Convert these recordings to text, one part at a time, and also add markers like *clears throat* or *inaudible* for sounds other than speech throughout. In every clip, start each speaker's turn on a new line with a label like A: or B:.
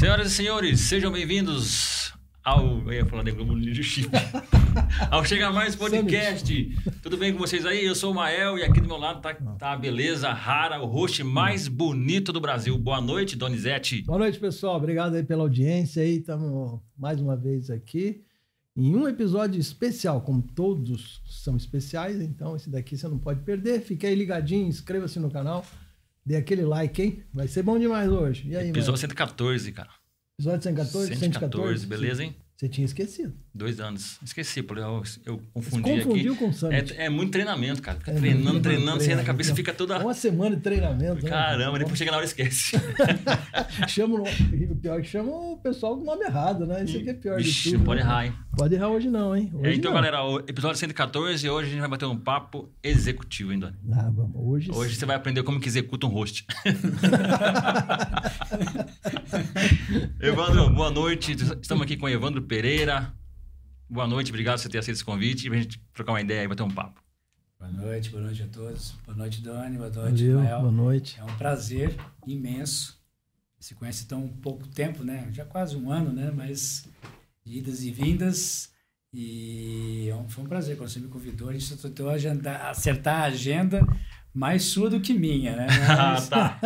A: Senhoras e senhores, sejam bem-vindos ao. Eu ia falar de Globo *laughs* Leadership. ao Chega Mais Podcast. Tudo bem com vocês aí? Eu sou o Mael e aqui do meu lado tá, tá a beleza rara, o host mais bonito do Brasil. Boa noite, Donizete.
B: Boa noite, pessoal. Obrigado aí pela audiência aí. Estamos mais uma vez aqui em um episódio especial, como todos são especiais, então esse daqui você não pode perder. Fique aí ligadinho, inscreva-se no canal, dê aquele like, hein? Vai ser bom demais hoje. E aí,
A: Episódio
B: mano?
A: 114, cara.
B: Episódio 114,
A: 114, beleza, hein?
B: Você tinha esquecido.
A: Dois anos. Esqueci, porque eu, eu confundi
B: Você confundiu
A: aqui.
B: com o Summit.
A: É, é muito treinamento, cara. Fica
B: É
A: treinando,
B: muito
A: treinando, você cabeça fica toda.
B: Uma semana de treinamento. né?
A: Caramba, depois chega na hora e esquece. *laughs*
B: Chama o pior é que chama o pessoal com o nome errado, né? Isso aqui é pior de
A: Vixe,
B: tudo.
A: não pode
B: né?
A: errar, hein?
B: Pode errar hoje não, hein? Hoje
A: É, então,
B: não.
A: galera, o episódio 114 e hoje a gente vai bater um papo executivo, hein, Doni?
B: Ah, vamos. Hoje,
A: Hoje você vai aprender como que executa um host. *laughs* *laughs* Evandro, boa noite. Estamos aqui com o Evandro Pereira. Boa noite, obrigado por você ter aceito esse convite e pra gente trocar uma ideia e bater um papo.
C: Boa noite, boa noite a todos. Boa noite, Dani. Boa noite,
B: Valeu,
C: Mael.
B: boa noite.
C: É um prazer imenso. Se conhece tão pouco tempo, né? Já quase um ano, né? Mas idas e vindas. E é um- foi um prazer quando você me convidou. A gente tentou agendar, acertar a agenda mais sua do que minha, né?
A: Ah, *laughs*
C: Mas-
A: tá.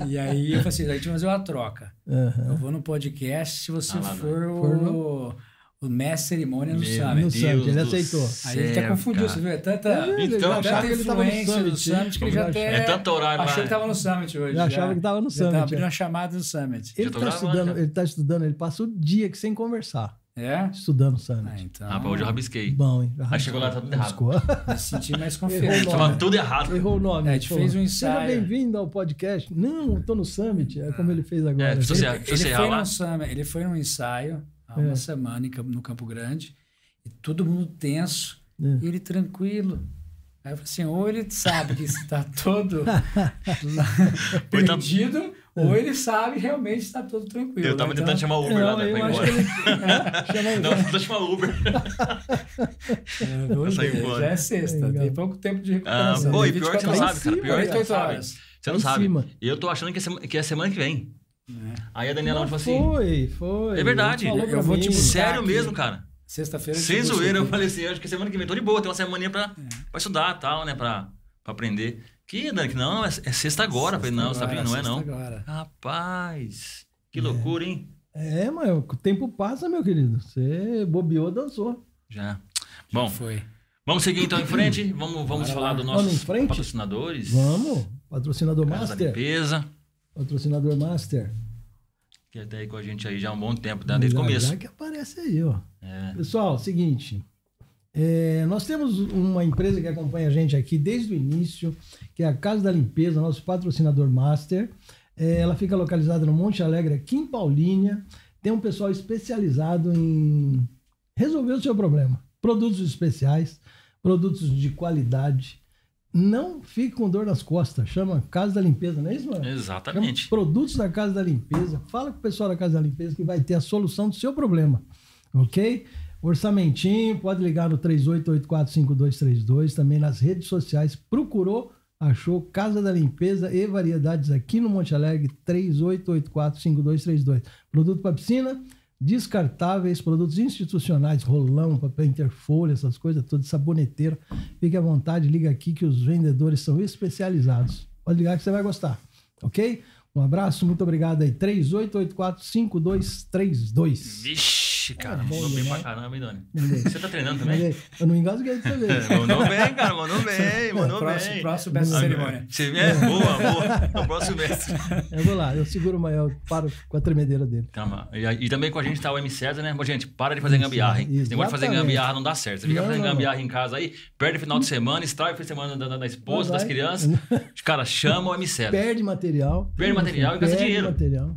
A: *laughs*
C: E aí eu falei assim, a gente vai fazer uma troca.
B: Aham.
C: Eu vou no podcast se você
A: Ah,
C: for, o, o mestre cerimônia no Summit.
B: No Summit, ele aceitou.
C: Aí ele até confundiu,
A: cara.
C: você viu? É tanta,
B: É, ele
A: Então,
B: já
A: já
C: tanta
B: que ele tava no
C: influência do
B: Summit.
C: Summit que ele já até
A: É tanto horário
C: achou que estava no Summit hoje.
B: Já achava que tava no
C: Já
B: Summit,
C: tá abrindo
B: é.
C: uma chamada do Summit.
B: Ele
A: Já
B: tá,
A: gravando,
B: estudando,
A: já.
B: ele tá estudando, ele passa o dia que sem conversar,
C: É?
B: estudando o
C: Ah,
B: Summit.
C: então.
A: Ah, hoje eu rabisquei.
B: Bom, hein?
A: Aí chegou lá, tá tudo errado. *laughs*
C: Me senti mais confiante.
A: Tava tudo errado.
B: Errou o nome.
C: É,
B: pô.
C: fez um
B: Seja
C: ensaio.
B: bem-vindo ao podcast. Não, eu tô no Summit, é como ele fez agora.
A: É, ser-
C: Ele, ele
A: ser
C: foi
A: lá.
C: num summit, ele foi num ensaio há
B: É.
C: uma semana em Campo- no Campo Grande e todo mundo tenso
B: É.
C: e ele tranquilo. Aí eu falei assim, ou ele sabe que está todo *laughs* *laughs*
A: Ou então-
C: perdido, ou ele sabe realmente está todo tranquilo.
A: Eu tava
C: Então,
A: tentando chamar o Uber lá,
B: Não,
A: né?
B: eu
A: Pra ir embora.
B: ele... Chama *laughs*
A: Não, tentando chamar o Uber.
C: É, *laughs* ver,
A: embora.
C: já é sexta,
B: Legal.
C: tem pouco tempo de
A: Ah,
C: recuperação.
A: pô, e pior que você não
C: 24
A: sabe, cara. Pior que você não
C: 48
A: sabe. Você não sabe. E eu tô achando que é, sema- que é semana que vem.
C: É.
A: Aí a Daniela tipo assim.
B: foi, foi.
A: É verdade.
B: Falou
C: Eu vou te.
A: Sério
C: aqui.
A: mesmo, cara.
C: Sexta-feira.
A: Sem zoeira, eu falei assim, acho que semana que vem tô de boa, tem uma semaninha pra, estudar e tal, né? Pra aprender. Que, Dani, que não, é, é sexta agora. Eu falei, não,
C: Sexta
A: Sabino, não é
C: agora,
A: não.
C: sexta agora.
A: Rapaz, que loucura, hein?
B: É, mas o tempo passa, meu querido. Você bobeou, dançou.
A: Já. Bom,
C: Foi.
A: vamos seguir então em frente. Vamos, vamos falar
C: lá.
A: dos nossos patrocinadores.
B: Vamos. Patrocinador
A: Casa
B: Master.
A: Limpeza,
B: Patrocinador Master.
A: que tá aí com a gente aí já há um bom tempo, tá? desde o começo.
B: Já que aparece aí, ó.
A: É.
B: Pessoal, seguinte. É, nós temos uma empresa que acompanha a gente aqui desde o início, que é a Casa da Limpeza, nosso patrocinador master. É, ela fica localizada no Monte Alegre, aqui em Paulínia. Tem um pessoal especializado em resolver o seu problema. Produtos especiais, produtos de qualidade. Não fique com dor nas costas. Chama Casa da Limpeza, não é isso, mano?
A: Exatamente.
B: Chama Produtos da Casa da Limpeza. Fala com o pessoal da Casa da Limpeza que vai ter a solução do seu problema. Ok? Orçamentinho, pode ligar no 38845232, também nas redes sociais. Procurou, achou Casa da Limpeza e Variedades aqui no Monte Alegre, 38845232. Produto para piscina, descartáveis, produtos institucionais, rolão, papel interfolha, essas coisas, todas, saboneteira. Fique à vontade, liga aqui que os vendedores são especializados. Pode ligar que você vai gostar, ok? Um abraço, muito obrigado aí. 38845232.
A: Vixe, cara,
B: É, bom
A: mandou bem pra caramba, hein?
B: Mandei.
A: Você tá treinando também?
B: Eu não engasguei dessa vez.
A: mandou bem, cara, mandou bem, mandou
C: próximo,
A: bem.
C: próximo mestre cerimônia.
A: Você é boa, boa. É o próximo mestre. *laughs*
B: Eu vou lá, eu seguro o Mael, paro com a tremedeira dele.
A: Calma. E, e também com a gente tá o M César, né? Bom, gente, para de fazer gambiarra, hein? Esse negócio de fazer gambiarra não dá certo. Você fica
B: Não,
A: fazendo
B: não,
A: gambiarra em casa aí, perde o final de semana, estraga o fim de semana da, esposa, das crianças. *laughs* Os caras chamam o M César.
B: Perde material.
A: Perde material e gasta
B: Perde
A: dinheiro.
B: material.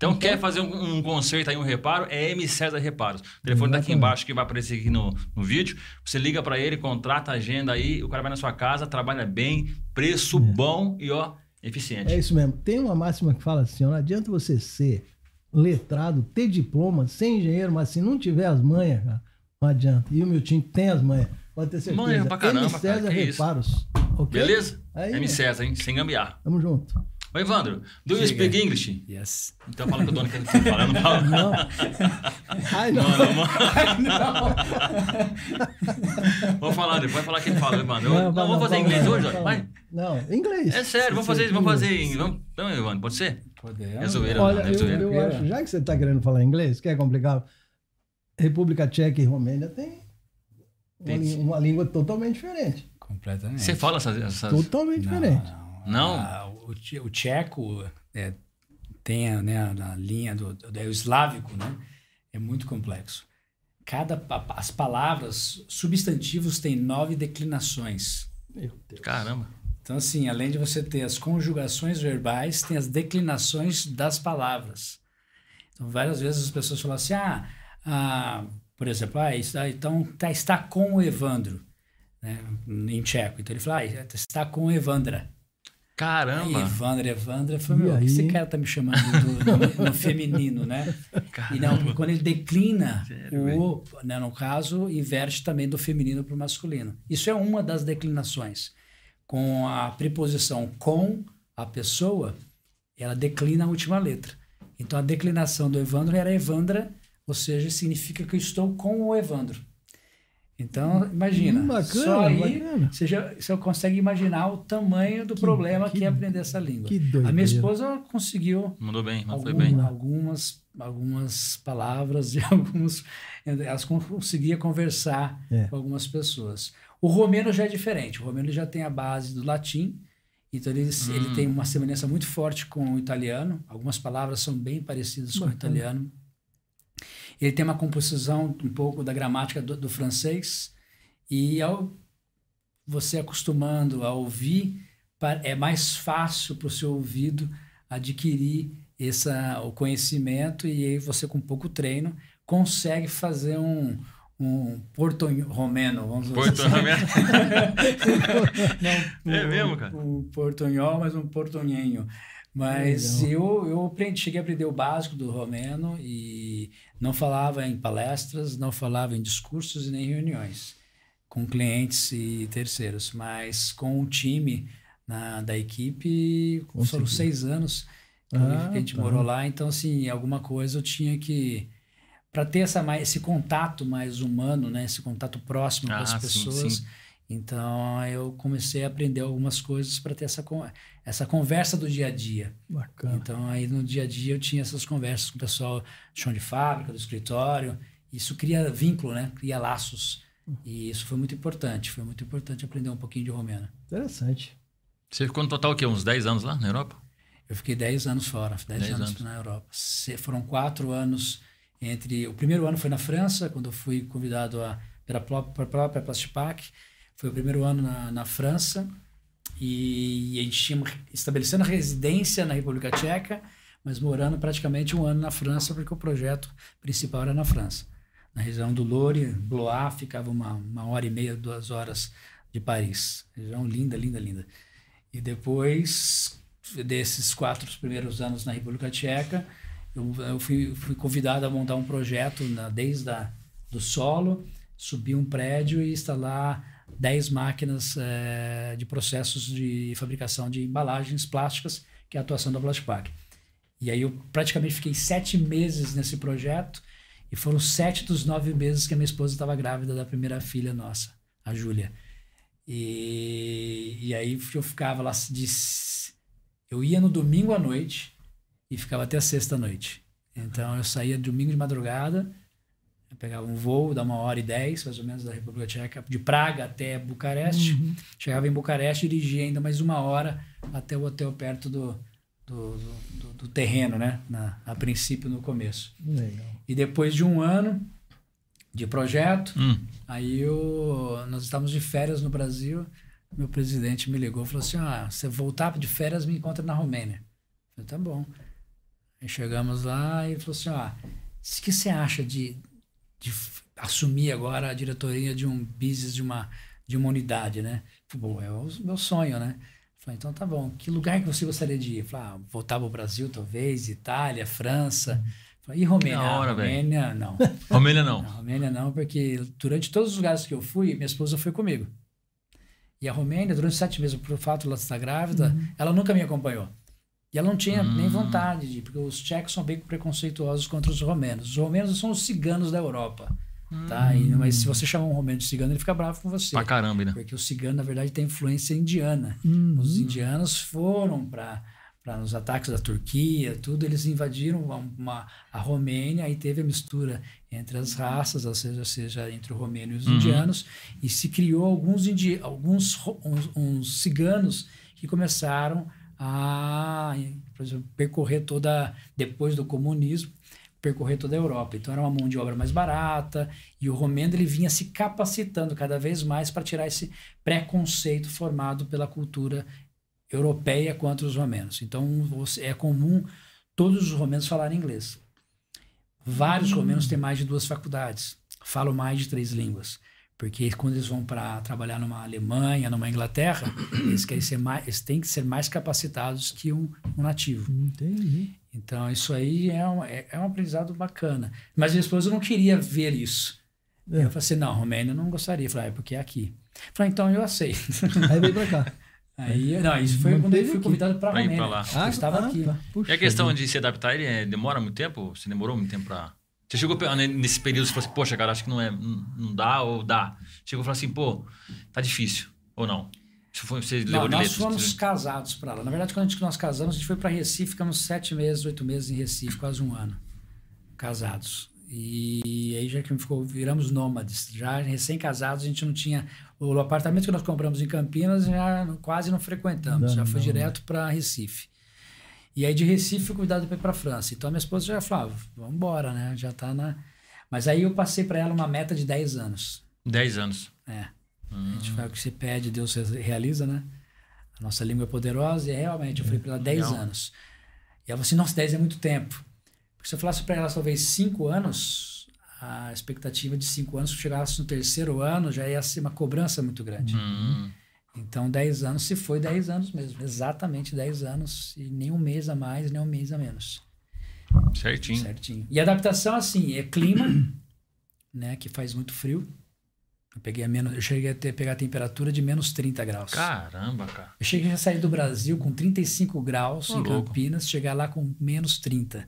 A: Então, quer fazer um, um conserto aí, um reparo, é M César Reparos. O telefone tá aqui embaixo que vai aparecer aqui no, no vídeo. Você liga pra ele, contrata a agenda aí, o cara vai na sua casa, trabalha bem, preço bom e ó, eficiente.
B: É isso mesmo. Tem uma máxima que fala assim: ó, não adianta você ser letrado, ter diploma, ser engenheiro, mas se não tiver as manhas, cara, não adianta. E o meu time tem as manhas. Pode ter certeza.
A: Manha pra caramba,
B: M.
A: cara,
B: César
A: isso.
B: Reparos. ok?
A: Beleza?
B: Aí,
A: M. César, hein? Sem gambiarra.
B: Tamo junto.
A: Ô, Evandro, do you
C: Diga.
A: speak English?
C: Yes.
A: Então fala que o dono quer falar, eu não falo. *laughs*
B: Não. Ai, não.
A: Não, não, Vamos falar depois, vai falar quem fala, Evandro. Eu- Não,
B: fala,
A: vamos fazer
B: fala,
A: inglês
B: fala,
A: hoje? ó.
B: fala.
A: Vai.
B: Não, inglês.
A: É sério, vamos fazer, vamos fazer em. Vamos, então, Evandro, pode ser?
C: Podemos.
A: É zoeira.
B: Olha,
A: não, é
B: eu,
A: zoeira.
B: eu acho, já que você está querendo falar inglês, que é complicado, República Tcheca e Romênia tem uma,
A: Tem-
B: lí- uma língua totalmente diferente.
C: Completamente.
A: Você fala essas. essas...
B: Totalmente
C: Não,
B: diferente.
C: não.
A: Não?
C: Ah, o, o tcheco é, tem a, né, na linha do, do, do eslávico, né? É muito complexo. Cada as palavras substantivos têm nove declinações.
B: Meu Deus.
A: Caramba.
C: Então, assim, além de você ter as conjugações verbais, tem as declinações das palavras. Então, várias vezes as pessoas falam assim, ah, ah, por exemplo, ah, está, então tá, está com o Evandro, né, em tcheco. Então ele fala, ah, está com o Evandra. Aí,
A: Caramba.
C: Evandra, Evandra, eu
B: E
C: falei, meu, o que esse
B: aí?
C: cara tá me chamando do- no, no feminino, né? E não, quando ele declina
A: Sério,
C: o, né, no caso, inverte também do feminino para o masculino. Isso é uma das declinações. Com a preposição com a pessoa, ela declina a última letra. Então a declinação do Evandro era Evandra, ou seja, significa que eu estou com o Evandro. Então, imagina.
B: Hum, bacana,
C: só aí
B: bacana.
C: Você, já, você consegue imaginar o tamanho do problema que,
B: que-
C: é aprender essa língua.
B: que
C: a minha esposa conseguiu
A: Mandou bem, mas
C: algum-
A: bem.
C: algumas, algumas palavras e *laughs* alguns. Elas con- conseguia conversar
B: É.
C: com algumas pessoas. O romeno já é diferente. O romeno já tem a base do latim, então ele,
A: Hum.
C: ele tem uma semelhança muito forte com o italiano. Algumas palavras são bem parecidas com o italiano. Ele tem uma composição um pouco da gramática do, do francês. E ao você acostumando a ouvir, é mais fácil para o seu ouvido adquirir essa, o conhecimento e aí você com pouco treino consegue fazer um, um portonho romeno, vamos dizer
A: Porto
C: assim. *laughs*
A: Não, É mesmo, cara?
C: Um portonhol, mas um portonhenho. Mas eu, eu aprendi, cheguei a aprender o básico do romeno e não falava em palestras, não falava em discursos e nem reuniões com clientes e terceiros, mas com o time na, da equipe, foram seis anos que
B: Ah,
C: a gente
B: tá.
C: morou lá, então assim, alguma coisa eu tinha que para ter essa mais, esse contato mais humano, né, esse contato próximo com
A: Ah,
C: as
A: sim,
C: pessoas.
A: sim.
C: Então eu comecei a aprender algumas coisas para ter essa essa conversa do dia a dia.
B: Bacana.
C: Então aí no dia a dia eu tinha essas conversas com o pessoal do chão de fábrica, do escritório. Isso cria vínculo, né? Cria laços. E isso foi muito importante. Foi muito importante aprender um pouquinho de romeno.
B: Interessante.
A: Você ficou no total o quê? Uns 10 anos lá na Europa?
C: Eu fiquei 10 anos fora, 10,
A: 10
C: anos,
A: anos.
C: na Europa. Se- foram quatro anos entre. O primeiro ano foi na França, quando eu fui convidado a, pela própria Plastipac. Foi o primeiro ano na, na França. E, a gente tinha estabelecendo a residência na República Tcheca, mas morando praticamente um ano na França, porque o projeto principal era na França. Na região do Loure, Blois, ficava uma, uma hora e meia, duas horas de Paris. Região linda, linda, linda. E depois desses quatro primeiros anos na República Tcheca, eu, eu fui, fui convidado a montar um projeto na, desde a, do solo, subir um prédio e instalar 10 máquinas eh, de processos de fabricação de embalagens plásticas, que é a atuação da Plastpac. E aí eu praticamente fiquei sete meses nesse projeto e foram sete dos nove meses que a minha esposa estava grávida da primeira filha nossa, a Júlia. E, e aí eu ficava lá de eu ia no domingo à noite e ficava até a sexta noite. Então eu saía domingo de madrugada, pegava um voo da uma hora e dez, mais ou menos, da República Tcheca, de Praga até Bucareste.
B: Uhum.
C: Chegava em Bucareste e dirigia ainda mais uma hora até o hotel perto do, do, do, do terreno, né? Na, a princípio, no começo.
B: Legal.
C: E depois de um ano de projeto,
A: Hum.
C: Aí eu, nós estávamos de férias no Brasil, meu presidente me ligou e falou assim, ah, você voltar de férias, me encontra na Romênia. Eu falei, tá bom. Aí chegamos lá e ele falou assim, ah, o que você acha de, de assumir agora a diretoria de um business, de uma, de uma unidade, né? Pô, é o meu sonho, né? Falei, então tá bom. Que lugar que você gostaria de ir? Falei, ah, voltar para o Brasil, talvez, Itália, França. Falei, e Romênia?
A: Hora.
C: Romênia, não. *laughs*
A: Romênia não.
C: Na Romênia não, porque durante todos os lugares que eu fui, minha esposa foi comigo. E a Romênia, durante sete meses, por fato de ela estar grávida, ela nunca me acompanhou. E ela não tinha hum. nem vontade de, porque os tchecos são bem preconceituosos contra os romenos. Os romenos são os ciganos da Europa. Hum. Tá? E, mas se você chamar um romeno de cigano, ele fica bravo com você.
A: Pra caramba, né?
C: Porque o cigano, na verdade, tem influência indiana. Hum. Os indianos foram para para nos ataques da Turquia, tudo, eles invadiram uma, uma, a Romênia e teve a mistura entre as raças, ou seja, seja entre o romeno e os uhum. indianos, e se criou alguns, indi alguns uns, uns ciganos que começaram a exemplo, percorrer toda, depois do comunismo, percorrer toda a Europa. Então era uma mão de obra mais barata e o romeno ele vinha se capacitando cada vez mais para tirar esse preconceito formado pela cultura europeia contra os romenos. Então é comum todos os romenos falarem inglês. Vários hum. romenos têm mais de duas faculdades, falam mais de três línguas. Porque quando eles vão para trabalhar numa Alemanha, numa Inglaterra, *clears throat* eles, querem ser mais, eles têm que ser mais capacitados que um, um nativo.
B: Entendi.
C: Então, isso aí é um, é, é um aprendizado bacana. Mas minha esposa não queria ver isso. É. Eu falei assim, não, Romênia não gostaria. Eu falei, ah, é porque é aqui. Eu falei, então eu aceito.
B: Aí veio para cá. *laughs*
C: Aí, não, isso foi quando eu fui convidado para Romênia. Pra lá.
A: Ah,
C: eu estava ah, aqui. Tá.
A: e a questão de se adaptar, ele é, demora muito tempo? Você demorou muito tempo para você chegou nesse período e falou assim, poxa, cara, acho que não, é, não dá ou dá. Chegou e falou assim, pô, tá difícil, ou não?
C: Isso foi, você não, nós letras, fomos você... casados para lá. Na verdade, quando a gente, nós casamos, a gente foi para Recife, ficamos sete meses, oito meses em Recife, quase um ano, casados. E aí já que ficou, viramos nômades. Já recém-casados, a gente não tinha. O apartamento que nós compramos em Campinas já quase não frequentamos, não, já foi não. direto para Recife. E aí de Recife fui convidado para ir para França. Então a minha esposa já falava, vamos embora, né? Já tá na. Mas aí eu passei para ela uma meta de 10 anos.
A: 10 anos.
C: É. Hum. A gente fala o que se pede, Deus realiza, né? A nossa língua é poderosa e realmente eu falei para ela 10 anos. E ela falou assim: nossa, 10 é muito tempo. Porque se eu falasse para ela talvez 5 anos, a expectativa de 5 anos, se eu chegasse no terceiro ano, já ia ser uma cobrança muito grande. Hum. Então, 10 anos se foi 10 anos mesmo. Exatamente 10 anos. E nem um mês a mais, nem um mês a menos.
A: Certinho.
C: Certinho. E adaptação, assim, é clima, né? Que faz muito frio. Eu, peguei a menos, eu cheguei a ter, pegar a temperatura de menos 30 graus.
A: Caramba, cara.
C: Eu cheguei a sair do Brasil com 35 graus oh, em louco. Campinas, chegar lá com menos 30.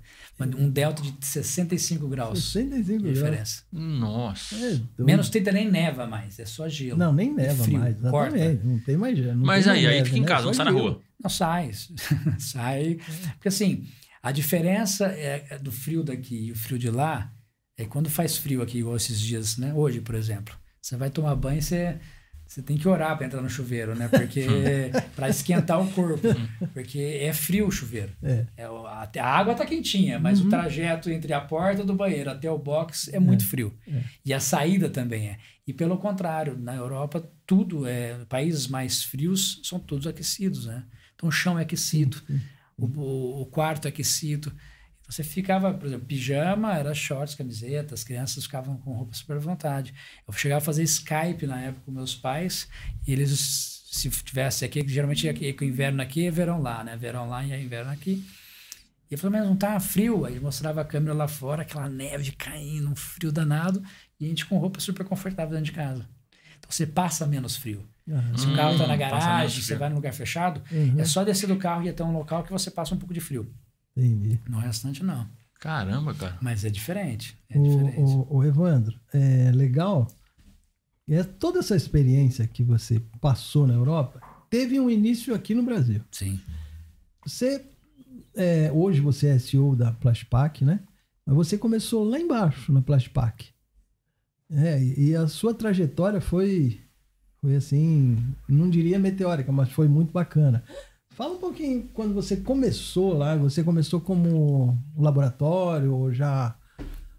C: Um delta de 65 graus.
B: 65 graus.
C: diferença.
A: Nossa. É
C: menos 30 nem neva mais, é só gelo.
B: Não, nem neva frio, mais. Exatamente. Não tem mais gelo.
A: Mas aí, aí fica em né? casa, não sai na rua.
C: Não sai. *laughs* sai. Porque assim, a diferença é, é do frio daqui e o frio de lá é quando faz frio aqui, igual esses dias, né? Hoje, por exemplo. Você vai tomar banho, você, você tem que orar para entrar no chuveiro, né? Porque *laughs* para esquentar o corpo, porque é frio o chuveiro. É. É, a, a, água tá quentinha, mas uhum. o trajeto entre a porta do banheiro até o box é muito é. frio. É. E a saída também é. E pelo contrário, na Europa tudo é, países mais frios são todos aquecidos, né? Então o chão é aquecido, o, o, o quarto é aquecido. Você ficava, por exemplo, pijama, era shorts, camiseta, as crianças ficavam com roupa super à vontade. Eu chegava a fazer Skype na época com meus pais, e eles, se tivesse aqui, geralmente aqui, o inverno aqui é verão lá, né? Verão lá e é inverno aqui. E eu falei, mas não tá frio? Aí mostrava a câmera lá fora, aquela neve caindo, um frio danado, e a gente com roupa super confortável dentro de casa. Então você passa menos frio. Uhum. Se o carro está na hum, garagem, você vai num lugar fechado, uhum. é só descer do carro e ir até um local que você passa um pouco de frio.
B: Entendi.
C: No restante, não.
A: Caramba, cara.
C: Mas é diferente. É
B: o,
C: diferente.
B: O, o Evandro, é legal. É toda essa experiência que você passou na Europa teve um início aqui no Brasil.
C: Sim.
B: Você é, hoje você é CEO da Plastpac, né? Mas você começou lá embaixo na Plastpac. É, e a sua trajetória foi foi assim, não diria meteórica, mas foi muito bacana. Fala um pouquinho quando você começou lá, você começou como laboratório ou já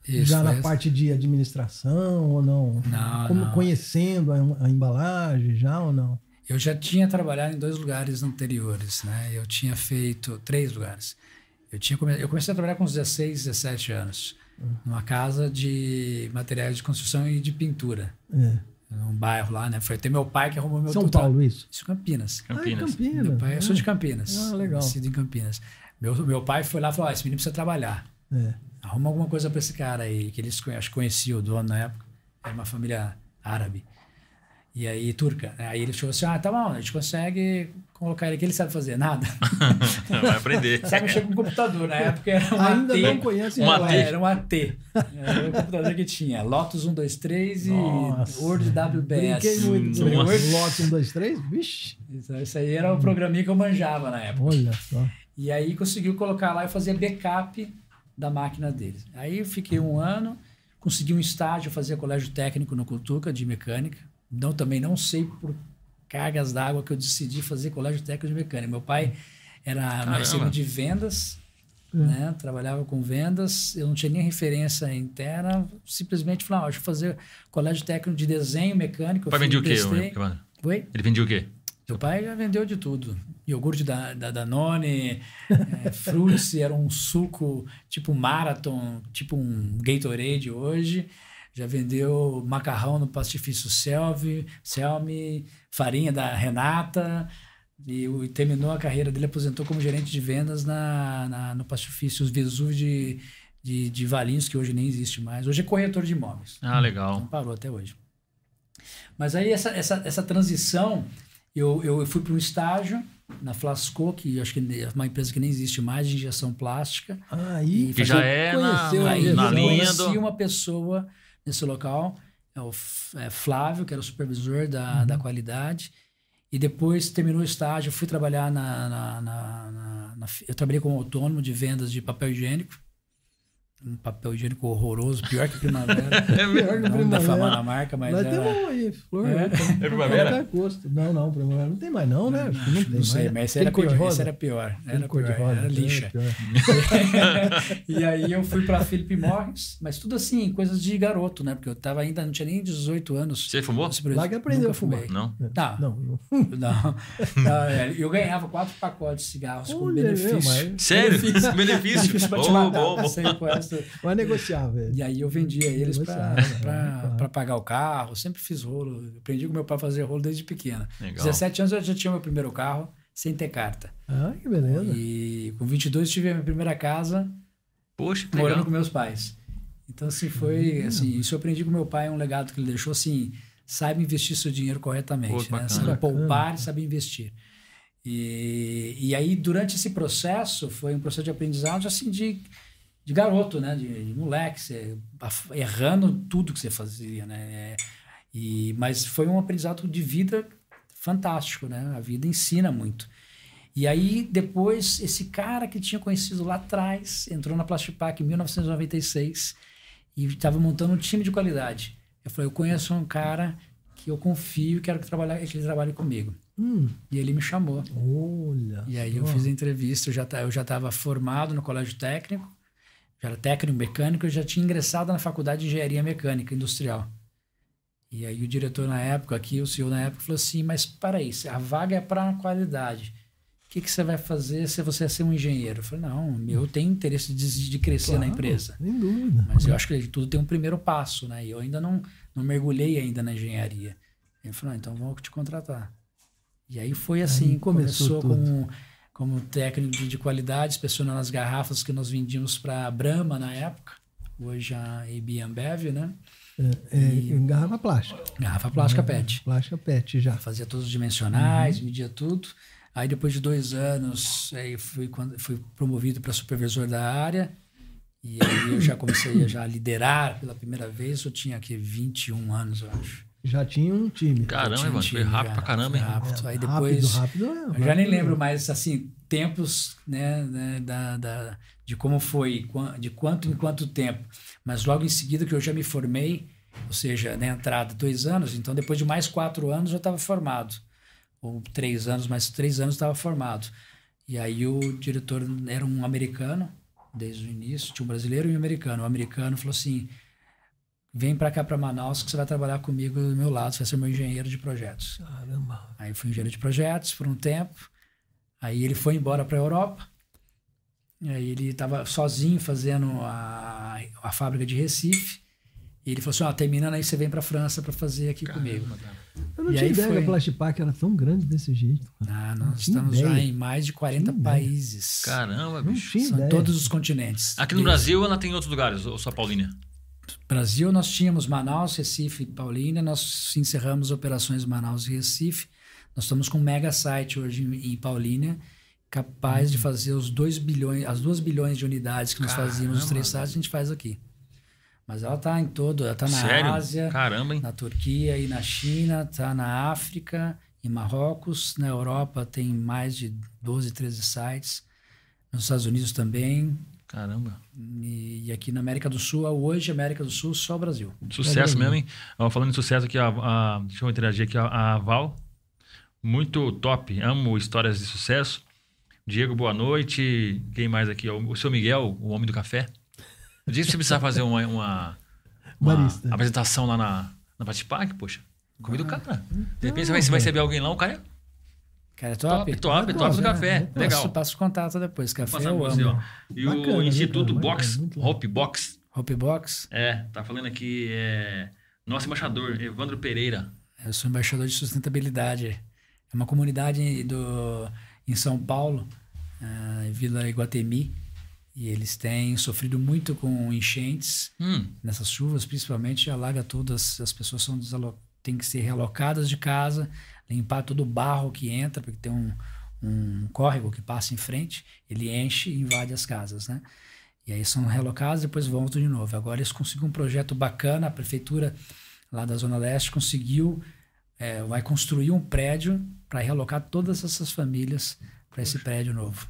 B: Isso, já na parte de administração ou não?
C: Não,
B: como
C: não.
B: conhecendo a, a, embalagem já ou não?
C: Eu já tinha trabalhado em dois lugares anteriores, né? Eu tinha feito três lugares. Eu tinha eu comecei a trabalhar com 16, 17 anos, uhum. numa casa de materiais de construção e de pintura. É um bairro lá, né? Foi até meu pai que arrumou meu
B: São tutor. Paulo, isso?
C: Isso, Campinas.
A: Campinas.
B: Ah, Campinas.
C: Meu pai, eu sou de Campinas.
B: Ah, legal.
C: Nascido em Campinas. Meu, meu pai foi lá e falou: ah, esse menino precisa trabalhar. É. Arruma alguma coisa para esse cara aí, que eles acho que o dono na época. Era uma família árabe. E aí, turca. Aí ele falou assim: ah, tá bom, a gente consegue colocar ele aqui, ele sabe fazer nada. *laughs*
A: Vai aprender.
C: sabe mexer com computador. Na época era um
B: Ainda
C: AT.
B: não conhece
A: Um. AT.
C: Era um AT. Era o computador que tinha. Lotus 123 e
B: Nossa.
C: Word WBS.
B: Brinquei muito com
A: Nossa.
B: o Lote 1, 2, 3. Vixe,
C: Então, isso aí era o programinha que eu manjava na época.
B: olha só.
C: E aí conseguiu colocar lá e fazer backup da máquina deles. Aí eu fiquei um ano, consegui um estágio, fazia colégio técnico no Cultuca de mecânica. Não, também não sei por cargas d'água que eu decidi fazer colégio técnico de mecânica. Meu pai era marceneiro de vendas,
B: É.
C: né? trabalhava com vendas, eu não tinha nem referência interna, simplesmente falei, ah, deixa eu fazer colégio técnico de desenho mecânico.
A: O pai vendia o quê?
C: Oi?
A: Ele vendia o quê?
C: Meu pai já vendeu de tudo. Iogurte da, da Danone, *laughs* é, Fruits, era um suco tipo Marathon, tipo um Gatorade hoje. Já vendeu macarrão no pastifício Selvi, Selmi, farinha da Renata. E, e terminou a carreira dele, aposentou como gerente de vendas na, na- no pastifício Vesúvio de, de, de Valinhos, que hoje nem existe mais. Hoje é corretor de imóveis.
A: Ah, legal.
C: Não parou até hoje. Mas aí essa, essa, essa transição, eu, eu fui para um estágio na Flasco, que acho que é uma empresa que nem existe mais, de injeção plástica.
B: Aí,
A: Que já é na-
B: conheceu a
A: na- na linha
C: conheci
A: do-
C: uma pessoa nesse local, é o é Flávio, que era o supervisor da,
B: Uhum.
C: da qualidade. E depois terminou o estágio, fui trabalhar na, na, na- na- Eu trabalhei como autônomo de vendas de papel higiênico. Um papel higiênico horroroso, pior que primavera. *laughs*
A: É?
B: Pior que
C: Não
B: primavera.
C: defamando a marca, mas
B: Mas
C: era...
B: tem um aí, flor.
C: É?
A: É primavera?
B: Não, não, primavera não tem mais não, né? Não tem
C: Não sei,
B: mais.
C: mas esse
B: Tem
C: era
B: cor de
C: pior. Esse era pior.
B: Tem
C: Era,
B: cor de rosa.
C: era
B: é,
C: lixa. *laughs* e aí eu fui para Philip Morris, mas tudo assim, coisas de garoto, né? Porque eu tava ainda, não tinha nem 18 anos.
A: Você fumou?
B: Lá que aprendeu a fumar.
A: Não.
C: Não, não.
B: Não, não.
C: não é, eu ganhava quatro pacotes de cigarros com
B: Olha,
C: benefício.
B: meu, mas-
A: Sério?
C: Benefício.
A: Benefício?
C: Benefício pra te
A: Bom,
C: matar,
A: bom, bom.
B: Vai negociar, velho.
C: E aí eu vendia eles para
B: é,
C: pagar o carro, sempre fiz rolo. Eu aprendi com meu pai a fazer rolo desde pequena.
A: Legal.
C: 17 anos eu já tinha meu primeiro carro, sem ter carta.
B: Ah, que beleza.
C: E com 22 tive a minha primeira casa
A: Poxa, que
C: morando
A: legal.
C: com meus pais. Então, assim, foi, assim, isso eu aprendi com meu pai, um legado que ele deixou, assim, saiba investir seu dinheiro corretamente,
A: Pô,
C: né?
A: bacana.
C: Sabe
B: Bacana.
C: poupar e sabe investir. E, e aí, durante esse processo, foi um processo de aprendizado, assim, de, de garoto, né? De, de moleque, você, errando tudo que você fazia, né? É, e, mas foi um aprendizado de vida fantástico, né? A vida ensina muito. E aí, depois, esse cara que tinha conhecido lá atrás entrou na Plastipac em 1996 e estava montando um time de qualidade. Eu falei, eu conheço um cara que eu confio e quero que, trabalhe, que ele trabalhe comigo.
B: Hum,
C: E ele me chamou.
B: olha.
C: E aí eu fiz a entrevista, eu já ta- eu já estava formado no colégio técnico, já era técnico mecânico, eu já tinha ingressado na faculdade de engenharia mecânica industrial. E aí o diretor na época aqui, o senhor na época falou assim, mas para aí, a vaga é para qualidade. O que, que você vai fazer se você é ser um engenheiro? Eu falei, não, eu tenho interesse de, de crescer na
B: Claro,
C: empresa.
B: Sem dúvida.
C: Mas eu acho que tudo tem um primeiro passo, né? E eu ainda não, não mergulhei ainda na engenharia. Ele falou, ah, então vamos te contratar. E aí foi assim,
B: Aí começou
C: começou, como, como técnico de, de qualidade, inspecionando as garrafas que nós vendíamos para a Brahma na época, hoje a AB Ambev, né?
B: É, é, garrafa plástica.
C: Garrafa plástica PET.
B: Plástica PET já.
C: Fazia todos os dimensionais,
B: Uhum.
C: media tudo. Aí depois de dois anos, aí fui, quando, fui promovido para supervisor da área. E aí eu já comecei a já liderar pela primeira vez. Eu tinha aqui 21 anos, eu acho.
B: Já tinha um time.
A: Caramba,
C: Tinha um
A: Evandro, foi
C: time
A: rápido
C: já,
A: pra caramba,
C: foi
A: hein?
C: rápido. Aí depois...
B: Rápido, rápido. é,
C: Eu já nem lembro mais, assim, tempos, né, né, da, da, de como foi, de quanto em quanto tempo. Mas logo em seguida que eu já me formei, ou seja, na entrada, dois anos, então depois de mais quatro anos eu estava formado. Ou três anos, mais três anos estava formado. E aí o diretor era um americano, desde o início, tinha um brasileiro e um americano. O americano falou assim, vem para cá para Manaus que você vai trabalhar comigo do meu lado, você vai ser meu engenheiro de projetos.
B: Caramba.
C: Aí eu fui engenheiro de projetos por um tempo. Aí ele foi embora para a Europa. E aí ele estava sozinho fazendo a, a fábrica de Recife. E ele falou assim: ó, terminando aí você vem para a França para fazer aqui comigo.
B: Eu não
C: E
B: tinha ideia
C: foi-
B: que a Plastipac era tão grande desse jeito.
C: Ah,
B: Não
C: nós estamos já
B: ideia.
C: em mais de 40
B: Tinha ideia.
C: países.
A: Caramba,
B: Não
A: bicho.
B: tinha
C: São
B: ideia.
C: todos os continentes.
A: Aqui no
C: Desde-
A: Brasil ela tem em outros lugares, ou só Paulínia?
C: Brasil, nós tínhamos Manaus, Recife e Paulínia, nós encerramos operações Manaus e Recife. Nós estamos com um mega site hoje em, em Paulínia, capaz de fazer os 2 bilhões, as 2 bilhões de unidades que nós
A: Caramba,
C: fazíamos nos três sites, a gente faz aqui. Mas ela está em todo, ela está na
A: Sério?
C: Ásia,
A: Caramba,
C: na Turquia e na China, está na África, em Marrocos, na Europa tem mais de 12, 13 sites, nos Estados Unidos também,
A: Caramba.
C: e, e aqui na América do Sul, hoje América do Sul, só o Brasil.
A: Sucesso mesmo, hein? Ó, falando em sucesso aqui, a, a- deixa eu interagir aqui, a, a Val. Muito top. Amo histórias de sucesso. Diego, boa noite. Quem mais aqui? O, o seu Miguel, o homem do café. Eu disse que você precisava fazer uma, uma, uma
B: Barista.
A: apresentação lá na, na Patipac, poxa. Convida o
C: Ah,
A: cara. De repente você vai, você vai receber alguém lá, o cara é
C: Cara, é
A: top,
C: top?
A: top, top,
B: top,
A: do
B: né?
A: café.
B: Passo-
A: Legal.
C: Passo, passo contato depois. Café eu
A: ó.
C: amo.
A: E
B: Bacana,
A: o
B: né,
A: Instituto? Box. Hope Box.
C: Hope Box,
A: É, tá falando aqui, é, nosso embaixador, Evandro Pereira.
C: eu sou embaixador de sustentabilidade. É uma comunidade do, em São Paulo, em Vila Iguatemi, e eles têm sofrido muito com enchentes.
A: Hum,
C: nessas chuvas, principalmente, alaga tudo. As, as pessoas são têm que ser realocadas de casa, limpar todo o barro que entra, porque tem um, um córrego que passa em frente, ele enche e invade as casas, né? E aí são realocados, depois voltam de novo. Agora eles conseguiram um projeto bacana, a prefeitura lá da Zona Leste conseguiu, é, vai construir um prédio para realocar todas essas famílias para esse prédio novo.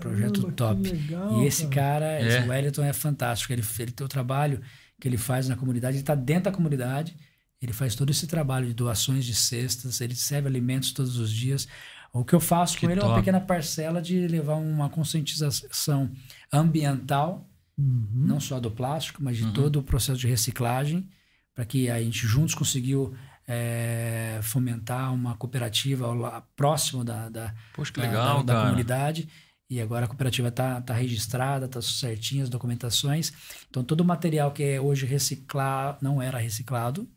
C: Projeto
B: Caramba, que
C: top.
B: legal,
C: e esse cara,
A: É.
C: esse Wellington, é fantástico. Ele, ele tem o trabalho que ele faz na comunidade, ele está dentro da comunidade, ele faz todo esse trabalho de doações de cestas, ele serve alimentos todos os dias. O que eu faço
A: Que
C: com ele é uma
A: top.
C: pequena parcela de levar uma conscientização ambiental,
B: Uhum.
C: não só do plástico, mas de todo o processo de reciclagem, para que a gente juntos conseguiu eh, fomentar uma cooperativa la- próximo da, da,
A: poxa,
C: da-
A: legal,
C: da, da comunidade. E agora a cooperativa está tá registrada, está certinha as documentações. Então, todo o material que é hoje reciclado, não era reciclado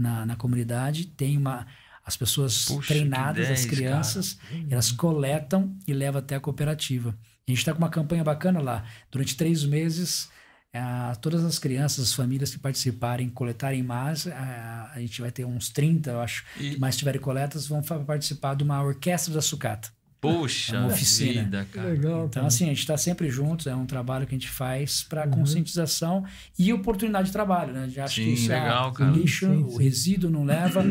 C: na, na comunidade, tem uma. As pessoas
A: Puxa,
C: treinadas,
A: que
C: as
A: 10,
C: crianças, elas coletam e levam até a cooperativa. A gente está com uma campanha bacana lá. Durante três meses, ah, todas as crianças, as famílias que participarem, coletarem mais, ah, a gente vai ter uns 30, eu acho,
A: E-
C: que mais tiverem coletas, vão participar de uma orquestra da sucata.
A: Poxa,
C: É uma oficina.
A: vida, cara.
B: legal.
C: Então,
B: cara.
C: assim, a gente está sempre juntos, é um trabalho que a gente faz para
B: Uhum.
C: conscientização e oportunidade de trabalho, né? Já acho
A: Sim,
C: que isso é
A: legal,
C: o
A: cara.
C: lixo,
B: Sim,
C: o
B: sim.
C: resíduo não leva.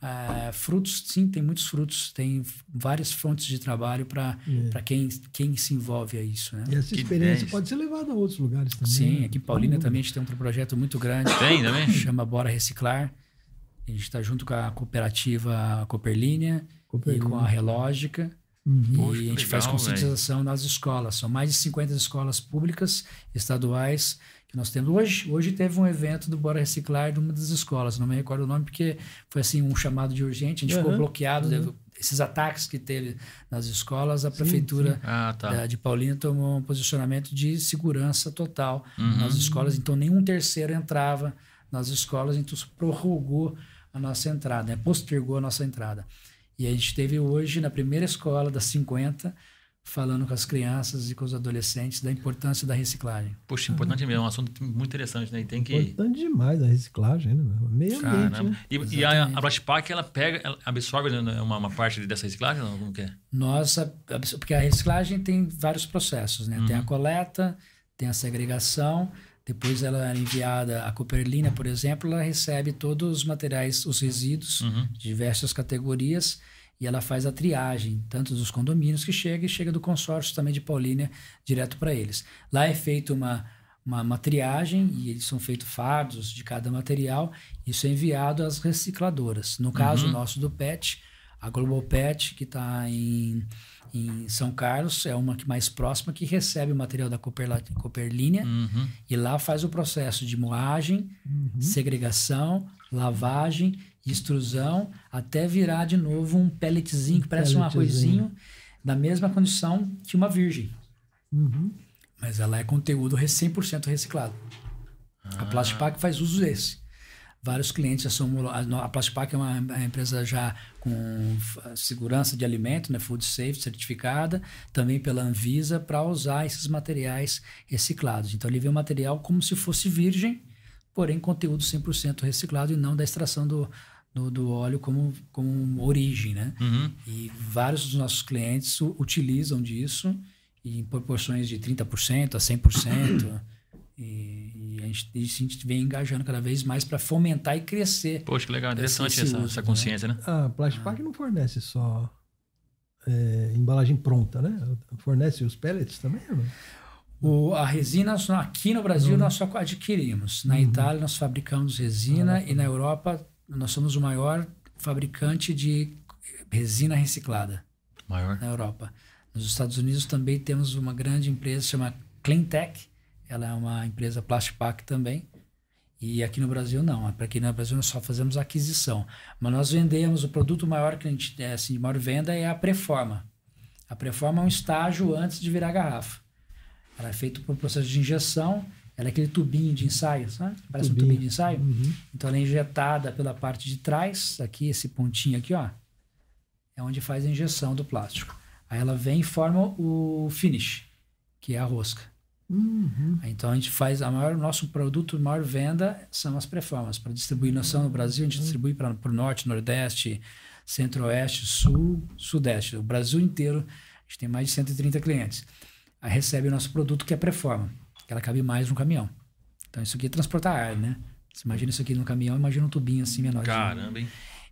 C: ah, frutos, sim, tem muitos frutos, tem várias fontes de trabalho para
B: É.
C: quem, quem se envolve a isso, né?
B: E essa
A: Que
B: experiência
A: 10.
B: pode ser levada a outros lugares também.
C: Sim,
B: né?
C: aqui em Paulínia também a gente tem um projeto muito grande,
A: Tem também?
C: chama Bora Reciclar. A gente está junto com a cooperativa Cooperlínea e com a Relógica.
A: Poxa,
C: e a gente faz
A: legal,
C: conscientização nas escolas. São mais de 50 escolas públicas, estaduais, que nós temos. Hoje, hoje teve um evento do Bora Reciclar de uma das escolas, não me recordo o nome, porque foi assim um chamado de urgente, a gente ficou
B: Uhum,
C: bloqueado.
B: uhum.
C: Esses ataques que teve nas escolas, a
B: Sim,
C: prefeitura
A: Ah, tá.
C: da- de Paulínia tomou um posicionamento de segurança total
A: Uhum.
C: nas escolas, então nenhum terceiro entrava nas escolas, então isso prorrogou a nossa entrada, né? postergou a nossa entrada. E a gente teve hoje, na primeira escola das 50, falando com as crianças e com os adolescentes da importância da reciclagem.
A: Poxa, importante mesmo, é um assunto muito interessante, né? E tem que.
B: Importante demais a reciclagem, né? meu? Meio ambiente, né?
A: E, e a, a ela pega, ela absorve né, uma, uma parte dessa reciclagem? Não? Como que é?
C: Nós, a- a- porque a reciclagem tem vários processos, né? Tem a coleta, tem a segregação, depois ela é enviada, a Cooperlina, por exemplo, ela recebe todos os materiais, os resíduos
A: Uhum.
C: de diversas categorias e ela faz a triagem, tanto dos condomínios que chega e chega do consórcio também de Paulínia direto para eles. Lá é feita uma, uma, uma triagem e eles são feitos fardos de cada material, isso é enviado às recicladoras. No caso nosso do PET, a Global Pet, que está em, em São Carlos, é uma que mais próxima, que recebe o material da Cooperla- Cooperlínea
A: Uhum.
C: e lá faz o processo de moagem, segregação, lavagem, extrusão, até virar de novo um pelletzinho que parece um arrozinho, na mesma condição que uma virgem.
B: Uhum.
C: Mas ela é conteúdo re- 100% reciclado. A Plastipac faz uso desse. Vários clientes já são. A Plastipac é uma, uma empresa já com segurança de alimento, né, food safety certificada, também pela Anvisa, para usar esses materiais reciclados. Então ele vê o material como se fosse virgem, porém conteúdo 100% reciclado e não da extração do, do, do, óleo como, como origem, né?
A: Uhum.
C: E vários dos nossos clientes utilizam disso em proporções de 30% a 100%. *coughs* e, e a, gente, a gente vem engajando cada vez mais para fomentar e crescer.
A: Poxa, que legal, interessante essa, uso, essa, consciência, né? né?
B: A Plastic não fornece só é, embalagem pronta, né? Fornece os pellets também, não?
C: O, a resina, aqui no Brasil, uhum. nós só adquirimos. Na uhum. Itália, nós fabricamos resina ah, e na Europa, nós somos o maior fabricante de resina reciclada.
A: Maior?
C: Na Europa. Nos Estados Unidos também temos uma grande empresa chamada Cleantech. Ela é uma empresa Plastic Pack também. E aqui no Brasil não. Para aqui no Brasil nós só fazemos aquisição. Mas nós vendemos o produto maior que a gente é, assim, de maior venda é a preforma. A preforma é um estágio antes de virar garrafa. Ela é feita por processo de injeção. Ela é aquele tubinho de ensaio, sabe? Parece tubinho. um tubinho de ensaio.
B: Uhum.
C: Então ela é injetada pela parte de trás, aqui, esse pontinho aqui, ó. É onde faz a injeção do plástico. Aí ela vem e forma o finish, que é a rosca.
B: Uhum.
C: Então a gente faz a maior nosso produto, a maior venda são as preformas. Para distribuição no Brasil, a gente distribui para o norte, nordeste, centro-oeste, sul, sudeste. O Brasil inteiro, a gente tem mais de 130 clientes recebe o nosso produto que é pré-forma, que ela cabe mais no caminhão. Então isso aqui é transportar ar, né? Você imagina isso aqui no caminhão, imagina um tubinho assim menor.
A: Caramba, hein?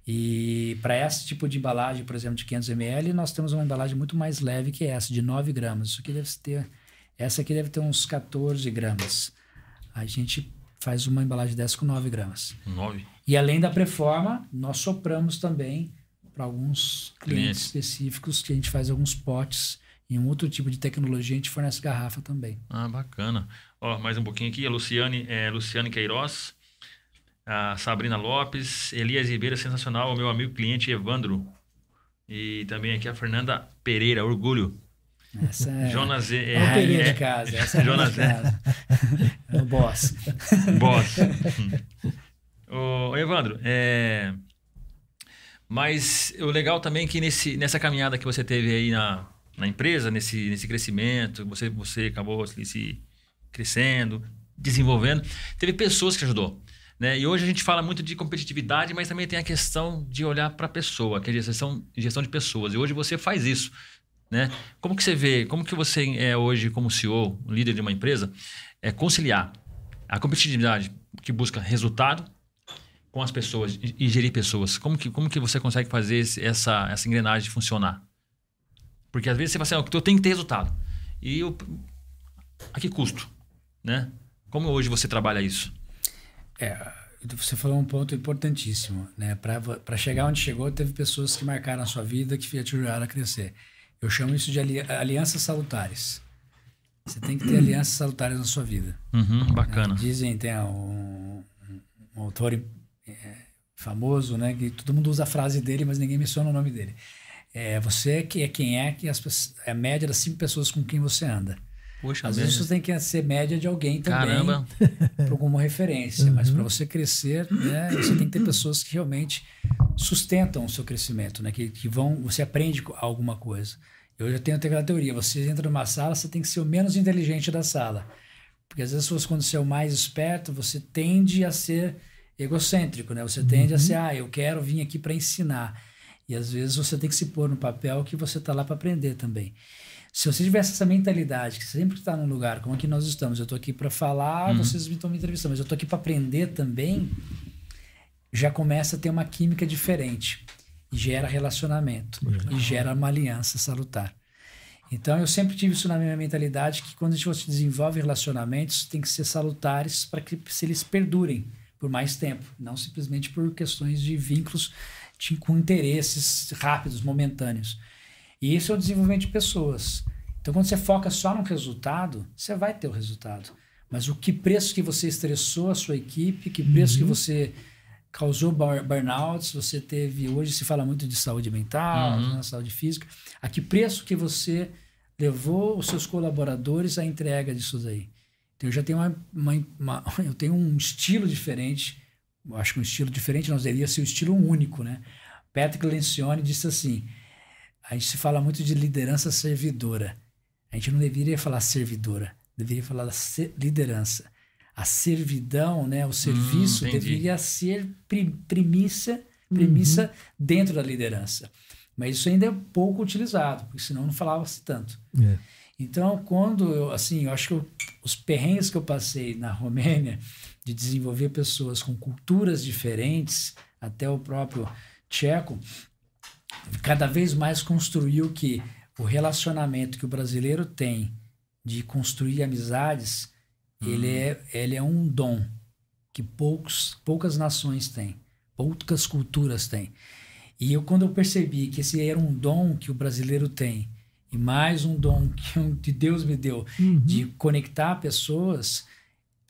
C: E para esse tipo de embalagem, por exemplo, de 500 ml, nós temos uma embalagem muito mais leve que essa, de 9 gramas. Isso aqui deve ter, essa aqui deve ter uns 14 gramas. A gente faz uma embalagem dessa com 9 gramas.
A: 9.
C: E além da preforma, nós sopramos também para alguns clientes, específicos que a gente faz alguns potes em um outro tipo de tecnologia, a gente fornece garrafa também.
A: Ah, bacana. Ó, mais um pouquinho aqui, a Luciane, é, Luciane Queiroz, a Sabrina Lopes, Elias Ribeiro, sensacional, o meu amigo cliente Evandro. E também aqui a Fernanda Pereira, orgulho.
C: Essa é,
A: Jonas é,
C: é, é Pereira de casa. Essa é *laughs* Jonas de casa. É o boss. *laughs*
A: Boss. Ô, Evandro, é... mas o legal também é que nesse, nessa caminhada que você teve aí na, na empresa, nesse, nesse crescimento, você, você acabou se crescendo, desenvolvendo, teve pessoas que ajudou. Né? E hoje a gente fala muito de competitividade, mas também tem a questão de olhar para a pessoa, que é gestão, gestão de pessoas. E hoje você faz isso. Né? Como que você vê, como que você é hoje como CEO, líder de uma empresa, é conciliar a competitividade que busca resultado com as pessoas e, gerir pessoas? Como que, como que você consegue fazer esse, essa, essa engrenagem funcionar? Porque às vezes você fala assim, eu tenho que ter resultado. E eu, a que custo? Né? Como hoje você trabalha isso?
C: É, você falou um ponto importantíssimo. Né? Para chegar onde chegou, teve pessoas que marcaram a sua vida, que te ajudaram a crescer. Eu chamo isso de ali, alianças salutares. Você tem que ter alianças salutares na sua vida.
A: Uhum, bacana.
C: Né? Dizem, tem um, um autor é, famoso, né? Que todo mundo usa a frase dele, mas ninguém menciona o nome dele. É, você que é quem é, que as, é a média das cinco pessoas com quem você anda.
A: Poxa,
C: Às vezes você tem que ser média de alguém também.
A: Caramba! *laughs*
C: Para alguma referência. Uhum. Mas para você crescer, né, você tem que ter pessoas que realmente sustentam o seu crescimento, né? Que, que vão, você aprende alguma coisa. Eu já tenho aquela teoria, você entra numa sala, você tem que ser o menos inteligente da sala. Porque às vezes quando você é o mais esperto, você tende a ser egocêntrico, né? Você tende uhum. a ser, ah, eu quero vir aqui para ensinar. E às vezes você tem que se pôr no papel que você está lá para aprender também. Se você tivesse essa mentalidade, que sempre está num lugar, como aqui nós estamos, eu estou aqui para falar, uhum. vocês me estão me entrevistando, mas eu estou aqui para aprender também, já começa a ter uma química diferente. E gera relacionamento. E gera uma aliança salutar. Então eu sempre tive isso na minha mentalidade, que quando a gente desenvolve relacionamentos, tem que ser salutares para que se eles perdurem por mais tempo, não simplesmente por questões de vínculos com interesses rápidos, momentâneos. E isso é o desenvolvimento de pessoas. Então, quando você foca só no resultado, você vai ter o resultado. Mas o que preço que você estressou a sua equipe, que preço uhum. que você causou burnouts, você teve. Hoje se fala muito de saúde mental, uhum. né, saúde física. A que preço que você levou os seus colaboradores à entrega disso daí. Então, eu já tenho uma, uma, uma *laughs* eu tenho um estilo diferente acho que um estilo diferente não deveria ser um estilo único, né? Patrick Lencioni disse assim: a gente se fala muito de liderança servidora. A gente não deveria falar servidora, deveria falar liderança. A servidão, né, o serviço
A: Hum,
C: deveria ser premissa, premissa dentro da liderança. Mas isso ainda é pouco utilizado, porque senão não falava-se tanto.
B: É.
C: Então, quando eu, assim, eu acho que eu- os perrengues que eu passei na Romênia de desenvolver pessoas com culturas diferentes, até o próprio tcheco, cada vez mais construiu que o relacionamento que o brasileiro tem de construir amizades, ele, é, ele é um dom que poucos, poucas nações têm, poucas culturas têm. E eu, quando eu percebi que esse era um dom que o brasileiro tem, e mais um dom *laughs* que, um- que Deus me deu,
B: Uhum.
C: de conectar pessoas,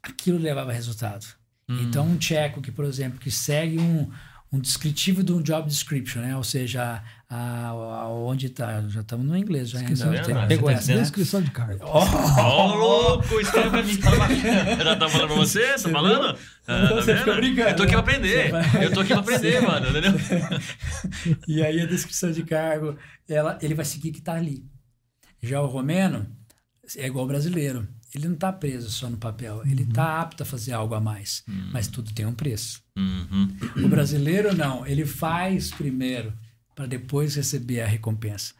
C: aquilo levava resultado. Então, um tcheco que, por exemplo, que segue um, um descritivo de um job description, né? Ou seja, a, a- onde está, já estamos no inglês, já,
B: Descrição
C: já
A: de
C: tem-
A: cargo.
C: pegou
A: tá
C: essa, né?
B: Descrição de cargo.
A: Ó, louco, escreve pra mim. Fala baixinho. Já tá falando pra você? Tá falando? Ah, tá
C: Você fica brincando,
A: Eu tô aqui pra
C: né?
A: aprender.
C: Você vai-
A: Eu tô aqui pra aprender, mano, entendeu? *laughs*
C: E aí a descrição de cargo, ela, ele vai seguir que está ali. Já o romeno é igual ao brasileiro. Ele não está preso só no papel. Ele está apto a fazer algo a mais. Mas tudo tem um preço.
A: Uhum.
C: O brasileiro não. Ele faz primeiro para depois receber a recompensa.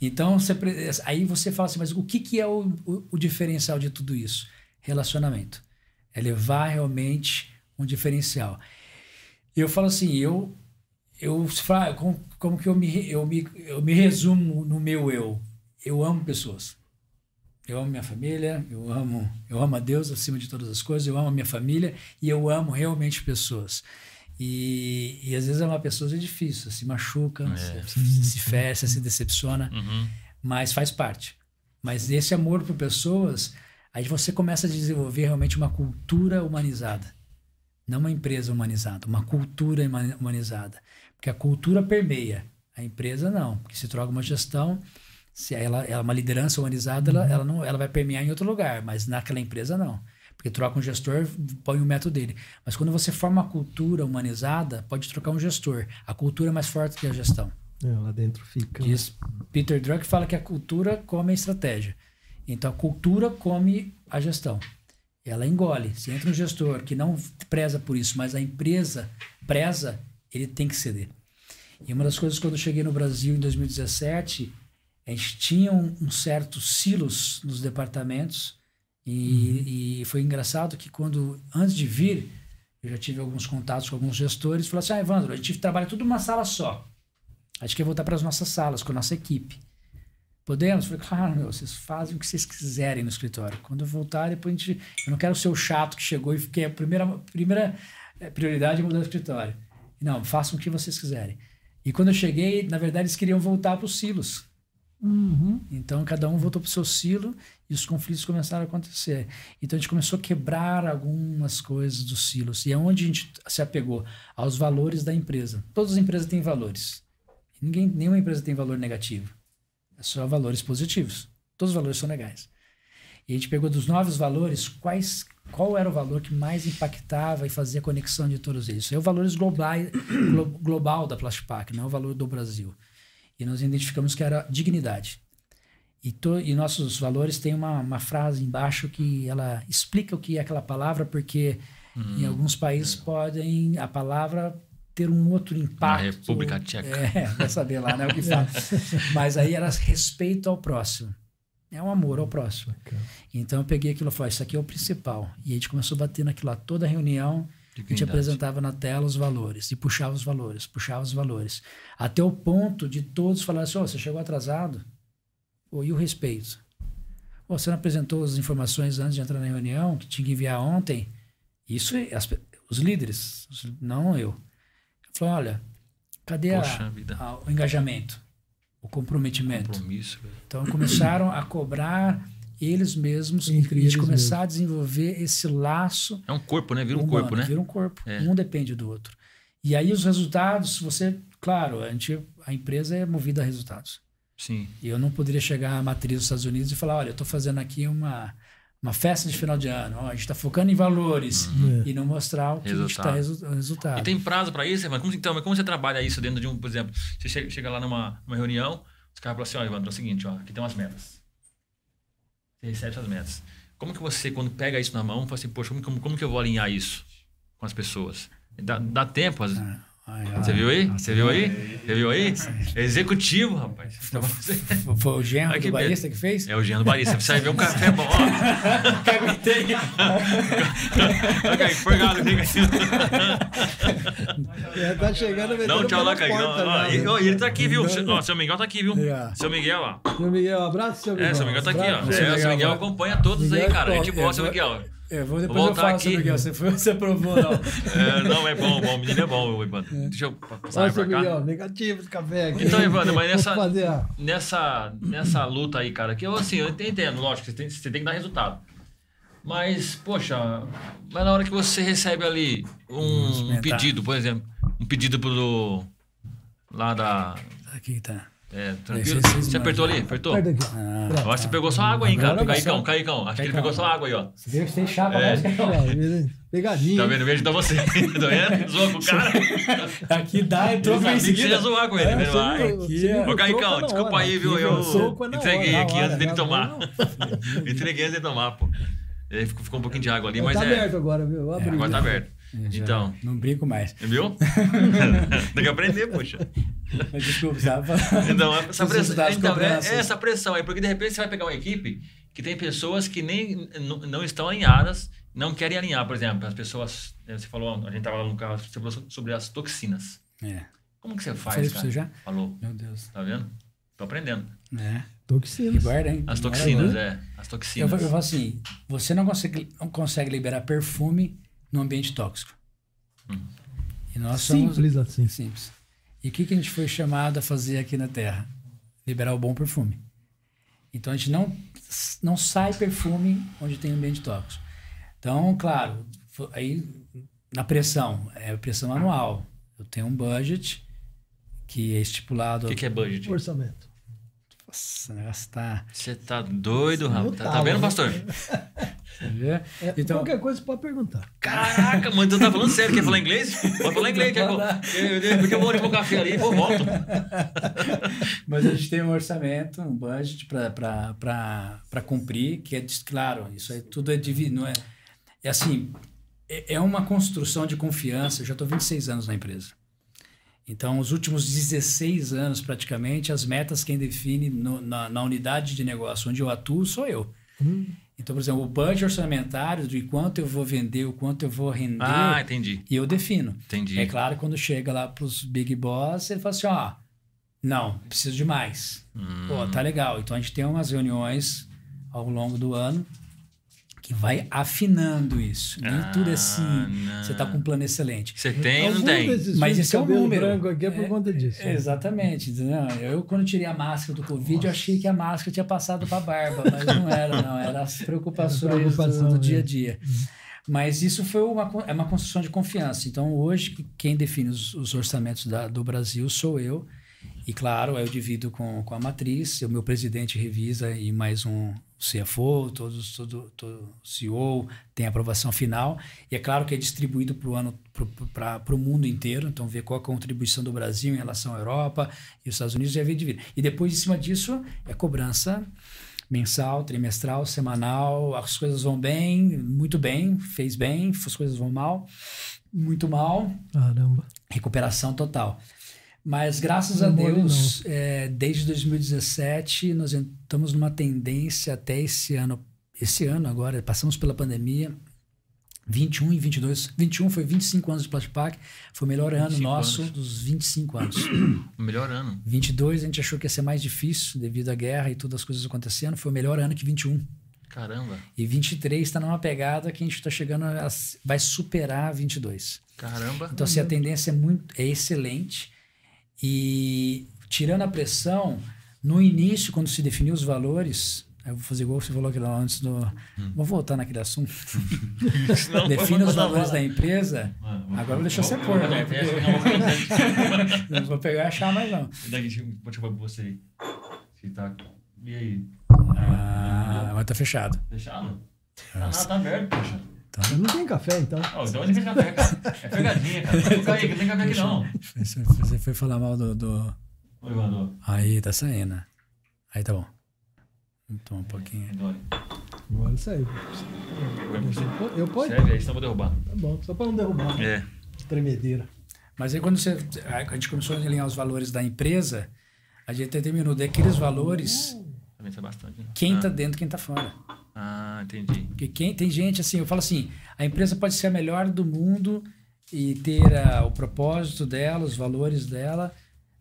C: Então, você, aí você fala assim, mas o que, que é o, o, o diferencial de tudo isso? Relacionamento. É levar realmente um diferencial. Eu falo assim, eu, eu como, como que eu me, eu, me, eu me resumo no meu eu? Eu amo pessoas. Eu amo minha família, eu amo, eu amo a Deus acima de todas as coisas, eu amo a minha família e eu amo realmente pessoas. E, e às vezes amar pessoas é difícil, se machuca,
A: É.
C: se, se fecha, se decepciona,
A: Uhum.
C: mas faz parte. Mas esse amor por pessoas, aí você começa a desenvolver realmente uma cultura humanizada. Não uma empresa humanizada, uma cultura huma- humanizada. Porque a cultura permeia, a empresa não. Porque se troca uma gestão, se ela é uma liderança humanizada, ela, ela, não, ela vai permear em outro lugar, mas naquela empresa não. Porque troca um gestor, põe o método dele. Mas quando você forma uma cultura humanizada, pode trocar um gestor. A cultura é mais forte que a gestão.
B: É, lá dentro fica.
C: Diz Peter Drucker fala que a cultura come a estratégia. Então a cultura come a gestão. Ela engole. Se entra um gestor que não preza por isso, mas a empresa preza, ele tem que ceder. E uma das coisas quando eu cheguei no Brasil em 2017, a gente tinha um, um certo silos nos departamentos e, e foi engraçado que quando antes de vir eu já tive alguns contatos com alguns gestores, falaram assim, ah, Evandro, a gente trabalha tudo numa sala só. A gente quer voltar para as nossas salas, com a nossa equipe. Podemos? Eu falei, claro, meu, vocês fazem o que vocês quiserem no escritório. Quando eu voltar, depois a gente. Eu não quero ser o chato que chegou e fiquei a primeira, primeira eh, prioridade é mudar o escritório. Não, façam o que vocês quiserem. E quando eu cheguei, na verdade, eles queriam voltar para os silos.
B: Uhum.
C: Então, cada um voltou para o seu silo e os conflitos começaram a acontecer. Então, a gente começou a quebrar algumas coisas dos silos. E é onde a gente se apegou aos valores da empresa. Todas as empresas têm valores. Ninguém, nenhuma empresa tem valor negativo. É só valores positivos. Todos os valores são legais. E a gente pegou dos novos valores, quais, qual era o valor que mais impactava e fazia conexão de todos eles. É o valores globais, glo, global da Plastipac, não é o valor do Brasil. E nós identificamos que era dignidade. E, to, e nossos valores têm uma, uma frase embaixo que ela explica o que é aquela palavra, porque em alguns países podem a palavra ter um outro impacto.
A: Na República Tcheca.
C: É, *laughs* vai saber lá, né, o que fala. *laughs* Mas aí era respeito ao próximo. É um amor ao próximo.
B: Bacana.
C: Então eu peguei aquilo e falei, isso aqui é o principal. E a gente começou a bater naquilo lá. Toda reunião, a gente apresentava na tela os valores e puxava os valores, puxava os valores. Até o ponto de todos falarem assim, "Ô, você chegou atrasado? Pô, e o respeito? Pô, você não apresentou as informações antes de entrar na reunião, que tinha que enviar ontem? Isso, as os líderes, não eu. Falei, olha, cadê a- a- o engajamento, o comprometimento?
A: Compromisso.
C: Então começaram a cobrar eles mesmos
B: Entre
C: e a gente
B: eles
C: começar a desenvolver esse laço
A: É um corpo, né? Vira um
C: humano,
A: corpo, né?
C: Vira um corpo.
A: É.
C: Um depende do outro. E aí os resultados, você, claro, a, gente, a empresa é movida a resultados.
A: Sim.
C: E eu não poderia chegar à matriz dos Estados Unidos e falar, olha, eu estou fazendo aqui uma, uma festa de final de ano, ó, a gente está focando em valores
B: Uhum.
C: e não mostrar o que está
A: Resultado.
C: resultado.
A: E tem prazo pra isso, Evandro? Como, então, mas como você trabalha isso dentro de um, por exemplo, você chega, chega lá numa, numa reunião, os caras falam assim, ó, Evandro, é o seguinte, ó, aqui tem umas metas. Você recebe essas metas. Como que você, quando pega isso na mão, fala assim, poxa, como, como, como que eu vou alinhar isso com as pessoas? Dá, dá tempo.
C: Ai,
A: Você viu aí? Você viu aí? Você viu aí? Executivo, rapaz.
C: Foi- Foi o
A: que
C: do barista que fez?
A: É o Jean do Barista. Você vai ver um café bom. Ó,
C: Que aguentei.
A: Fica assim.
B: É, tá chegando,
A: Dá um tchau lá. Não, ó, e ele tá aqui, viu? Ó, seu Miguel tá aqui, viu?
C: É.
A: Seu Miguel, ó.
B: Seu Miguel, abraço, seu Miguel.
A: É, seu Miguel tá aqui, ó. É,
B: seu
A: Miguel acompanha todos aí, cara. Gente
C: ó,
A: boa,
C: eu
A: seu Miguel.
C: Eu vou depois
A: Vou
C: eu
A: voltar
C: falo,
A: aqui.
C: seu Miguel. Você, foi, *laughs* você provou, não.
A: É, não, é bom, bom. O menino é bom, o Evandro. Deixa eu passar
B: Olha,
A: pra cá.
B: Miguel, negativo esse café aqui.
A: Então, Evandro, mas *laughs* nessa-
B: fazer
A: nessa, nessa luta aí, cara, que eu assim, eu entendo, lógico, você tem, você tem que dar resultado. Mas, poxa, mas na hora que você recebe ali um,
C: experimentar.
A: pedido, por exemplo, um pedido pro lá da.
C: Aqui tá.
A: É, tranquilo?
C: Esse
A: Você apertou ali? Apertou?
B: Aperta aqui.
C: Ah.
A: Agora você pegou só água aí, cara. Caicão, Caicão. Acho que ele pegou só água aí, ó.
C: Você que tem chapa
A: É.
B: Ó, *laughs* Pegadinha.
A: Tá vendo? De dar você. *laughs* Tá vendo? Zoou com o cara. *laughs*
C: Aqui dá, entrou pra em
A: que você ia
C: seguida.
A: zoar com ele, né?
C: aqui
B: você
C: é-
A: Ô, Caicão,
B: é
A: desculpa aí, viu? Eu
B: é
A: entreguei aqui antes dele tomar. Entreguei antes de tomar, pô. Ele ficou, um pouquinho de água ali, mas
B: tá
A: é.
B: aberto agora, viu?
A: Agora tá aberto.
C: Já
A: Então,
C: Não brinco mais.
A: viu? *laughs* Tem que aprender, poxa.
C: Mas desculpa, sabe?
A: Então, essa pressão, então, é, é essa pressão aí, porque de repente você vai pegar uma equipe que tem pessoas que nem não estão alinhadas, não querem alinhar, por exemplo, as pessoas, eh, você falou, a gente tava lá no carro, você falou so- sobre as toxinas.
C: É.
A: Como que você faz,
C: Falei pra
A: cara?
C: você já?
A: Falou,
C: Meu Deus.
A: tá vendo? Tô aprendendo.
C: É.
B: Toxinas.
C: Guarda, hein?
A: As toxinas, é, as
C: Eu,
A: toxinas.
C: falo- eu falo assim, você não consegue, não consegue liberar perfume num ambiente tóxico. E nós somos...
B: Simples assim.
C: Simples. E o que, que a gente foi chamado a fazer aqui na Terra? Liberar o bom perfume. Então a gente não, não sai perfume onde tem ambiente tóxico. Então, claro, aí na pressão, é pressão anual. Eu tenho um budget que é estipulado.
A: O que, que é budget?
B: Orçamento.
C: Nossa, o negócio tá.
A: Você tá doido, rapaz? Tá, tá vendo,
B: né?
A: pastor? *laughs*
C: Você vê?
B: É,
C: Então-
B: Qualquer coisa você pode perguntar.
A: Caraca, mano, tu tá falando sério? Quer falar inglês? Pode falar inglês. Quer... *laughs* Eu, eu, eu vou ali pro café ali e vou volto. *laughs*
C: Mas a gente tem um orçamento, um budget para cumprir, que é, claro, isso aí tudo é divino. É, é assim, é, é uma construção de confiança. Eu já estou 26 anos na empresa. Então, os últimos 16 anos, praticamente, as metas quem define no- na, na unidade de negócio onde eu atuo sou eu. Então, por exemplo, o budget orçamentário de quanto eu vou vender, o quanto eu vou render,
A: Ah, entendi.
C: e eu defino.
A: Entendi.
C: É claro, quando chega lá pros Big Boss, ele fala assim, ó, não, preciso de mais.
A: Hum.
C: Pô, tá legal. Então a gente tem umas reuniões ao longo do ano que vai afinando isso. Nem
A: Ah,
C: tudo é assim,
A: não.
C: você tá com um plano excelente.
A: Você tem ou não tem?
C: Mas esse é o número.
B: branco aqui é por conta disso.
C: Exatamente. entendeu? Eu, quando tirei a máscara do Covid, eu achei que a máscara tinha passado para a barba, mas não era, não. Era as preocupações
B: Era preocupação
C: do, do dia a dia. Mas isso foi uma, é uma construção de confiança. Então, hoje, quem define os, os orçamentos da- do Brasil sou eu. E, claro, eu divido com, com a matriz, o meu presidente revisa e mais um CFO, todos, todo, todo CEO tem aprovação final. E é claro que é distribuído para o ano para o mundo inteiro. Então, ver qual a contribuição do Brasil em relação à Europa e os Estados Unidos já vem dividido. E depois, em cima disso, é cobrança mensal, trimestral, semanal. As coisas vão bem, muito bem, fez bem, as coisas vão mal, muito mal
B: Caramba.
C: recuperação total. Mas graças
B: Não
C: a Deus, é, desde 2017 nós estamos numa tendência até esse ano, esse ano agora, passamos pela pandemia, 21 e 22, 21 foi 25 anos de Plastic Pack, foi o melhor ano
A: 25
C: nosso
A: anos.
C: dos 25 anos. *clears throat*
A: O melhor ano.
C: 22 a gente achou que ia ser mais difícil devido à guerra e todas as coisas acontecendo, foi o melhor ano que 21.
A: Caramba.
C: E 23 está numa pegada que a gente está chegando, a, vai superar 22.
A: Caramba.
C: Então, assim, a tendência é, muito, é excelente. E tirando a pressão, no início, quando se definiu os valores, eu vou fazer igual você falou aqui lá antes do. Vou voltar naquele assunto. *laughs*
A: Não,
C: Define os
A: vou- vou-
C: valores
A: vou-
C: da empresa.
A: Mano, vou-
C: Agora vou deixar você
A: vou-
C: pôr,
A: vou-
C: né?
A: vou- vou- vou-
C: Não vou pegar e achar mais, não.
A: Daqui, deixa eu deixa eu pra você aí. Se tá. E aí?
C: Ah, agora tá fechado.
A: Fechado? Não, tá aberto, poxa.
B: Não tem café, então.
A: De onde vem café, cara? É pegadinha, cara. Não cai, não tem café aqui não.
C: Você você foi falar mal do. do...
A: Oi, Evandro.
C: Aí, tá saindo. Aí tá bom. Vamos tomar um pouquinho.
B: Agora saiu.
A: Eu,
B: pode?
A: Serve aí, senão eu vou derrubar.
B: Tá bom, só para não derrubar. né?
A: É.
B: Tremedeira.
C: Mas aí quando você, a gente começou a alinhar os valores da empresa, a gente determinou daqueles valores
A: Também sai bastante. né?
C: quem
A: ah.
C: está dentro quem está fora.
A: Ah, entendi.
C: Porque quem tem gente assim, eu falo assim, a empresa pode ser a melhor do mundo e ter ah, o propósito dela, os valores dela,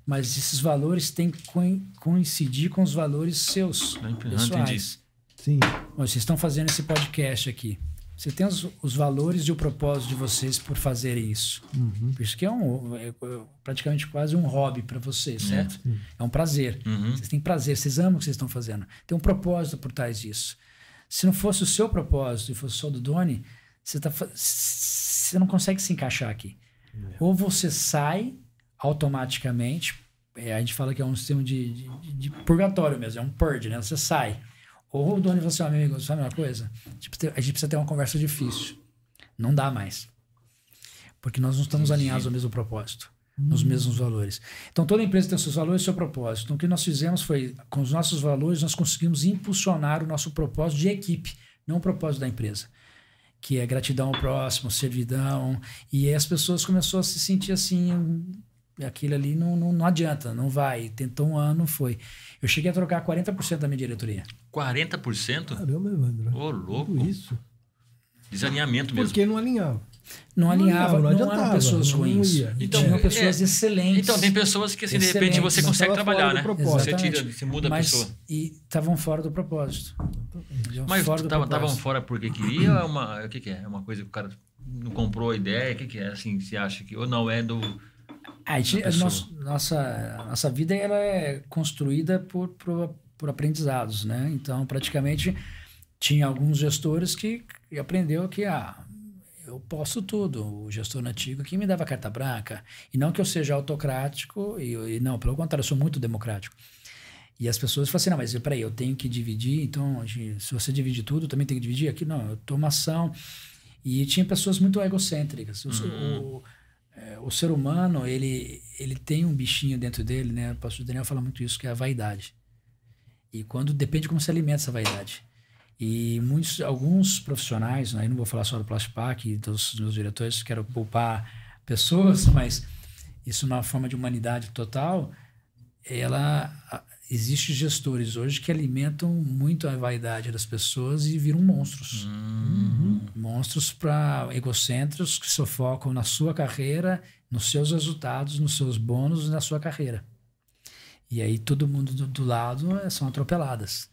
C: mas esses valores têm que coin- coincidir com os valores seus,
A: Não entendi.
C: pessoais.
B: Sim.
C: Bom, Vocês estão fazendo esse podcast aqui. Você tem os, os valores e o propósito de vocês por fazerem isso.
B: Uhum.
C: Por isso que é, um, é- é praticamente quase um hobby para vocês, certo? É um prazer.
A: Uhum.
C: Vocês têm prazer, vocês amam o que vocês estão fazendo. Tem um propósito por trás disso. Se não fosse o seu propósito e fosse só do Doni, você, tá, você não consegue se encaixar aqui. Ou você sai automaticamente, é, a gente fala que é um sistema de, de- de purgatório mesmo, é um purge, né? Você sai. Ou o Doni fala assim, meu amigo, sabe uma coisa? A gente precisa ter uma conversa difícil. Não dá mais. Porque nós não estamos
A: Entendi.
C: alinhados ao mesmo propósito, nos mesmos valores. Então, toda empresa tem seus valores e seu propósito. Então, o que nós fizemos foi, com os nossos valores, nós conseguimos impulsionar o nosso propósito de equipe, não o propósito da empresa. Que é gratidão ao próximo, servidão. E aí as pessoas começaram a se sentir assim, aquilo ali não, não, não adianta, não vai. Tentou um ano, não foi. Eu cheguei a trocar 40% da minha diretoria.
A: 40%?
B: Caramba, Evandro.
A: Ô, louco.
B: Tudo isso.
A: Desalinhamento mesmo.
B: Porque não alinhava.
C: Não
B: Não
C: alinhava,
B: alinhava,
C: não,
B: não
C: eram pessoas
B: não
C: ruins.
B: ia.
A: Então,
C: Tinham
A: é-
C: pessoas excelentes.
A: Então, tem pessoas que, assim, de repente, você consegue trabalhar, né? Você, tira, você muda a
C: mas,
A: pessoa.
C: E estavam fora do propósito.
A: Mas estavam fora porque queria é uma, o que, que é? É uma coisa que o cara não comprou a ideia? O que, que é? Assim, você acha que... Ou não, é do...
C: A gente- a nossa, nossa, nossa vida ela é construída por, por, por aprendizados, né? Então, praticamente, tinha alguns gestores que, que aprendeu que ah, eu posso tudo. O gestor antigo que me dava carta branca. E não que eu seja autocrático, e, e não, pelo contrário, eu sou muito democrático. E as pessoas falam assim, não, mas peraí, eu tenho que dividir, então, se você divide tudo, também tenho que dividir aqui? Não, eu tomo ação. E tinha pessoas muito egocêntricas. O- o, é, o ser humano, ele, ele tem um bichinho dentro dele, né? O pastor Daniel fala muito isso, que é a vaidade. E quando depende como se alimenta essa vaidade. E muitos, alguns profissionais, né, aí não vou falar só do Plastipac e dos meus diretores, quero poupar pessoas, *laughs* mas isso na forma de humanidade total, ela existe gestores hoje que alimentam muito a vaidade das pessoas e viram monstros. Monstros para egocêntricos que só focam na sua carreira, nos seus resultados, nos seus bônus e na sua carreira. E aí todo mundo do, do lado eh, são atropeladas.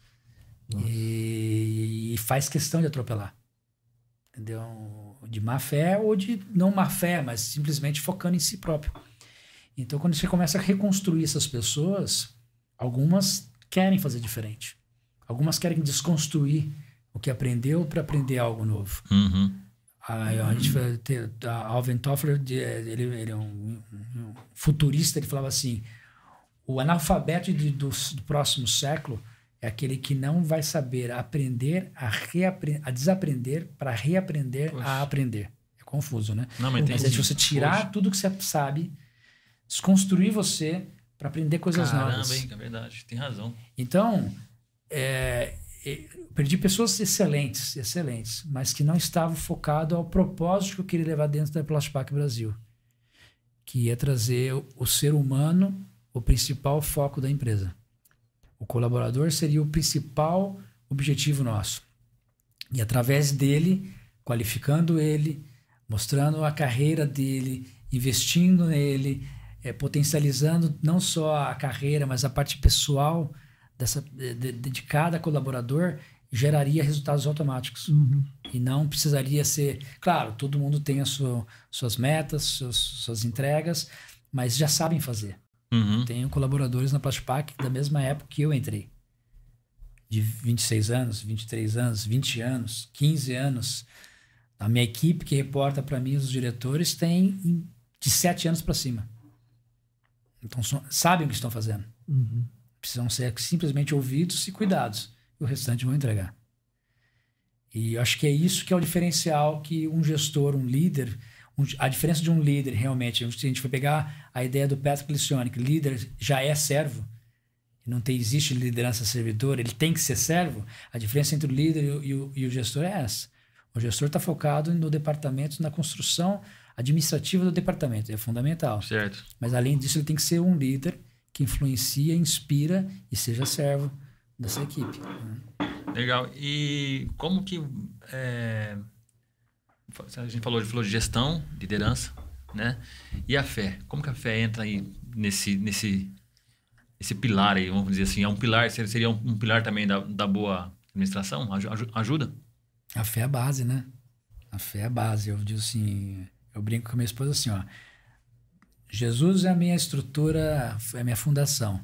C: E, e faz questão de atropelar. Entendeu? De má fé ou de não má fé, mas simplesmente focando em si próprio. Então, quando você começa a reconstruir essas pessoas, algumas querem fazer diferente. Algumas querem desconstruir o que aprendeu para aprender algo novo.
A: Uhum.
C: A, a gente vai ter, a Alvin Toffler, ele, ele é um, um futurista, ele falava assim, o analfabeto de- do, do próximo século é aquele que não vai saber aprender a, a desaprender para reaprender
A: Poxa.
C: a aprender. É confuso, né?
A: Não, mas
C: é de você tirar
A: Poxa.
C: tudo que você sabe, desconstruir você para aprender coisas
A: Caramba,
C: novas.
A: hein? É verdade. Tem razão.
C: Então, é, é, perdi pessoas excelentes, excelentes, mas que não estavam focadas ao propósito que eu queria levar dentro da Plastipac Brasil, que ia trazer o, o ser humano o principal foco da empresa. O colaborador seria o principal objetivo nosso. E através dele, qualificando ele, mostrando a carreira dele, investindo nele, eh, potencializando não só a carreira, mas a parte pessoal dessa, de, de- de cada colaborador, geraria resultados automáticos.
B: Uhum.
C: E não precisaria ser. Claro, todo mundo tem as sua- suas metas, suas, suas entregas, mas já sabem fazer.
A: Uhum.
C: Tenho colaboradores na Plastipac da mesma época que eu entrei. De 26 anos, 23 anos, 20 anos, 15 anos. A minha equipe que reporta para mim, os diretores, tem em- de 7 anos para cima. Então, são- sabem o que estão fazendo.
B: Uhum.
C: Precisam ser simplesmente ouvidos e cuidados. E o restante vão entregar. E acho que é isso que é o diferencial que um gestor, um líder, a diferença de um líder realmente, se a gente for pegar a ideia do Patrick Lencioni, que líder já é servo, não tem, existe liderança servidor, ele tem que ser servo, a diferença entre o líder e o, e o, e o gestor é essa. O gestor está focado no departamento, na construção administrativa do departamento, é fundamental.
A: Certo.
C: Mas além disso, ele tem que ser um líder que influencia, inspira e seja servo dessa equipe.
A: Legal. E como que é, a gente falou, falou de gestão, liderança, né? E a fé? Como que a fé entra aí nesse nesse esse pilar aí, vamos dizer assim, é um pilar, seria um, um pilar também da, da boa administração? Ajuda?
C: A fé é a base, né? A fé é a base. Eu digo assim, eu brinco com minha esposa assim, ó. Jesus é a minha estrutura, é a minha fundação.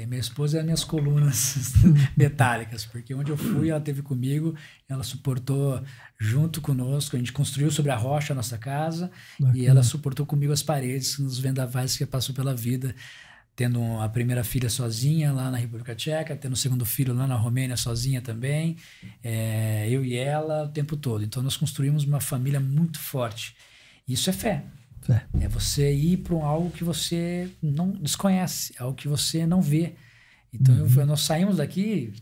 C: E minha esposa é as minhas colunas *laughs* metálicas, porque onde eu fui, ela teve comigo, ela suportou junto conosco, a gente construiu sobre a rocha a nossa casa, Bacana. e ela suportou comigo as paredes nos vendavais que passou pela vida, tendo a primeira filha sozinha lá na República Tcheca, tendo o segundo filho lá na Romênia sozinha também, é, eu e ela o tempo todo. Então nós construímos uma família muito forte. Isso é fé. Fé. É você ir para algo que você não desconhece, algo que você não vê. Então uhum. eu, nós saímos daqui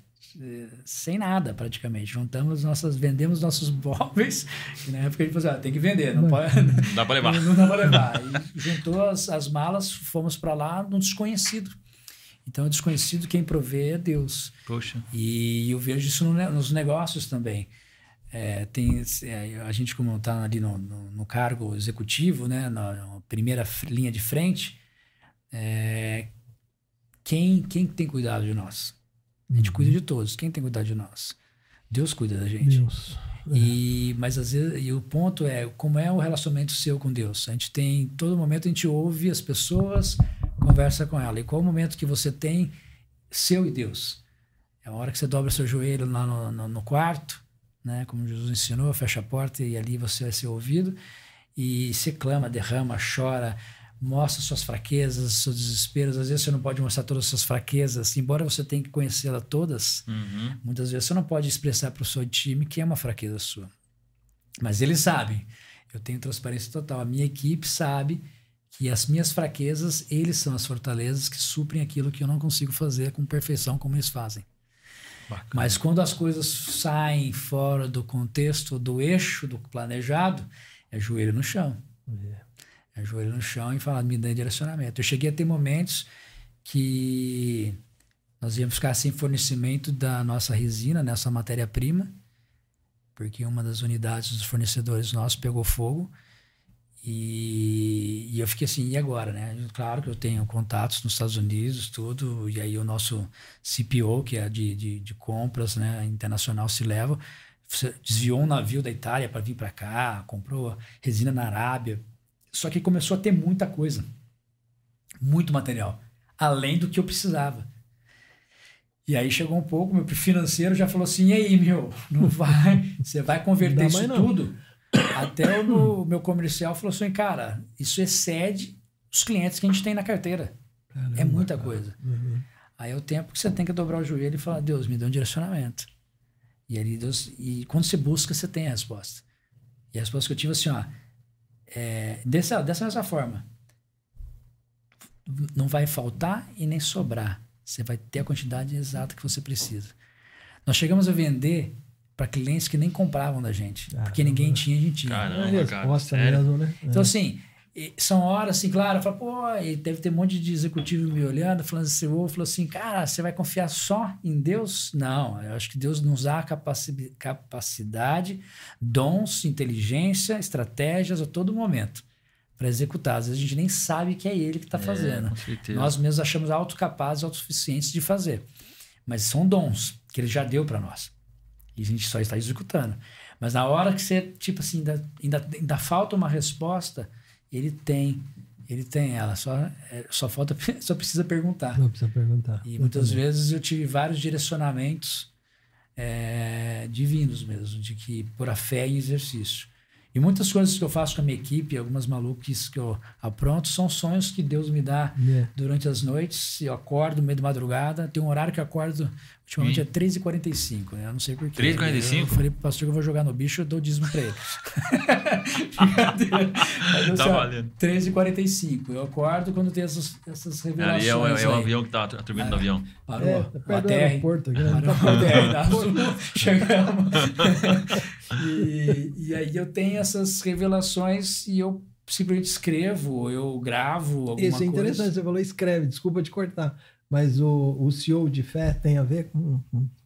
C: eh, sem nada praticamente. Juntamos nossas, vendemos nossos *laughs* móveis, e na época a gente falou assim, ah, tem que vender, não, pode. *laughs*
A: Não dá para levar.
C: Não, não dá para levar. E juntou as, as malas, fomos para lá num desconhecido. Então, o desconhecido, quem provê é Deus.
A: Poxa.
C: E eu vejo isso no, nos negócios também. É, tem, é, a gente, como está ali no, no, no, cargo executivo, né, na, na primeira linha de frente, é, quem, quem tem cuidado de nós? A gente uhum. cuida de todos. Quem tem cuidar de nós? Deus cuida da gente. Deus. E, mas às vezes, e o ponto é como é o relacionamento seu com Deus. A gente tem, todo momento a gente ouve as pessoas, conversa com ela. E qual o momento que você tem seu e Deus? É a hora que você dobra seu joelho lá no, no, no quarto, né? Como Jesus ensinou, fecha a porta e ali você vai ser ouvido. E se clama, derrama, chora, mostra suas fraquezas, seus desesperos. Às vezes você não pode mostrar todas as suas fraquezas, embora você tenha que conhecê-las todas. Uhum. Muitas vezes você não pode expressar para o seu time que é uma fraqueza sua. Mas eles sabem. Eu tenho transparência total. A minha equipe sabe que as minhas fraquezas, eles são as fortalezas que suprem aquilo que eu não consigo fazer com perfeição como eles fazem. Bacana. Mas quando as coisas saem fora do contexto, do eixo do planejado, é joelho no chão. Yeah. Ajoelho no chão e falar, me dê direcionamento. Eu cheguei a ter momentos que nós íamos ficar sem fornecimento da nossa resina, nessa matéria-prima, porque uma das unidades dos fornecedores nossos pegou fogo. E, e, eu fiquei assim, e agora, né? Claro que eu tenho contatos nos Estados Unidos, tudo, e aí o nosso CPO, que é de, de, de compras né, internacional, se leva, desviou um navio da Itália para vir para cá, comprou resina na Arábia, só que começou a ter muita coisa, muito material, além do que eu precisava. E aí chegou um pouco, meu financeiro já falou assim: e aí, meu, não vai, você vai converter isso não. tudo? Até o meu comercial falou assim: cara, isso excede os clientes que a gente tem na carteira. Caramba, é muita cara. coisa. Uhum. Aí é o tempo que você tem que dobrar o joelho e falar: Deus, me dê um direcionamento. E ali Deus, e quando você busca, você tem a resposta. E a resposta que eu tive assim: ó, é, dessa, dessa mesma forma. Não vai faltar e nem sobrar. Você vai ter a quantidade exata que você precisa. Nós chegamos a vender para clientes que nem compravam da gente. Caramba. Porque ninguém tinha, a gente tinha.
A: Caramba, cara. Mesmo,
C: né? Então, é. assim, são horas assim, claro, fala, pô, e deve ter um monte de executivo me olhando, falando assim, ou falou assim, cara, você vai confiar só em Deus? Não, eu acho que Deus nos dá capaci capacidade, dons, inteligência, estratégias a todo momento para executar. Às vezes a gente nem sabe que é Ele que está é, fazendo. Nós mesmos achamos autocapazes, autossuficientes de fazer. Mas são dons que Ele já deu para nós. E a gente só está executando. Mas na hora que você, tipo assim, ainda, ainda, ainda falta uma resposta ele tem, ele tem ela, só, é, só falta, *laughs* só precisa perguntar.
B: Não precisa perguntar.
C: E muitas vezes eu tive vários direcionamentos é, divinos mesmo, de que por a fé em exercício. E muitas coisas que eu faço com a minha equipe, algumas maluquices que eu apronto, são sonhos que Deus me dá
B: Yeah.
C: durante as noites. Eu acordo no meio da madrugada, tem um horário que eu acordo, ultimamente
A: Hum.
C: é 13h45, né? Eu não sei porquê.
A: 13h45?
C: Eu falei pro pastor que eu vou jogar no bicho, eu dou dízimo pra ele. *laughs* Deu
A: Tá
C: assim,
A: valendo.
C: 13h45. Eu acordo quando tem essas, essas revelações.
A: Ali é o, é o avião que tá, a turbina do avião.
C: Parou.
B: É, tá
C: a TR.
B: aeroporto aqui, né?
C: Parou
B: Tá
C: a Azul. Chegamos. E, e aí eu tenho essas revelações e eu simplesmente escrevo, eu gravo alguma
B: Isso é interessante,
C: coisa.
B: você falou escreve, desculpa te cortar, mas o, o CEO de fé tem a ver com,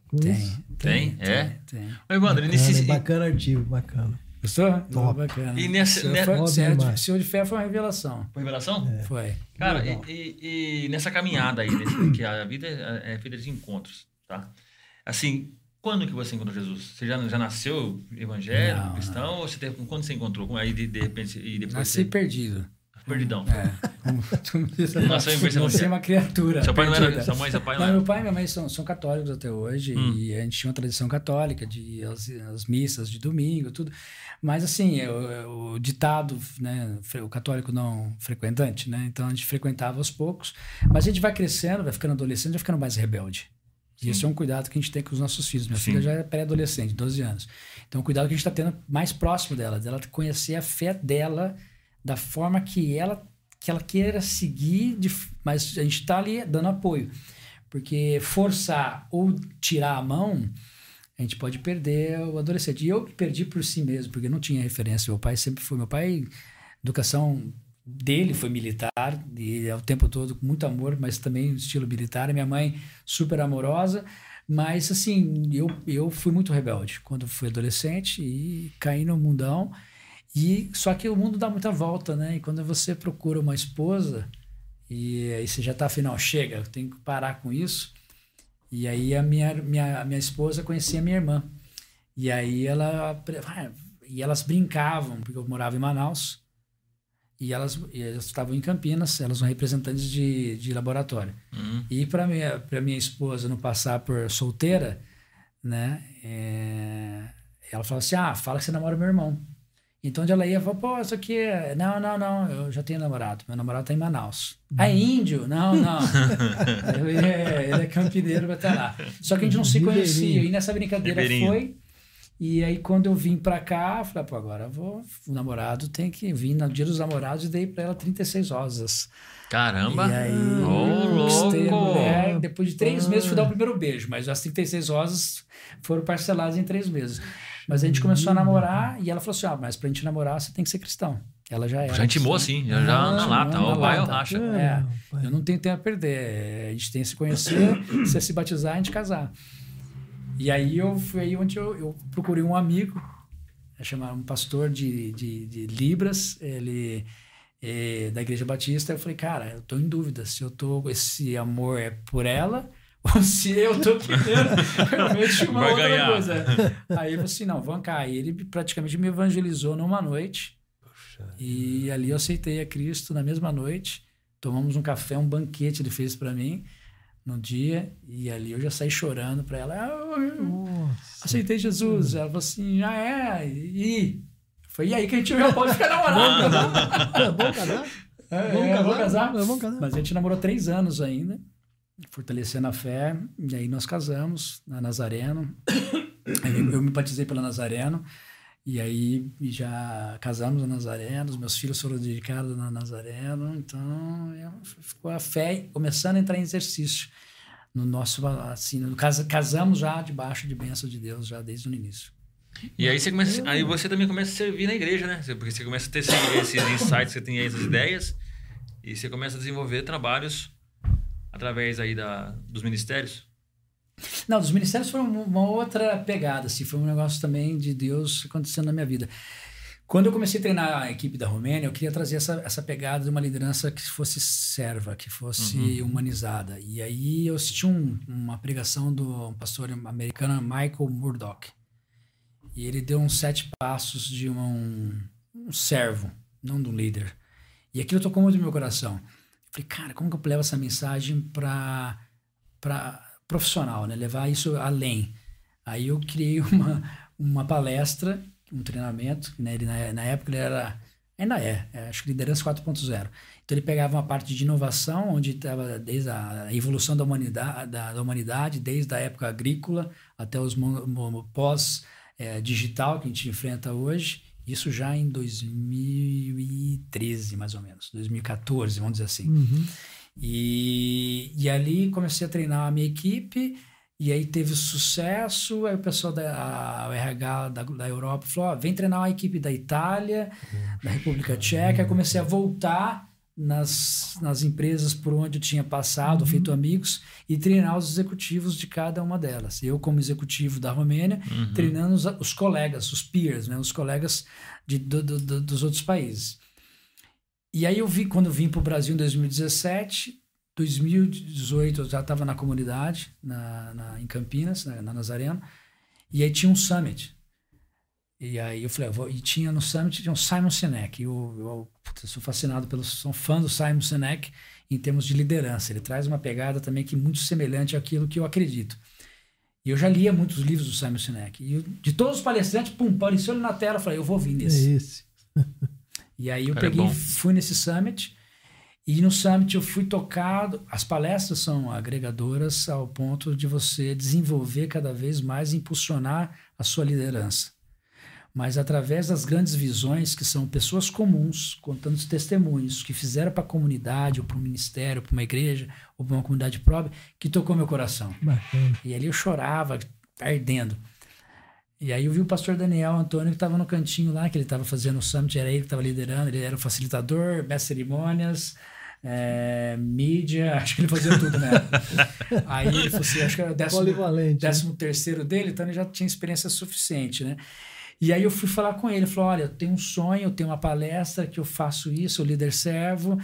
B: com
C: Tem,
B: isso?
A: Tem? É?
C: Tem. tem.
A: Ô, Evandro,
B: Bacana,
A: nesse,
B: bacana artigo, bacana.
C: Gostou?
B: Top.
C: Bacana.
A: E nessa-
C: Senhor
A: ne-
C: foi- de-
B: demais.
C: Senhor de Fé foi uma revelação.
A: Foi revelação?
B: É.
C: Foi.
A: Cara, e, e- e nessa caminhada aí, nesse- que a vida é, é feita de encontros, tá? Assim, quando que você encontrou Jesus? Você já, já nasceu evangélico,
C: Não,
A: cristão? Ou você teve, quando você encontrou? Com- Aí de, de repente, e depois
C: Nasci
A: você...
C: perdido.
A: Perdidão.
C: É. *laughs* Tu
A: em berço
C: Nasci
A: evangélico.
C: uma criatura.
A: Seu pai não era,
C: perdida.
A: sua mãe seu pai não
C: Não, meu pai e minha mãe são, são católicos até hoje
A: Hum.
C: e a gente tinha uma tradição católica de as, as missas de domingo, tudo. Mas assim, o, o ditado, né, o católico não frequentante, né? Então a gente frequentava aos poucos, mas a gente vai crescendo, vai ficando adolescente, vai ficando mais rebelde. E esse é um cuidado que a gente tem com os nossos filhos. Minha
A: Sim.
C: filha já é pré-adolescente, 12 anos. Então, o cuidado que a gente está tendo mais próximo dela, dela conhecer a fé dela da forma que ela que ela queira seguir, de, mas a gente está ali dando apoio. Porque forçar ou tirar a mão, a gente pode perder o adolescente. E eu perdi por si mesmo, porque não tinha referência. Meu pai sempre foi. Meu pai, educação dele foi militar, e é o tempo todo com muito amor, mas também estilo militar. Minha mãe, super amorosa. Mas, assim, eu, eu fui muito rebelde quando fui adolescente e caí no mundão. E só que o mundo dá muita volta, né? E quando você procura uma esposa e aí você já tá afinal chega, eu tenho que parar com isso. E aí a minha minha, a minha esposa conhecia a minha irmã. E aí ela ah, e elas brincavam, porque eu morava em Manaus. E elas, e elas estavam em Campinas, elas são representantes de, de laboratório.
A: Uhum.
C: E para minha, minha esposa não passar por solteira, né? é, ela falou assim: ah, fala que você namora meu irmão. Então, onde ela ia, falou, pô, isso aqui é... Não, não, não, eu já tenho namorado. Meu namorado tá em Manaus. Ah, é índio? Não, não. *laughs* ele, é, ele é campineiro, vai estar lá. Só que a gente não se conhecia. E nessa brincadeira
A: Ribeirinho.
C: foi... E aí, quando eu vim pra cá, eu falei, pô, agora vou... O namorado tem que vir no dia dos namorados e dei pra ela 36 rosas.
A: Caramba!
C: E aí,
A: louco!
C: mulher. Depois de três meses, fui dar o primeiro beijo. Mas as 36 rosas foram parceladas em três meses. Mas a gente começou a namorar e ela falou assim: ah, mas pra gente namorar, você tem que ser cristão. Ela já era.
A: Já intimou assim, já, já
C: Ah,
A: na lata.
C: na
A: Ó, vai ou racha.
C: É,
B: pai.
C: Eu não tenho tempo a perder. A gente tem que se conhecer, *coughs* se se batizar, a gente casar. E aí eu aí onde eu, eu procurei um amigo, é chamado um pastor de, de, de Libras, ele é, da Igreja Batista. Eu falei, cara, eu tô em dúvida se eu tô esse amor é por ela *laughs* ou se eu tô querendo *laughs* realmente uma
A: Vai
C: outra
A: ganhar.
C: coisa. Aí eu falei assim, não, vamos cá. E ele praticamente me evangelizou numa noite. E ali eu aceitei a Cristo na mesma noite. Tomamos um café, um banquete ele fez para mim no dia. E ali eu já saí chorando para ela. "Ah, aceitei Jesus. Ela falou assim, já é. E foi e aí que a gente já pode ficar namorando.
B: É bom casar?
C: É,
B: Vamos
C: é,
B: casar?
C: vamos casar?
B: É, vamos casar.
C: Mas a gente namorou três anos ainda, fortalecendo a fé. E aí nós casamos na Nazareno. *coughs* Eu, eu me batizei pela Nazareno. E aí já casamos na Nazareno. Os meus filhos foram dedicados na Nazareno. Então eu- ficou a fé começando a entrar em exercício. No nosso, assim, no, casa- casamos já debaixo de bênção de Deus, já desde o início.
A: E aí você começa, aí você também começa a servir na igreja, né? Porque você começa a ter esse- esses insights, você tem aí essas ideias e você começa a desenvolver trabalhos através aí da, dos ministérios.
C: Não, dos ministérios foi uma uma outra pegada, assim, foi um negócio também de Deus acontecendo na minha vida. Quando eu comecei a treinar a equipe da Romênia, eu queria trazer essa, essa pegada de uma liderança que fosse serva, que fosse humanizada. E aí eu assisti um- uma pregação do pastor americano Michael Murdoch. E ele deu uns sete passos de um, um servo, não de um líder. E aquilo tocou muito no meu coração. Eu falei, cara, como que eu levo essa mensagem para profissional, né? Levar isso além. Aí eu criei *laughs* uma, uma palestra um treinamento, né? Ele, na, na época ele era, ainda é, é, acho que liderança 4.0. Então ele pegava uma parte de inovação, onde estava desde a evolução da humanidade, da, da, humanidade, desde a época agrícola até os pós é, que a gente enfrenta hoje. Isso já em 2013, mais ou menos, 2014, vamos dizer assim.
B: Uhum.
C: E, e ali comecei a treinar a minha equipe e aí teve sucesso, aí o pessoal da a, RH da, da Europa falou: ó, vem treinar a equipe da Itália, da República Tcheca. Aí comecei a voltar nas, nas empresas por onde eu tinha passado, uhum. feito amigos, e treinar os executivos de cada uma delas. Eu, como executivo da Romênia, uhum. treinando os, os, colegas, os peers, né, os colegas de, do, do, dos outros países. E aí eu vi, quando eu vim para o Brasil em 2017, 2018 eu já estava na comunidade, na, na, em Campinas, na, na Nazareno, e aí tinha um summit. E aí eu falei, eu vou, e tinha no summit tinha um Simon Sinek. Eu, eu, eu sou fascinado pelo, sou fã do Simon Sinek em termos de liderança. Ele traz uma pegada também que é muito semelhante àquilo que eu acredito. E eu já lia muitos livros do Simon Sinek. E eu, de todos os palestrantes, pum, apareceu ele na tela, eu falei, eu vou vir nesse.
B: É esse. *laughs*
C: e aí eu peguei, fui nesse summit e no Summit eu fui tocado. As palestras são agregadoras ao ponto de você desenvolver cada vez mais, impulsionar a sua liderança. Mas através das grandes visões, que são pessoas comuns, contando os testemunhos que fizeram para a comunidade, ou para o ministério, para uma igreja, ou para uma comunidade própria, que tocou meu coração.
B: Bacana.
C: E ali eu chorava, ardendo. E aí eu vi o pastor Daniel Antônio que estava no cantinho lá, que ele estava fazendo o summit, era ele que estava liderando, ele era o facilitador, mestre cerimônias, é, mídia, *laughs* acho que ele fazia tudo, né? *laughs* Aí ele falou assim, acho que era o décimo,
B: né?
C: décimo terceiro dele, então ele já tinha experiência suficiente, né? E aí eu fui falar com ele, ele falou, olha, eu tenho um sonho, eu tenho uma palestra que eu faço isso, o líder servo,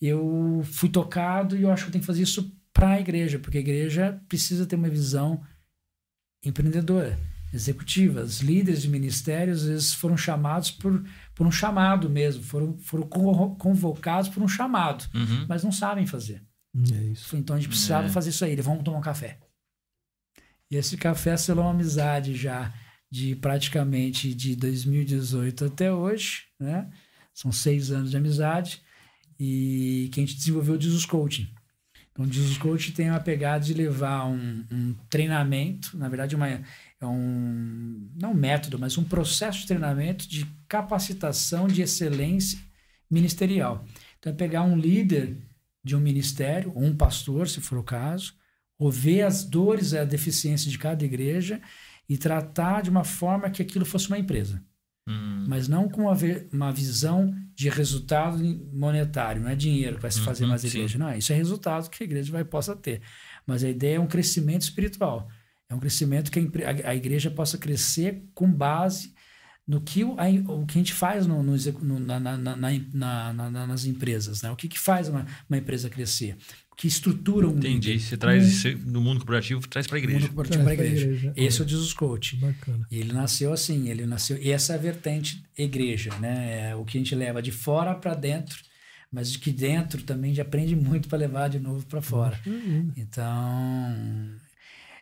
C: eu fui tocado e eu acho que eu tenho que fazer isso para a igreja, porque a igreja precisa ter uma visão empreendedora, executiva. Os líderes de ministérios, às vezes, foram chamados por por um chamado mesmo, foram, foram convocados por um chamado,
A: uhum.
C: mas não sabem fazer.
B: É isso.
C: Então a gente precisava é. fazer isso aí, vamos tomar um café. E esse café selou uma amizade já de praticamente de 2018 até hoje, né? São seis anos de amizade e que a gente desenvolveu o Jesus Coaching. Então, o Jesus Coaching tem uma pegada de levar um, um treinamento, na verdade, uma, é um não um método, mas um processo de treinamento de capacitação de excelência ministerial. Então é pegar um líder de um ministério, ou um pastor, se for o caso, ouvir as dores e a deficiência de cada igreja e tratar de uma forma que aquilo fosse uma empresa.
A: Hum.
C: Mas não com uma, uma visão de resultado monetário, não é dinheiro que vai se fazer uhum, mais igreja. Sim. Não, isso é resultado que a igreja vai possa ter. Mas a ideia é um crescimento espiritual. É um crescimento que a, igreja possa crescer com base no que o, que a gente faz no, no, na, na, na, nas empresas. Né? O que, que faz uma, uma empresa crescer? O que estrutura um
A: Entendi.
C: Líder.
A: Você traz no mundo corporativo, traz para a igreja.
C: Mundo corporativo para a igreja. igreja. Esse é o Jesus Coach.
B: Bacana.
C: E ele nasceu assim, ele nasceu... E essa é a vertente igreja, né? É o que a gente leva de fora para dentro, mas de que dentro também a gente aprende muito para levar de novo para fora.
B: Uhum.
C: Então,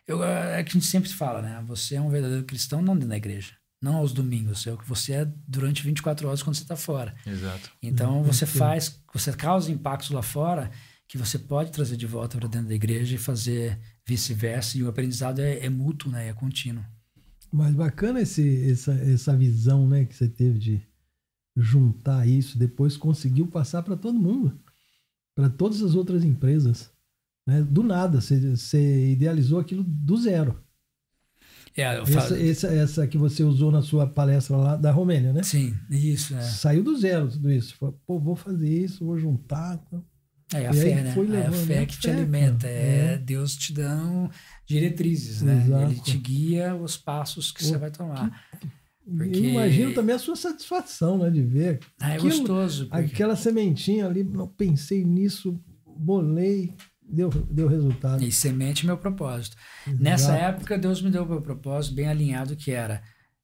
C: eu, é que a gente sempre fala, né? Você é um verdadeiro cristão não dentro da igreja. Não aos domingos, é o que você é durante 24 horas quando você está fora.
A: Exato.
C: Então uhum. você faz, você causa impactos lá fora que você pode trazer de volta para dentro da igreja e fazer vice-versa. E o aprendizado é, é, mútuo, né? É contínuo.
B: Mas bacana esse, essa, essa visão né, que você teve de juntar isso, depois conseguiu passar para todo mundo, para todas as outras empresas. Né? Do nada, você, você idealizou aquilo do zero.
C: É,
B: essa, essa, essa, que você usou na sua palestra lá da Romênia, né?
C: Sim, isso. É.
B: Saiu do zero tudo isso. Falou, Pô, vou fazer isso, vou juntar.
C: É a fé, né? é a fé né? que te alimenta. É, é, Deus te dando diretrizes, né? Exato. Ele te guia os passos que você vai tomar. Que...
B: Porque... imagino também a sua satisfação, né? De ver.
C: Ah, é aquilo, gostoso.
B: Porque... Aquela sementinha ali, não pensei nisso, bolei, deu, deu resultado.
C: E semente é meu propósito. Exato. Nessa época, Deus me deu o meu propósito bem alinhado, que era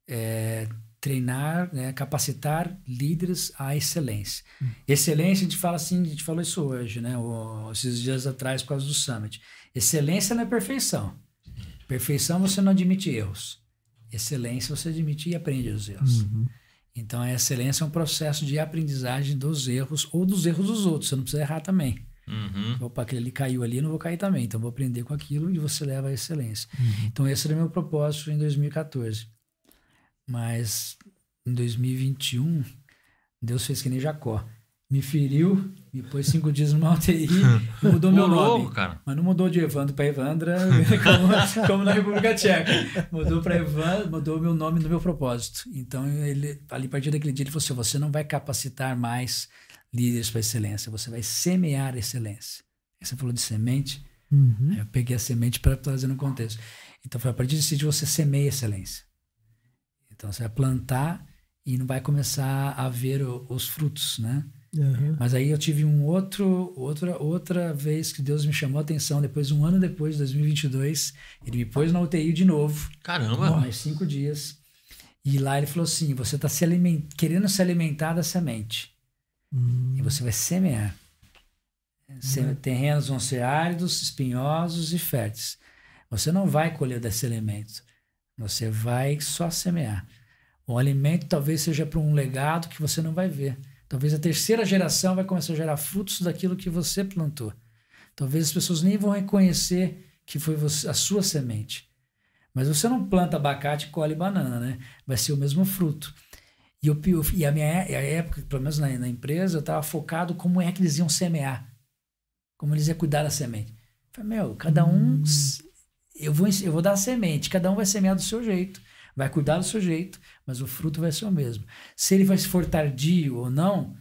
C: é, treinar, né, capacitar líderes à excelência. Hum. Excelência, a gente fala assim, a gente falou isso hoje, né, esses dias atrás, por causa do Summit. Excelência não é perfeição. Perfeição você não admite erros. Excelência você admite e aprende os erros.
B: Uhum.
C: Então, a excelência é um processo de aprendizagem dos erros ou dos erros dos outros. Você não precisa errar também.
A: Uhum.
C: Opa, aquele ali caiu ali, não vou cair também. Então, vou aprender com aquilo e você leva à excelência. Então, esse era meu propósito em 2014. Mas, em 2021, Deus fez que nem Jacó. Me feriu, me pôs cinco dias numa UTI e *laughs* mudou meu nome.
A: louco, cara.
C: Mas não mudou de Evandro para Evandra, *laughs* como, como na República Tcheca. Mudou para Evandro, mudou meu nome no meu propósito. Então, ele, ali a partir daquele dia, ele falou assim: você não vai capacitar mais líderes para excelência, você vai semear excelência. Aí você falou de semente,
B: Uhum.
C: eu peguei a semente para trazer no contexto. Então, foi a partir desse dia você semeia excelência. Então, você vai plantar e não vai começar a ver o- os frutos, né?
B: Uhum.
C: Mas aí eu tive um outro, outra, outra vez que Deus me chamou a atenção, depois, um ano depois, 2022, ele me pôs na UTI de novo,
A: Caramba.
C: mais cinco dias. E lá ele falou assim: você está se querendo se alimentar da semente.
B: Hum.
C: E você vai semear. Se- Terrenos vão ser áridos, espinhosos e férteis. Você não vai colher desse alimento. Você vai só semear. O alimento talvez seja para um legado que você não vai ver. Talvez a terceira geração vai começar a gerar frutos daquilo que você plantou. Talvez as pessoas nem vão reconhecer que foi você- a sua semente. Mas você não planta abacate e colhe banana, né? Vai ser o mesmo fruto. E, eu, e a minha é- a época, pelo menos na, na empresa, eu estava focado como é que eles iam semear. Como eles iam cuidar da semente. Eu falei, meu, cada um. s- Eu vou, eu vou dar a semente, cada um vai semear do seu jeito, vai cuidar do seu jeito, mas o fruto vai ser o mesmo. Se ele vai se for tardio ou não,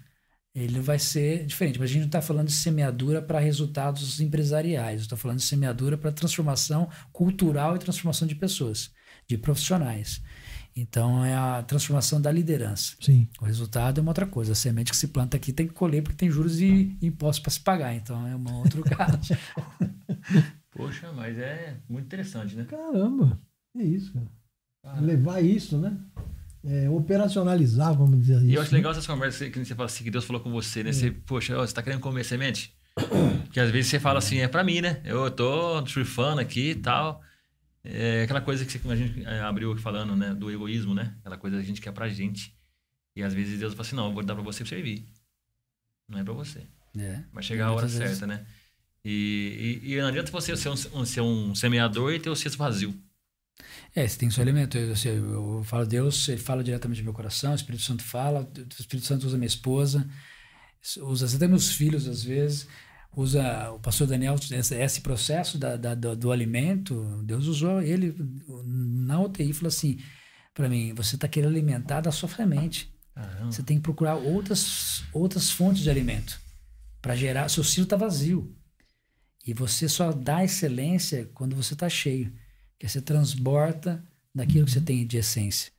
C: ele vai ser diferente. Mas a gente não está falando de semeadura para resultados empresariais, estou falando de semeadura para transformação cultural e transformação de pessoas, de profissionais. Então é a transformação da liderança.
B: Sim.
C: O resultado é uma outra coisa. A semente que se planta aqui tem que colher porque tem juros e impostos para se pagar. Então é um outro *laughs* caso.
A: Poxa, mas é muito interessante, né?
B: Caramba. É isso, cara.
A: Caramba.
B: Levar isso, né? É, operacionalizar, vamos dizer isso.
A: E eu acho
B: né?
A: legal essas conversas que você fala assim, que Deus falou com você, né? Você, poxa, ó, você tá querendo comer semente? *clears throat* Porque às vezes você fala assim, é pra mim, né? Eu tô surfando aqui e tal. É aquela coisa que a gente é, abriu falando, né? Do egoísmo, né? Aquela coisa que a gente quer pra gente. E às vezes Deus fala assim, não, eu vou dar pra você pra servir. Não é pra você.
C: É.
A: Vai chegar a hora
C: vezes.
A: certa, né? E, e, e não adianta você ser um, ser um semeador e ter o cesto vazio.
C: É, você tem seu elemento. Eu, assim, eu falo Deus, ele fala diretamente no meu coração, o Espírito Santo fala, o Espírito Santo usa minha esposa, usa até meus filhos às vezes, usa o pastor Daniel, esse, esse processo da, da- do, do alimento, Deus usou ele na UTI falou assim para mim, você está querendo alimentar da sua semente.
A: Caramba.
C: Você tem que procurar outras, outras fontes de alimento para gerar. Seu ciclo está vazio. E você só dá excelência quando você está cheio. Que você transborda daquilo que você tem de essência.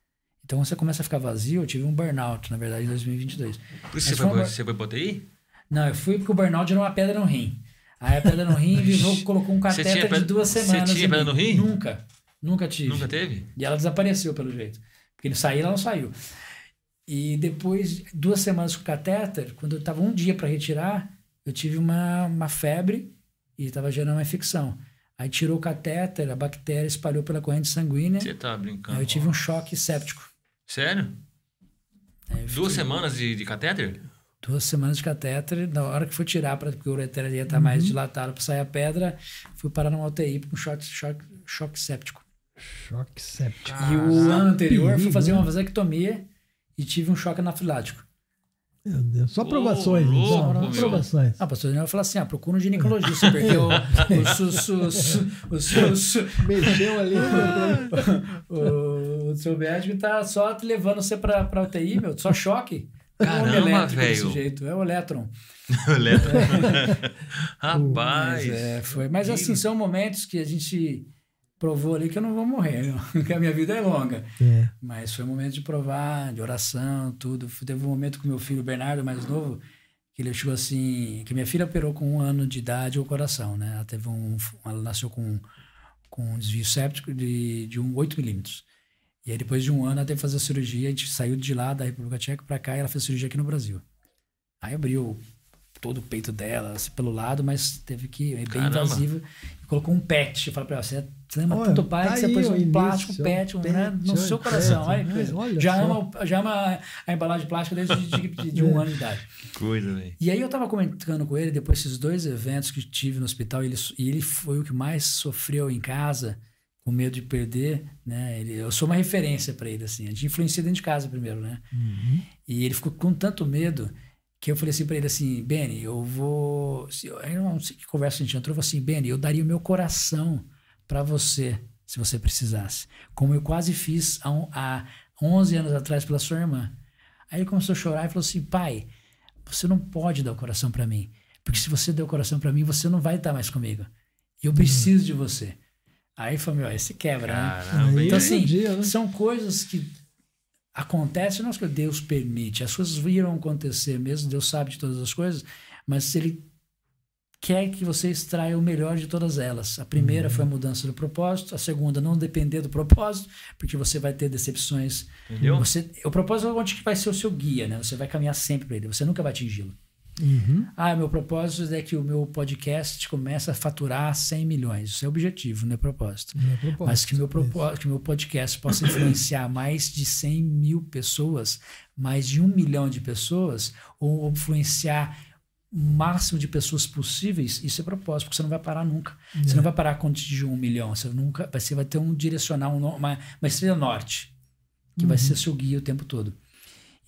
C: Então você começa a ficar vazio. Eu tive um burnout, na verdade, em 2022.
A: Por isso
C: Mas
A: você
C: foi
A: pra- você foi pra UTI?
C: Não, eu fui porque o burnout gerou uma pedra no rim. Aí a pedra no rim *laughs* virou, colocou um
A: Você tinha
C: catéter de duas
A: você
C: semanas.
A: tinha
C: em
A: pedra no rim?
C: Nunca. Nunca tive.
A: Nunca teve?
C: E ela desapareceu, pelo jeito. Porque ele saiu, ela não saiu. E depois, duas semanas com o catéter, quando eu estava um dia para retirar, eu tive uma, uma febre e estava gerando uma infecção. Aí tirou o catéter, a bactéria espalhou pela corrente sanguínea.
A: Você tá brincando.
C: Aí eu tive um choque séptico.
A: Sério? Duas
C: fiquei
A: semanas de, de catéter?
C: Duas semanas de catéter. Na hora que foi tirar, pra, porque o ureter ia estar mais dilatado para sair a pedra, fui parar numa UTI com choque, choque, choque séptico.
B: Choque séptico.
C: E o ano anterior, fui
B: perigo,
C: fazer
B: né?
C: uma vasectomia e tive um choque anafilático.
B: Meu Deus. Só
A: Ô,
B: provações.
A: louco,
B: só
A: meu.
B: provações.
C: Ah, pastor Daniel falou assim: ah, procura um ginecologista, porque o, o, su- su- su- o, su- su-
B: Mexeu ali. *laughs*
C: o, o seu médico tá só te levando você pra, pra UTI, meu, só choque.
A: Caramba,
C: é um elétrico
A: velho.
C: desse jeito, é o elétron. *laughs*
A: Letra. *laughs*
C: Mas,
A: Rapaz.
C: é, foi, mas assim, são momentos que a gente provou ali que eu não vou morrer, não, *laughs* que a minha vida é longa.
B: É.
C: Mas foi um momento de provar, de oração, tudo. Teve um momento com meu filho Bernardo, mais novo, que ele chegou assim, que minha filha operou com um ano de idade o coração, né? Ela teve um, ela nasceu com, com um desvio séptico de, de um 8 milímetros. E aí depois de um ano ela teve que fazer a cirurgia, a gente saiu de lá da República Tcheca para cá e ela fez cirurgia aqui no Brasil. Aí abriu todo o peito dela, assim, pelo lado, mas teve que, é bem
A: Caramba.
C: invasivo. E colocou um pet. Eu falei pra ela, você você ama
B: Olha,
C: tanto pai
B: tá
C: que você pôs
B: o
C: um
B: início,
C: plástico,
B: um
C: pet, um,
B: pet,
C: né, no seu
B: pet,
C: coração. Olha, que
B: é,
C: coisa.
B: olha
C: já,
B: só.
C: ama, já ama a embalagem plástica desde de, de, de um
B: É.
C: ano de idade.
A: Coisa, velho.
C: E aí eu tava comentando com ele, depois desses dois eventos que tive no hospital, ele, e ele foi o que mais sofreu em casa, com medo de perder, né? Ele, eu sou uma referência para ele, assim. A gente influencia dentro de casa primeiro, né?
B: Uhum.
C: E ele ficou com tanto medo que eu falei assim para ele assim, Benny, eu vou... Eu não sei que conversa a gente entrou, eu falei assim, Benny, eu daria o meu coração para você, se você precisasse. Como eu quase fiz há, um- há 11 anos atrás pela sua irmã. Aí ele começou a chorar e falou assim, pai, você não pode dar o coração para mim. Porque se você der o coração para mim, você não vai estar mais comigo. Eu preciso de você. Aí falou, meu, aí se quebra, né?
A: Caramba, hein,
C: Então, assim,
B: dia, né?
C: são coisas que acontecem, não é que Deus permite, as coisas viram acontecer mesmo, Deus sabe de todas as coisas, mas Ele quer que você extraia o melhor de todas elas. A primeira foi a mudança do propósito, a segunda, não depender do propósito, porque você vai ter decepções.
A: Entendeu?
C: Você, o propósito é onde que vai ser o seu guia, né? Você vai caminhar sempre para ele, você nunca vai atingi-lo.
B: Uhum.
C: Ah, meu propósito é que o meu podcast comece a faturar 100 milhões. Isso é objetivo, não é propósito.
B: Não é propósito.
C: Mas que meu, propó- que meu podcast possa influenciar *coughs* mais de 100 mil pessoas, mais de um milhão de pessoas, ou influenciar o máximo de pessoas possíveis, isso é propósito, porque você não vai parar nunca. Você não vai parar quando atingir um milhão. Você nunca, você vai ter um direcional, um uma, uma estrela norte, que vai ser seu guia o tempo todo.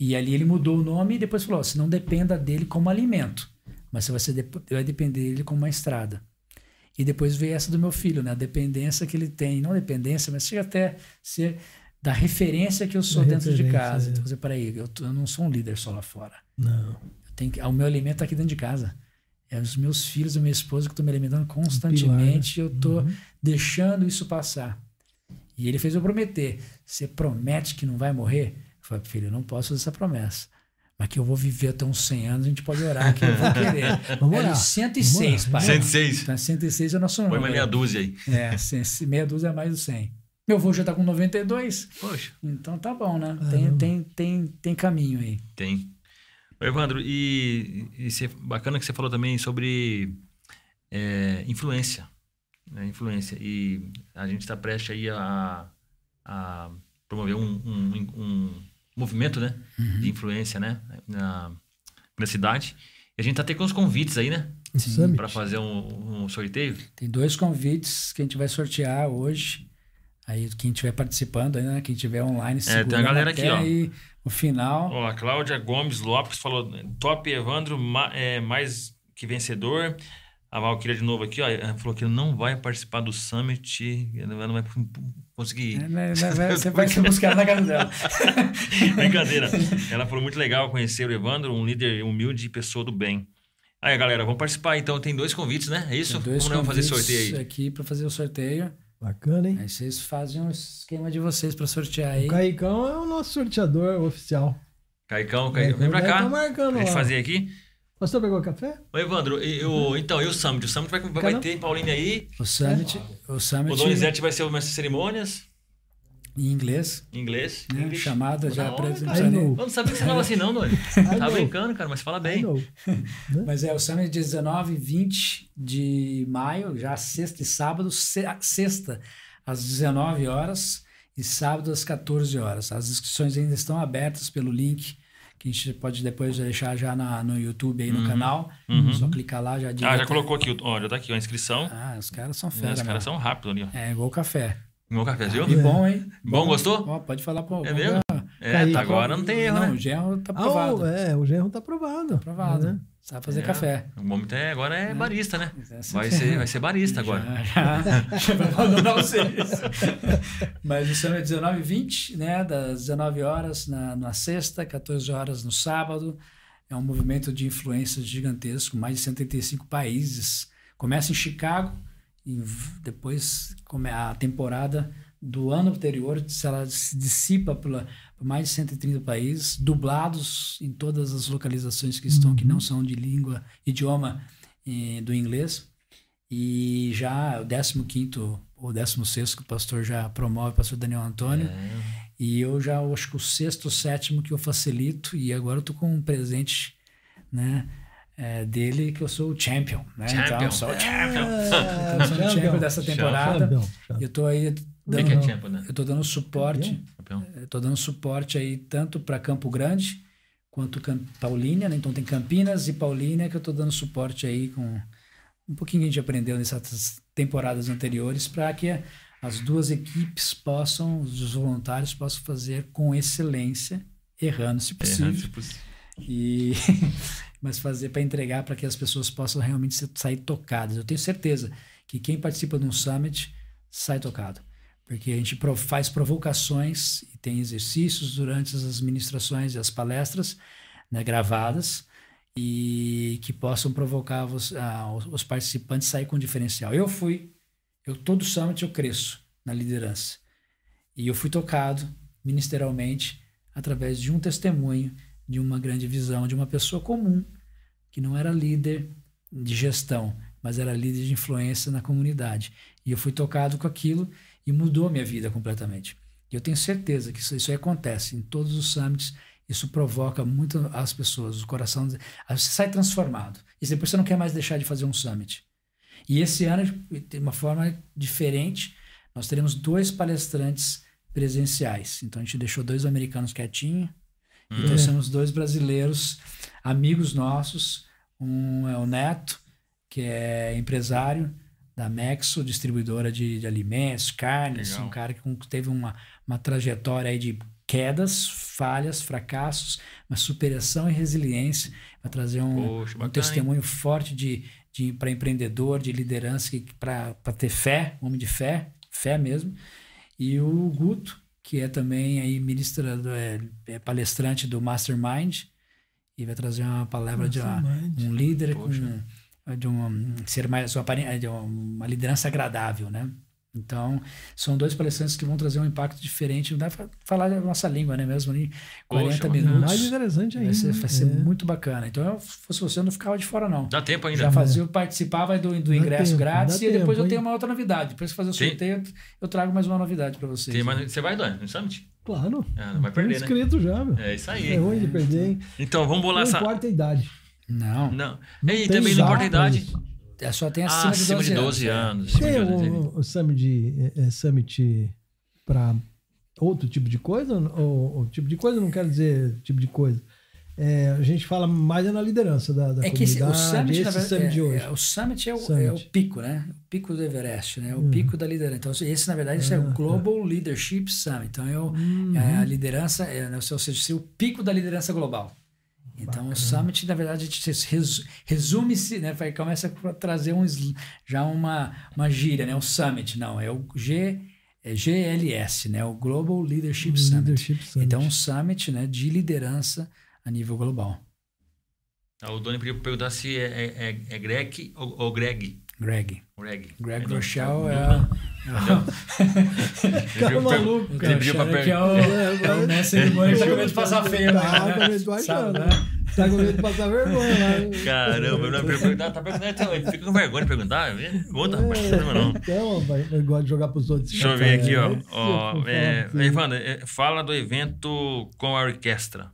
C: E ali ele mudou o nome e depois falou: você não dependa dele como alimento, mas você vai, ser, dep- vai depender dele como uma estrada. E depois veio essa do meu filho, né? A dependência que ele tem. Não dependência, mas chega até ser da referência que eu sou
B: Da
C: dentro de casa.
B: é.
C: Então, você, peraí, eu, eu não sou um líder só lá fora.
B: Não.
C: Eu tenho que, o meu alimento está aqui dentro de casa. É os meus filhos, a minha esposa que estão me alimentando constantemente. e eu estou
B: Uhum.
C: deixando isso passar. E ele fez eu prometer. Você promete que não vai morrer? Eu falei, filho, eu não posso fazer essa promessa. Mas que eu vou viver até uns 100 anos, a gente pode orar que eu vou *laughs* querer.
B: Vamos
C: É
B: orar.
C: de 106,
B: Vamos
C: pai.
B: orar.
A: 106.
C: Então, 106 é o nosso
A: Põe
C: número.
A: uma meia dúzia aí.
C: É, meia dúzia é mais do 100. Meu avô já tá com 92,
A: Poxa,
C: então tá bom, né? Tem, tem, tem, tem caminho aí.
A: tem. Evandro, e, e cê- bacana que você falou também sobre é, influência. Né? Influência. E a gente está prestes aí a, a promover um, um, um movimento né? de influência né? na, na cidade. E a gente tá até com uns convites aí, né? Para fazer um, um sorteio.
C: Tem dois convites que a gente vai sortear hoje. Aí quem estiver participando, aí, né? quem estiver online,
A: tem a galera aqui, ó.
C: aí o final.
A: Ó, a Cláudia Gomes Lopes falou: top Evandro, ma- é, mais que vencedor. A Valkyria de novo aqui, ó, ela falou que não vai participar do Summit, ela não vai conseguir ir.
C: É, né, né, vai- *laughs* você vai ser buscar na casa dela. *laughs*
A: Brincadeira. Ela falou muito legal conhecer o Evandro, um líder humilde e pessoa do bem. Aí, galera, vamos participar. Então, tem dois convites, né? É isso?
C: Tem dois
A: não vamos fazer sorteio aí?
C: aqui para fazer o sorteio.
B: Bacana, hein?
C: Aí vocês fazem um esquema de vocês para sortear aí.
B: O Caicão é o nosso sorteador oficial.
A: Caicão, Caicão, vem pra
B: Caicão
A: cá.
B: tá marcando
A: Pra gente fazer aqui.
B: Pastor pegou café?
A: Ô, Evandro, e, o, então, e o Summit? O Summit vai, vai
B: Cara-
A: ter em Paulínia aí.
C: O Summit, o
A: O
C: Summit
A: Donizete vai ser o mestre de cerimônias,
C: em inglês,
A: em inglês.
C: né? Chamada já
A: da hora,
C: apresenta-
A: cara.
B: I know.
A: Eu não sabia que você falava assim, não, Doni. *laughs* Tá brincando, cara, mas fala bem.
B: know. *laughs*
C: Mas é o Summit de 19 e 20 de maio, já sexta e sábado, se- sexta às 19 horas e sábado às 14 horas. As inscrições ainda estão abertas pelo link que a gente pode depois deixar já na- no YouTube aí no canal.
A: uhum.
C: Só clicar lá já
A: Ah, já colocou aqui, ó, já tá aqui a inscrição.
C: Ah, os caras são
A: Os
C: fera,
A: caras
C: mano.
A: são rápidos ali, ó.
C: É igual café.
A: Meu café, viu?
C: E bom, hein?
A: Bom, gostou?
C: Ó, pode falar pro
A: É mesmo? É, tá, agora não tem erro,
C: Não,
A: né?
C: o genro tá
B: Ah,
C: aprovado.
B: o- é, o genro tá aprovado.
C: aprovado.
B: Né?
C: Sabe fazer
A: É.
C: café.
A: O momento é, agora é barista, né?
C: Essa-
A: Vai ser, vai ser barista agora.
C: Já, já, *laughs* já vai abandonar o serviço. Mas o Summit é 19 e 20, né? Das 19 horas na, na sexta, 14 horas no sábado. É um movimento de influência gigantesco, mais de 135 países. Começa em Chicago e depois a temporada do ano anterior se ela se dissipa pela, por mais de 130 países, dublados em todas as localizações que estão, que não são de língua, idioma eh, do inglês. E já o 15 ou 16 que o pastor já promove, o pastor Daniel Antônio.
A: É.
C: E eu já acho que o sexto, sétimo que eu facilito. E agora eu tô com um presente, né? é, dele que eu sou o champion, né?
A: Champion.
C: Então, eu sou o champion.
B: Ah, *laughs*
C: Eu sou o champion dessa temporada.
B: Champion, champion.
C: Eu tô aí dando,
A: que é né?
C: eu tô dando suporte,
A: Campeão.
C: eu tô dando suporte aí tanto para Campo Grande quanto Paulínia, né? Então tem Campinas e Paulínia que eu tô dando suporte aí com um pouquinho que a gente aprendeu nessas temporadas anteriores para que as duas equipes possam, os voluntários possam fazer com excelência, errando se possível, e *laughs* mas fazer para entregar para que as pessoas possam realmente se- sair tocadas. Eu tenho certeza que quem participa de um summit sai tocado, porque a gente faz provocações e tem exercícios durante as ministrações e as palestras né, gravadas e que possam provocar os, ah, os participantes a sair com diferencial. Eu fui, eu todo summit eu cresço na liderança e eu fui tocado ministerialmente através de um testemunho de uma grande visão de uma pessoa comum que não era líder de gestão, mas era líder de influência na comunidade. E eu fui tocado com aquilo e mudou a minha vida completamente. E eu tenho certeza que isso, isso acontece em todos os summits. Isso provoca muito as pessoas, o coração. Você sai transformado. E depois você não quer mais deixar de fazer um summit. E esse ano, de uma forma diferente, nós teremos dois palestrantes presenciais. Então a gente deixou dois americanos quietinhos e trouxemos dois brasileiros, amigos nossos. Um é o Neto, que é empresário da Mexo, distribuidora de, de alimentos, carnes,
A: Legal.
C: um cara que teve uma, uma trajetória aí de quedas, falhas, fracassos, mas superação e resiliência, vai trazer um,
A: Poxa,
C: um testemunho forte de, de para empreendedor, de liderança, para ter fé, homem de fé, fé mesmo. E o Guto, que é também aí ministra, do- é, é palestrante do Mastermind, e vai trazer uma palavra de uma- um líder
A: Poxa.
C: com de uma, ser mais uma, uma liderança agradável, né? Então, são dois palestrantes que vão trazer um impacto diferente. Não dá pra falar a nossa língua, né? Mesmo ali, 40
A: Poxa,
C: minutos.
B: Mais interessante ainda.
C: Vai ser, vai ser
B: é.
C: muito bacana. Então, eu, se fosse você, eu não ficava de fora, não.
A: Dá tempo ainda.
C: Já fazia, eu participava do, do ingresso
B: tempo,
C: grátis e depois
B: tempo,
C: eu tenho uma outra novidade. Depois de fazer o
A: Tem-
C: sorteio, eu- eu trago mais uma novidade para vocês.
A: Tem mais- Você vai, Dan, no Summit?
B: Claro.
A: Ah, não vai perder, né?
B: inscrito já, meu.
A: É isso aí.
B: É ruim de perder, hein?
A: Então, vamos bolar
B: Não
A: essa...
B: importa a idade.
C: Não,
A: Não.
B: Não
A: e
B: tem
A: também não importa a idade.
B: isso.
C: é só tem
A: Ah,
C: acima,
A: acima de 12 anos.
B: Tem
A: Acima de 12 anos.
B: o, o Summit, é, é, Summit para outro tipo de coisa? Ou, ou tipo de coisa, não quero dizer tipo de coisa. É, a gente fala mais é na liderança da, da
C: É que esse,
B: comunidade,
C: o Summit,
B: esse
C: verdade,
B: Summit de
C: é-
B: hoje.
C: é- o Summit é o,
B: Summit.
C: é o pico, né? O pico do Everest, né? O
B: Uhum.
C: pico da liderança. Então, esse, na verdade, esse é
B: Ah,
C: o
B: tá.
C: Global Leadership Summit. Então, é, o,
B: Uhum.
C: é a liderança, é, né, ou seja, ser o pico da liderança global. Então, o Summit, na verdade, a gente res- resume-se, né? vai- Começa a trazer um, já uma, uma gíria, né? O Summit, não, é o G, é GLS, né? O Global Leadership Summit.
B: Leadership Summit.
C: Então, um summit né, de liderança a nível global.
A: Ah, O Doni podia perguntar se é, é, é, é Greg ou, ou Greg.
C: Greg.
A: Greg.
C: Greg
A: Então,
C: Rochelle é. *laughs*
B: Cara maluco,
A: Ele
B: cara.
A: pediu pra
C: Rochelle que é o, é o mestre do tá com medo de passar feio.
B: Tá
C: né?
B: com medo de passar,
C: Sabe,
B: né?
C: né?
B: Tá com medo de passar vergonha lá. hein?
A: Caramba, eu não perguntar, tá perguntando. Fica com vergonha de perguntar. Pergunta, rapaz, não tem não.
B: Então, gosto de jogar pros outros.
A: Deixa eu ver aqui, ó.
B: É,
A: ó é,
B: assim.
A: Evandro, é, fala do evento com a orquestra.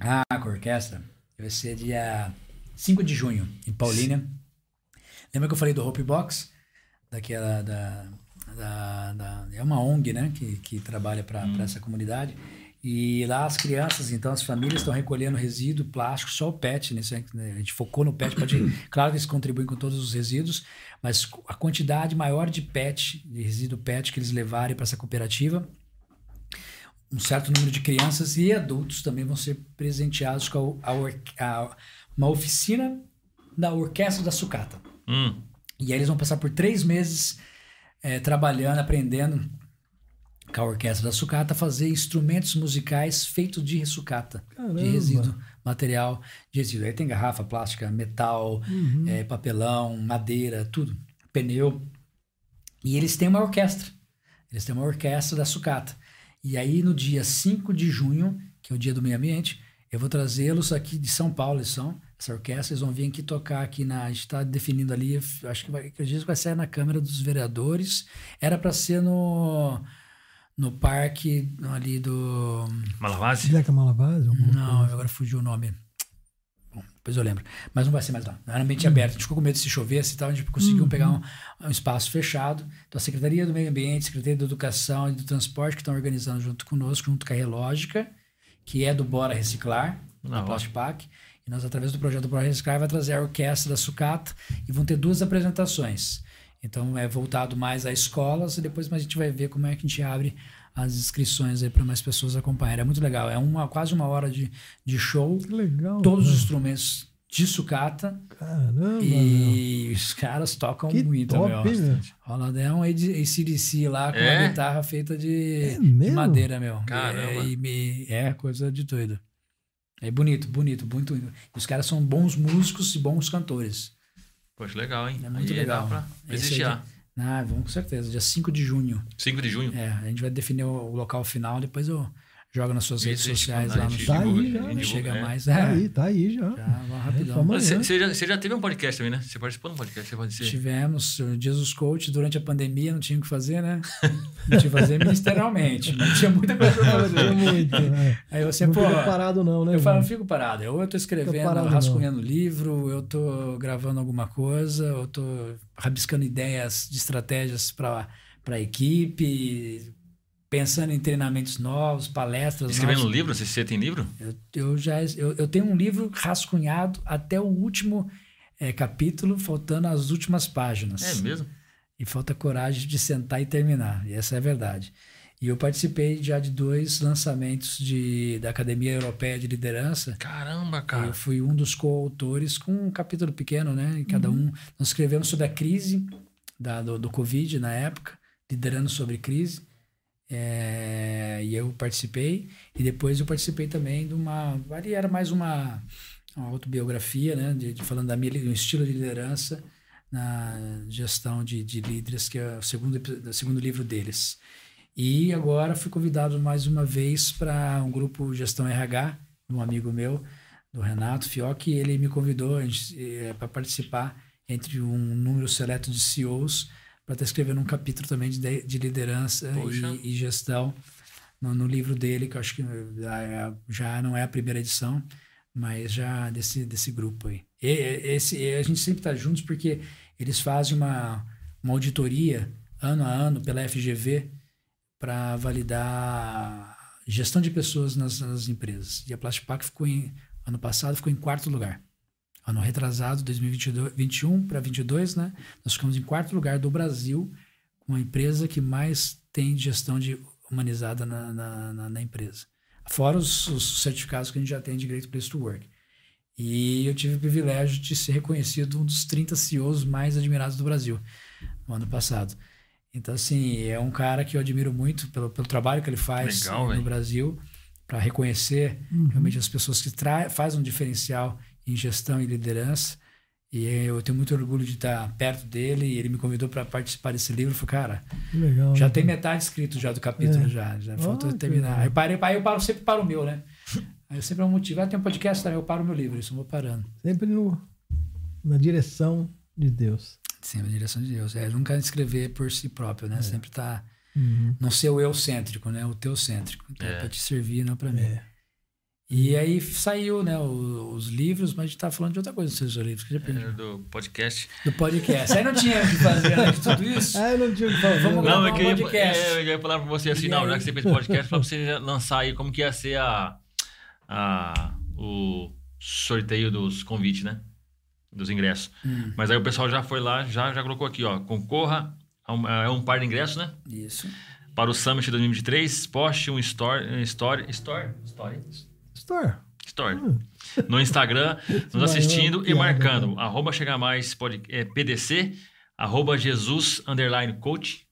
C: Ah, com a orquestra. Vai ser dia 5 de junho, em Paulínia. Lembra que eu falei do Hope Box? Daquela. Da, da, da- é uma ONG, né? Que, que trabalha para essa comunidade. E lá as crianças, então as famílias estão recolhendo resíduo plástico, só o PET, né? É- né, A gente focou no PET, pode, *coughs* claro que eles contribuem com todos os resíduos, mas a quantidade maior de PET, de resíduo PET que eles levarem para essa cooperativa, um certo número de crianças e adultos também vão ser presenteados com a, a a- uma oficina da Orquestra da Sucata.
A: Hum,
C: E aí eles vão passar por três meses eh, trabalhando, aprendendo com a Orquestra da Sucata fazer instrumentos musicais feitos de sucata,
B: Caramba.
C: de resíduo, material de resíduo. Aí tem garrafa, plástica, metal,
B: Uhum.
C: eh, papelão, madeira, tudo, pneu. E eles têm uma orquestra. Eles têm uma orquestra da sucata. E aí no dia 5 de junho, que é o dia do meio ambiente, eu vou trazê-los aqui de São Paulo, eles são, essa orquestra, eles vão vir aqui tocar aqui na, a gente está definindo ali, acho que vai, acredito que vai sair na Câmara dos Vereadores, era para ser no no parque ali do
A: Malavase?
B: Zeca Malavase?
C: não,
B: coisa.
C: agora fugiu o nome. Bom, Depois eu lembro. Mas não vai ser mais lá. Era ambiente uhum. aberto. A gente ficou com medo de se chover e tal. A gente conseguiu uhum. pegar um, um, espaço fechado. Então, a Secretaria do Meio Ambiente, Secretaria da Educação e do Transporte, que estão organizando junto conosco, junto com a Relógica, que é do Bora Reciclar, na Plastpac. E nós, através do projeto do Bora Reciclar, vai trazer a orquestra da Sucata e vão ter duas apresentações. Então, é voltado mais a escolas e depois a gente vai ver como é que a gente abre as inscrições aí para mais pessoas acompanharem. É muito legal. É uma, quase uma hora de, de show.
B: Que legal.
C: Todos os instrumentos de sucata.
B: Caramba!
C: E meu. os caras tocam
B: que
C: muito,
B: top,
C: meu. Roland é um ACDC lá com é? uma guitarra feita de, é de madeira, meu.
A: Caramba!
C: É, e, é coisa de doido. É bonito, bonito, muito. Os caras são bons músicos e bons cantores.
A: Poxa, legal, hein?
C: É muito Aí legal. Dá
A: pra prestigiar.
C: Ah, vamos com certeza. Dia 5 de junho.
A: 5 de junho?
C: É, a gente vai definir o, local final, depois eu jogo nas suas redes sociais lá no
B: Tá aí já.
C: chega
B: é.
C: mais.
B: Tá é. aí, tá aí já.
C: Já, rapidão.
A: Você, já, você já teve um podcast também, né? Você participou de um podcast, você.
C: Tivemos. O Jesus Coach, durante a pandemia, não tinha o que fazer, né? Não tinha que fazer ministerialmente. Não tinha muita coisa pra fazer.
B: muito, né?
C: Aí você,
B: não
C: pô.
B: Não parado, não, né?
C: Eu falo, não fico parado. Ou eu tô escrevendo, parado, rascunhando não. livro, eu tô gravando alguma coisa, eu tô rabiscando ideias de estratégias para a equipe, pensando em treinamentos novos, palestras
A: Escrevendo
C: novas.
A: livro? Você, tem livro?
C: Eu, eu já eu, eu, tenho um livro rascunhado até o último é, capítulo, faltando as últimas páginas.
A: É mesmo?
C: E falta coragem de sentar e terminar. E essa é a verdade. E eu participei já de dois lançamentos de, da Academia Europeia de Liderança.
A: Caramba, cara!
C: Eu fui um dos coautores com um capítulo pequeno, né? Em cada uhum. um. Nós escrevemos sobre a crise da, do, do Covid na época, liderando sobre crise. É, e eu participei. E depois eu participei também de uma. Ali era mais uma, uma autobiografia, né? De, de falando da minha, do estilo de liderança na gestão de, de líderes, que é o segundo, o segundo livro deles. E agora fui convidado mais uma vez para um grupo Gestão RH, um amigo meu, do Renato Fioc, ele me convidou é, para participar entre um número seleto de CEOs para estar escrevendo um capítulo também de, de liderança e, e, gestão no, no, livro dele, que eu acho que é, já não é a primeira edição, mas já desse, desse grupo aí. E, esse, a gente sempre está juntos porque eles fazem uma, uma auditoria ano a ano pela FGV para validar gestão de pessoas nas, nas empresas. E a Plastipac ficou em, ano passado ficou em quarto lugar ano retrasado, 2021 para 22, né? Nós ficamos em quarto lugar do Brasil com a empresa que mais tem gestão de humanizada na, na, na, na empresa. Fora os, os, certificados que a gente já tem de Great Place to Work. E eu tive o privilégio de ser reconhecido um dos 30 CEOs mais admirados do Brasil no ano passado. Então, assim, é um cara que eu admiro muito pelo, pelo trabalho que ele faz Legal, no véio. Brasil, para reconhecer uhum. realmente as pessoas que fazem um diferencial em gestão e liderança. E eu tenho muito orgulho de estar perto dele. E ele me convidou para participar desse livro. Eu falei, cara,
B: legal,
C: já tem metade escrito já do capítulo, é. já. Já oh, falta terminar. Aí eu, parei, aí eu paro sempre para o meu, né? *laughs* Aí eu sempre é um motivo. Ah, tem um podcast também, eu paro o meu livro. Isso eu vou parando.
B: Sempre no, na direção de Deus.
C: Sempre na direção de Deus. É, nunca escrever por si próprio, né? É. Sempre tá. Uhum. Não ser o eu cêntrico, né? O teu cêntrico. Então, é. Para te servir, não para mim. É. E aí saiu, né, os, os livros, mas a gente tá falando de outra coisa, os seus livros. Que
A: é, do podcast.
C: Do podcast. Aí não tinha o que fazer né, de tudo isso.
B: Ah, não tinha o que fazer.
C: Vamos
A: não,
C: é que
A: um podcast. Eu, eu ia falar pra você assim, e não, aí? já que você fez podcast, falar pra você lançar aí como que ia ser a, a, o sorteio dos convites, né? Dos ingressos. Hum. Mas aí o pessoal já foi lá, já, já colocou aqui, ó, concorra, a um, é um par de ingressos, né?
C: Isso.
A: Para o Summit 2023, poste um story, story, story, story,
B: Store.
A: Store. Hum. No Instagram, *laughs* nos assistindo e marcando. Arroba Chega Mais pode, é, PDC, arroba Jesus underline coach.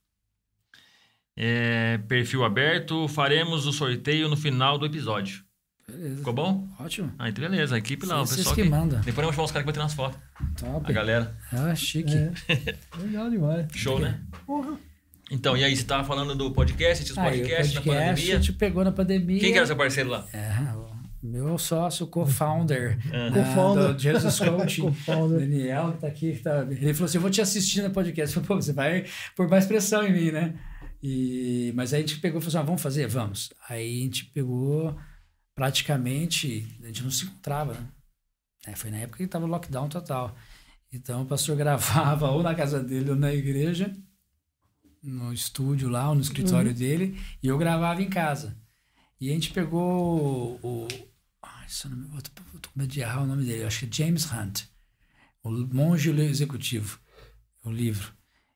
A: É, perfil aberto. Faremos o sorteio no final do episódio.
C: Beleza.
A: Ficou bom?
C: Ótimo.
A: Ah, então beleza. A equipe lá, o pessoal
C: que,
A: que
C: manda.
A: Depois vamos chamar os caras que vão tirar umas fotos.
C: Top.
A: A galera.
C: Ah, chique.
B: É. *laughs* Legal demais.
A: Show, né?
B: Porra.
A: Então, e aí, você estava falando do podcast, esses
C: ah,
A: podcasts
C: podcast, na pandemia? A gente pegou na pandemia.
A: Quem que era seu parceiro lá?
C: É, meu sócio, co-founder *laughs*
B: uhum.
C: do Jesus Coaching, *laughs* Daniel, que tá aqui. Que tá... Ele falou assim: Eu vou te assistir no podcast. Eu *laughs* falei, Pô, você vai pôr mais pressão em mim, né? E, mas aí a gente pegou e falou assim: ah, Vamos fazer? Vamos. Aí a gente pegou praticamente, a gente não se encontrava, né? É, foi na época que estava lockdown total. Então o pastor gravava ou na casa dele ou na igreja, no estúdio lá, ou no escritório uhum. dele, e eu gravava em casa. E a gente pegou o. Ai, se não eu tô, tô com medo de errar o nome dele, acho que é James Hunt, o Monge Executivo, o livro.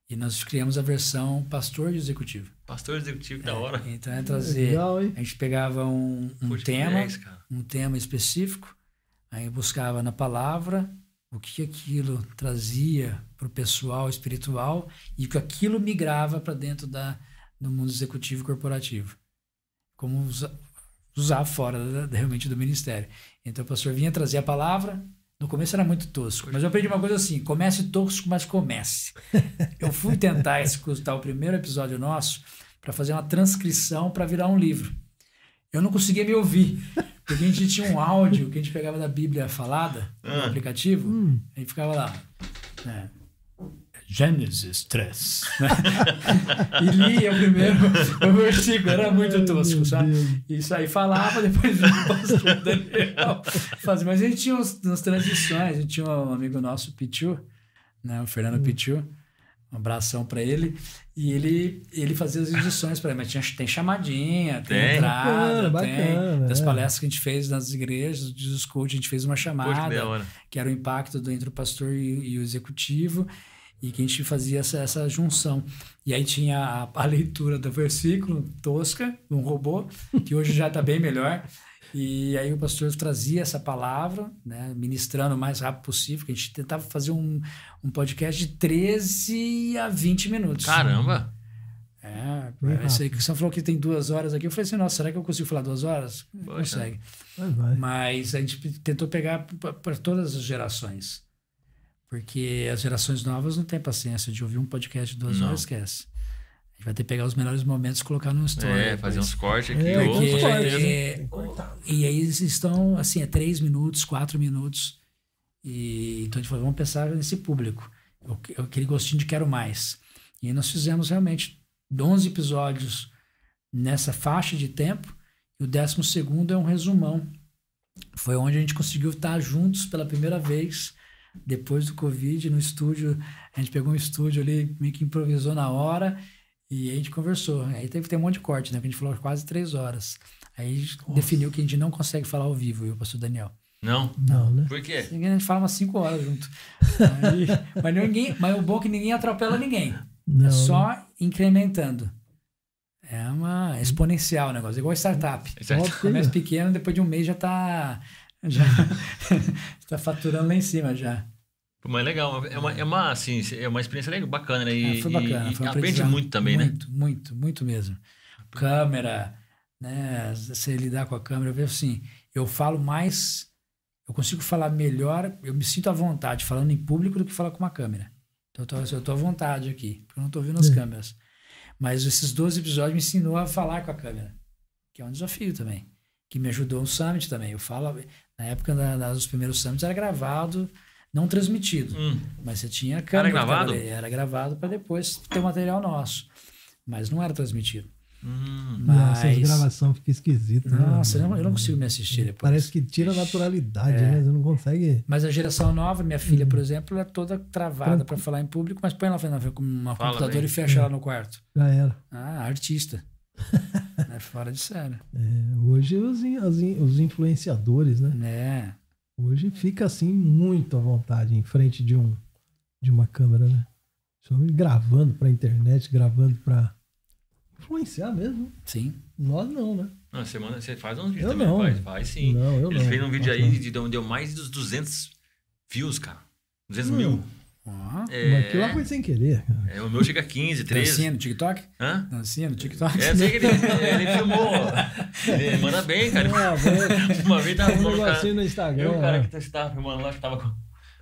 C: E nós criamos a versão Pastor Executivo.
A: Pastor Executivo, da hora.
C: Então é trazer. Legal, a gente pegava um, um tema, um tema específico, aí buscava na palavra o que aquilo trazia para o pessoal espiritual e que aquilo migrava para dentro da, do mundo executivo e corporativo. Como usar, fora da, realmente do ministério. Então o pastor vinha trazer a palavra, no começo era muito tosco, mas eu aprendi uma coisa assim: comece tosco, mas comece. Eu fui tentar escutar o primeiro episódio nosso para fazer uma transcrição para virar um livro. Eu não conseguia me ouvir. Porque a gente tinha um áudio que a gente pegava da Bíblia falada, no ah. aplicativo, hum. e ficava lá. Né? Gênesis 3. Né? *laughs* e lia o primeiro *laughs* o versículo, era muito tosco, sabe? Isso aí falava, depois o pastor Daniel fazia. Mas a gente tinha umas transições, a gente tinha um amigo nosso, Pichu, né? o Fernando hum. Pichu, um abração para ele. E ele, ele fazia as edições para mas tinha, tem chamadinha, tem, tem. entrada, bacana, tem. Bacana, das é. palestras que a gente fez nas igrejas, dos coach, a gente fez uma chamada, Poxa, que era o impacto do, entre o pastor e, e, o executivo, e que a gente fazia essa, essa junção. E aí tinha a, a leitura do versículo tosca, um robô, que hoje já está bem melhor. E aí o pastor trazia essa palavra, né, ministrando o mais rápido possível, que a gente tentava fazer um, um podcast de 13 a 20 minutos.
A: Caramba!
C: É, é isso aí que você falou que tem duas horas aqui. Eu falei assim, nossa, será que eu consigo falar duas horas? Poxa. Consegue. Mas a gente tentou pegar para todas as gerações. Porque as gerações novas não têm paciência de ouvir um podcast de duas não. horas, esquece gente vai ter que pegar os melhores momentos e colocar no story.
A: É, fazer uns cortes aqui. É, porque,
C: é, e aí eles estão, assim, é três minutos, quatro minutos. E, então a gente falou, vamos pensar nesse público. Aquele gostinho de quero mais. E aí nós fizemos realmente 11 episódios nessa faixa de tempo. E o décimo segundo é um resumão. Foi onde a gente conseguiu estar juntos pela primeira vez depois do Covid no estúdio. A gente pegou um estúdio ali, meio que improvisou na hora e a gente conversou. Aí teve que ter um monte de corte, né? Que a gente falou quase três horas. Aí a gente Nossa. definiu que a gente não consegue falar ao vivo, eu, pastor Daniel.
A: Não?
B: Não, né?
A: Por quê? A
C: gente fala umas cinco horas junto. Aí, *laughs* mas, ninguém, mas o bom é que ninguém atropela ninguém. Não. É só incrementando. É uma exponencial o negócio, igual startup. Exato. Começa pequeno, depois de um mês já está já *laughs* tá faturando lá em cima já.
A: Mas é legal, é uma, é uma, assim, é uma experiência legal, bacana, né? E,
C: é, foi bacana.
A: E, foi aprende muito também,
C: muito, né? Muito, muito mesmo. Câmera, né? Você lidar com a câmera, eu vejo assim, eu falo mais, eu consigo falar melhor, eu me sinto à vontade falando em público do que falar com uma câmera. Então, eu tô, eu tô à vontade aqui, porque eu não tô vendo as é. câmeras. Mas esses 12 episódios me ensinou a falar com a câmera, que é um desafio também, que me ajudou no Summit também. Eu falo, na época da, dos primeiros Summits era gravado, não transmitido. Hum. Mas você tinha câmera.
A: Era gravado?
C: Era gravado para depois ter o material nosso. Mas não era transmitido.
B: Hum. Mas... Essa gravação fica esquisita.
C: Né? Nossa, né? eu, não, eu não consigo me assistir depois.
B: Parece que tira a naturalidade, é. né? Você não consegue.
C: Mas a geração nova, minha filha, por exemplo, é toda travada para falar em público, mas põe ela com uma Fala computador bem. e fecha ela no quarto.
B: Já era.
C: Ah, artista. É fora de sério.
B: É, hoje os, os influenciadores, né?
C: É.
B: Hoje fica assim muito à vontade em frente de um de uma câmera, né? Só gravando para internet, gravando para influenciar mesmo.
C: Sim.
B: Nós não, né?
A: Não, você, manda, você faz uns vídeos
B: eu
A: também,
B: não.
A: faz, faz sim.
B: Não, eu
A: Ele
B: não.
A: fez um vídeo aí, de, deu mais dos 200 views, cara. 200 hum. mil.
B: Ah, é, mas aquilo lá foi sem querer.
A: É, o meu chega a 15, 13.
C: Dancinha no TikTok?
A: Hã?
C: Dancinha no TikTok?
A: É, sei que ele, ele filmou. Ele manda bem, cara. É, *laughs* Uma vez tava
B: filmando. Um negocinho no Instagram.
A: Eu, o cara que estava filmando lá, que tava com,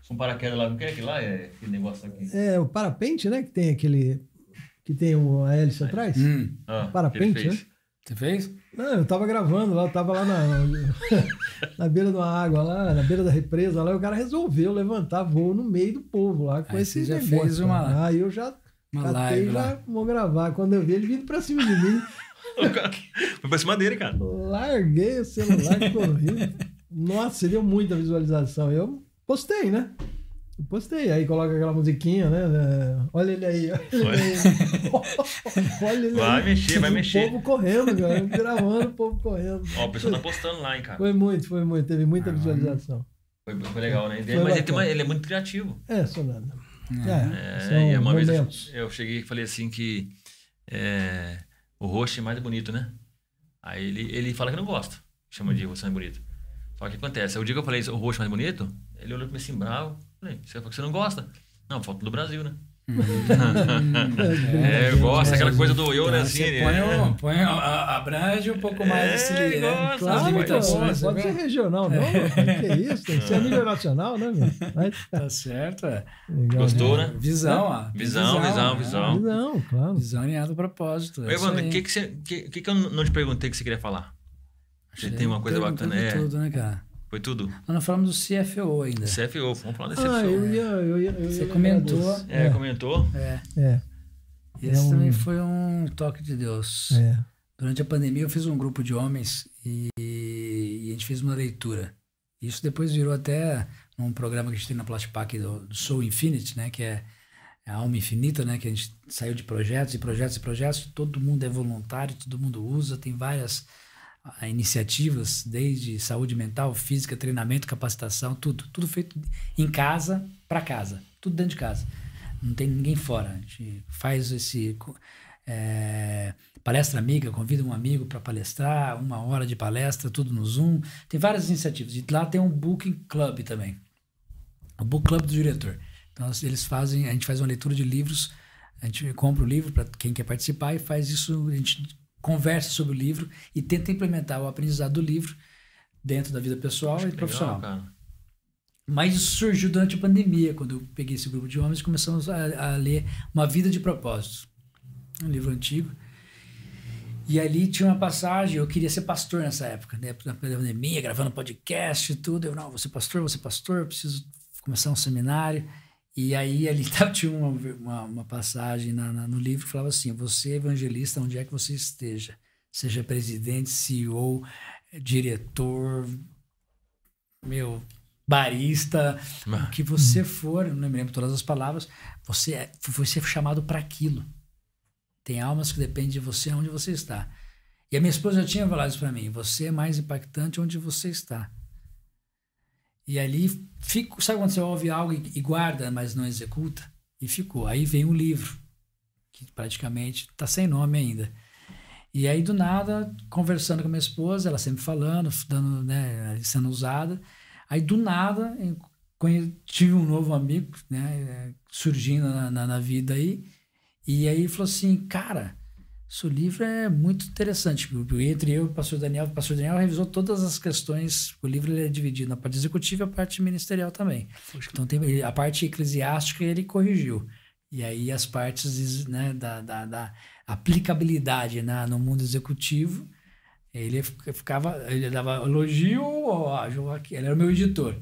A: com paraquedas lá. O que é lá? É aquele negócio aqui.
B: É, o parapente, né? Que tem aquele. Que tem a hélice atrás.
C: Hum.
B: Ah, parapente, né?
C: Você fez?
B: Não, eu tava gravando lá, eu tava lá na, *laughs* na beira da água, lá, na beira da represa, lá, e o cara resolveu levantar voo no meio do povo lá com Aí esse já negócio. Fez uma, Aí eu já
C: uma catei, live já
B: lá. vou gravar. Quando eu vi ele vindo pra cima de mim. *laughs*
A: Foi pra cima dele, cara.
B: Larguei o celular e corri. *laughs* Nossa, deu muita visualização. Eu postei, né? Postei. Aí coloca aquela musiquinha, né? Olha ele aí. Olha ele aí. olha ele
A: vai
B: aí.
A: mexer, vai
B: o
A: mexer.
B: O povo correndo, cara. Gravando, o povo correndo.
A: Ó, o pessoal tá postando lá, hein, cara.
B: Foi muito, foi muito. Teve muita
C: Ah.
B: visualização.
A: Foi, foi legal, né?
B: Foi
A: Mas ele, uma- ele é muito criativo.
B: É, Sonana. É,
A: É,
B: são
A: e uma vez eu, eu cheguei e falei assim que é, o rosto é mais bonito, né? Aí ele, ele fala que não gosta. Chama de rosto mais bonito. Só que o que acontece? O dia que eu falei o rosto mais bonito, ele olhou pra mim assim, bravo. Falei, você, você não gosta? Não, foto do Brasil, né? *laughs* É, eu gosto, aquela coisa do eu, né? Assim, né?
C: põe, um, põe a, abrange um pouco mais
A: É,
C: esse ali, né?
B: Claro,
C: limitações.
B: pô, pode ser
C: né?
B: regional, não. Que é isso? Tem que ser a nível nacional, né, meu? Mas, *laughs*
C: Tá certo, é.
B: legal,
A: Gostou,
B: né?
A: né?
C: Visão, ó.
A: Visão, visão,
C: né?
A: visão.
B: Não, claro.
C: Visão alinhada ao propósito. É
A: Evandro, o que, que, você, que, que, que eu não te perguntei que você queria falar? Você
C: Acho
A: tem uma
C: que
A: coisa bacana.
C: de
A: É,
C: tudo, né, cara?
A: Foi tudo.
C: Nós não falamos do CFO ainda.
A: CFO, vamos falar desse
B: Ah,
A: CFO.
B: eu ia, eu ia, eu ia
C: Você comentou.
B: desse.
A: É, comentou.
C: É.
B: É,
C: Esse
B: É um-
C: também foi um toque de Deus.
B: é.
C: Durante a pandemia, eu fiz um grupo de homens e, e a gente fez uma leitura. Isso depois virou até um programa que a gente tem na Plastipac do, do Soul Infinity, né? Que é a alma infinita, né? Que a gente saiu de projetos e projetos e projetos. Todo mundo é voluntário, todo mundo usa. Tem várias ah, iniciativas, desde saúde mental, física, treinamento, capacitação, tudo. Tudo feito em casa, para casa. Tudo dentro de casa. Não tem ninguém fora. A gente faz esse... é, palestra amiga, convida um amigo para palestrar, uma hora de palestra, tudo no Zoom. Tem várias iniciativas. E lá tem um Booking Club também. O Book Club do diretor. Então eles fazem, a gente faz uma leitura de livros, a gente compra o livro para quem quer participar e faz isso, a gente conversa sobre o livro e tenta implementar o aprendizado do livro dentro da vida pessoal e
A: Legal,
C: profissional.
A: cara.
C: Mas isso surgiu durante a pandemia, quando eu peguei esse grupo de homens e começamos a, a ler Uma Vida de Propósitos, um livro antigo. E ali tinha uma passagem, eu queria ser pastor nessa época, né? Na pandemia, gravando podcast e tudo. Eu, não, vou ser pastor, vou ser pastor, preciso começar um seminário. E aí *laughs* ali tá- tinha uma, uma, uma passagem na- na- no livro que falava assim: Você, evangelista, onde é que você esteja, seja presidente, CEO, diretor, meu, barista, o que você for, eu não me lembro todas as palavras, você é, foi ser chamado para aquilo. Tem almas que dependem de você onde você está. E a minha esposa já tinha falado isso para mim: você é mais impactante onde você está. E ali, fico, sabe quando você ouve algo e, e guarda, mas não executa? E ficou. Aí vem um livro, que praticamente está sem nome ainda. E aí, do nada, conversando com minha esposa, ela sempre falando, dando, né, sendo usada. Aí, do nada, tive um novo amigo, né, surgindo na, na, na vida aí. E aí, falou assim: Cara, seu livro é muito interessante. Entre eu e o pastor Daniel, o pastor Daniel revisou todas as questões. O livro ele é dividido na parte executiva e a parte ministerial também. Então, tem, a parte eclesiástica ele corrigiu. E aí, as partes né, da, da, da aplicabilidade na, no mundo executivo, ele ficava, ele dava elogio, ó, Joaquim, ele era o meu editor.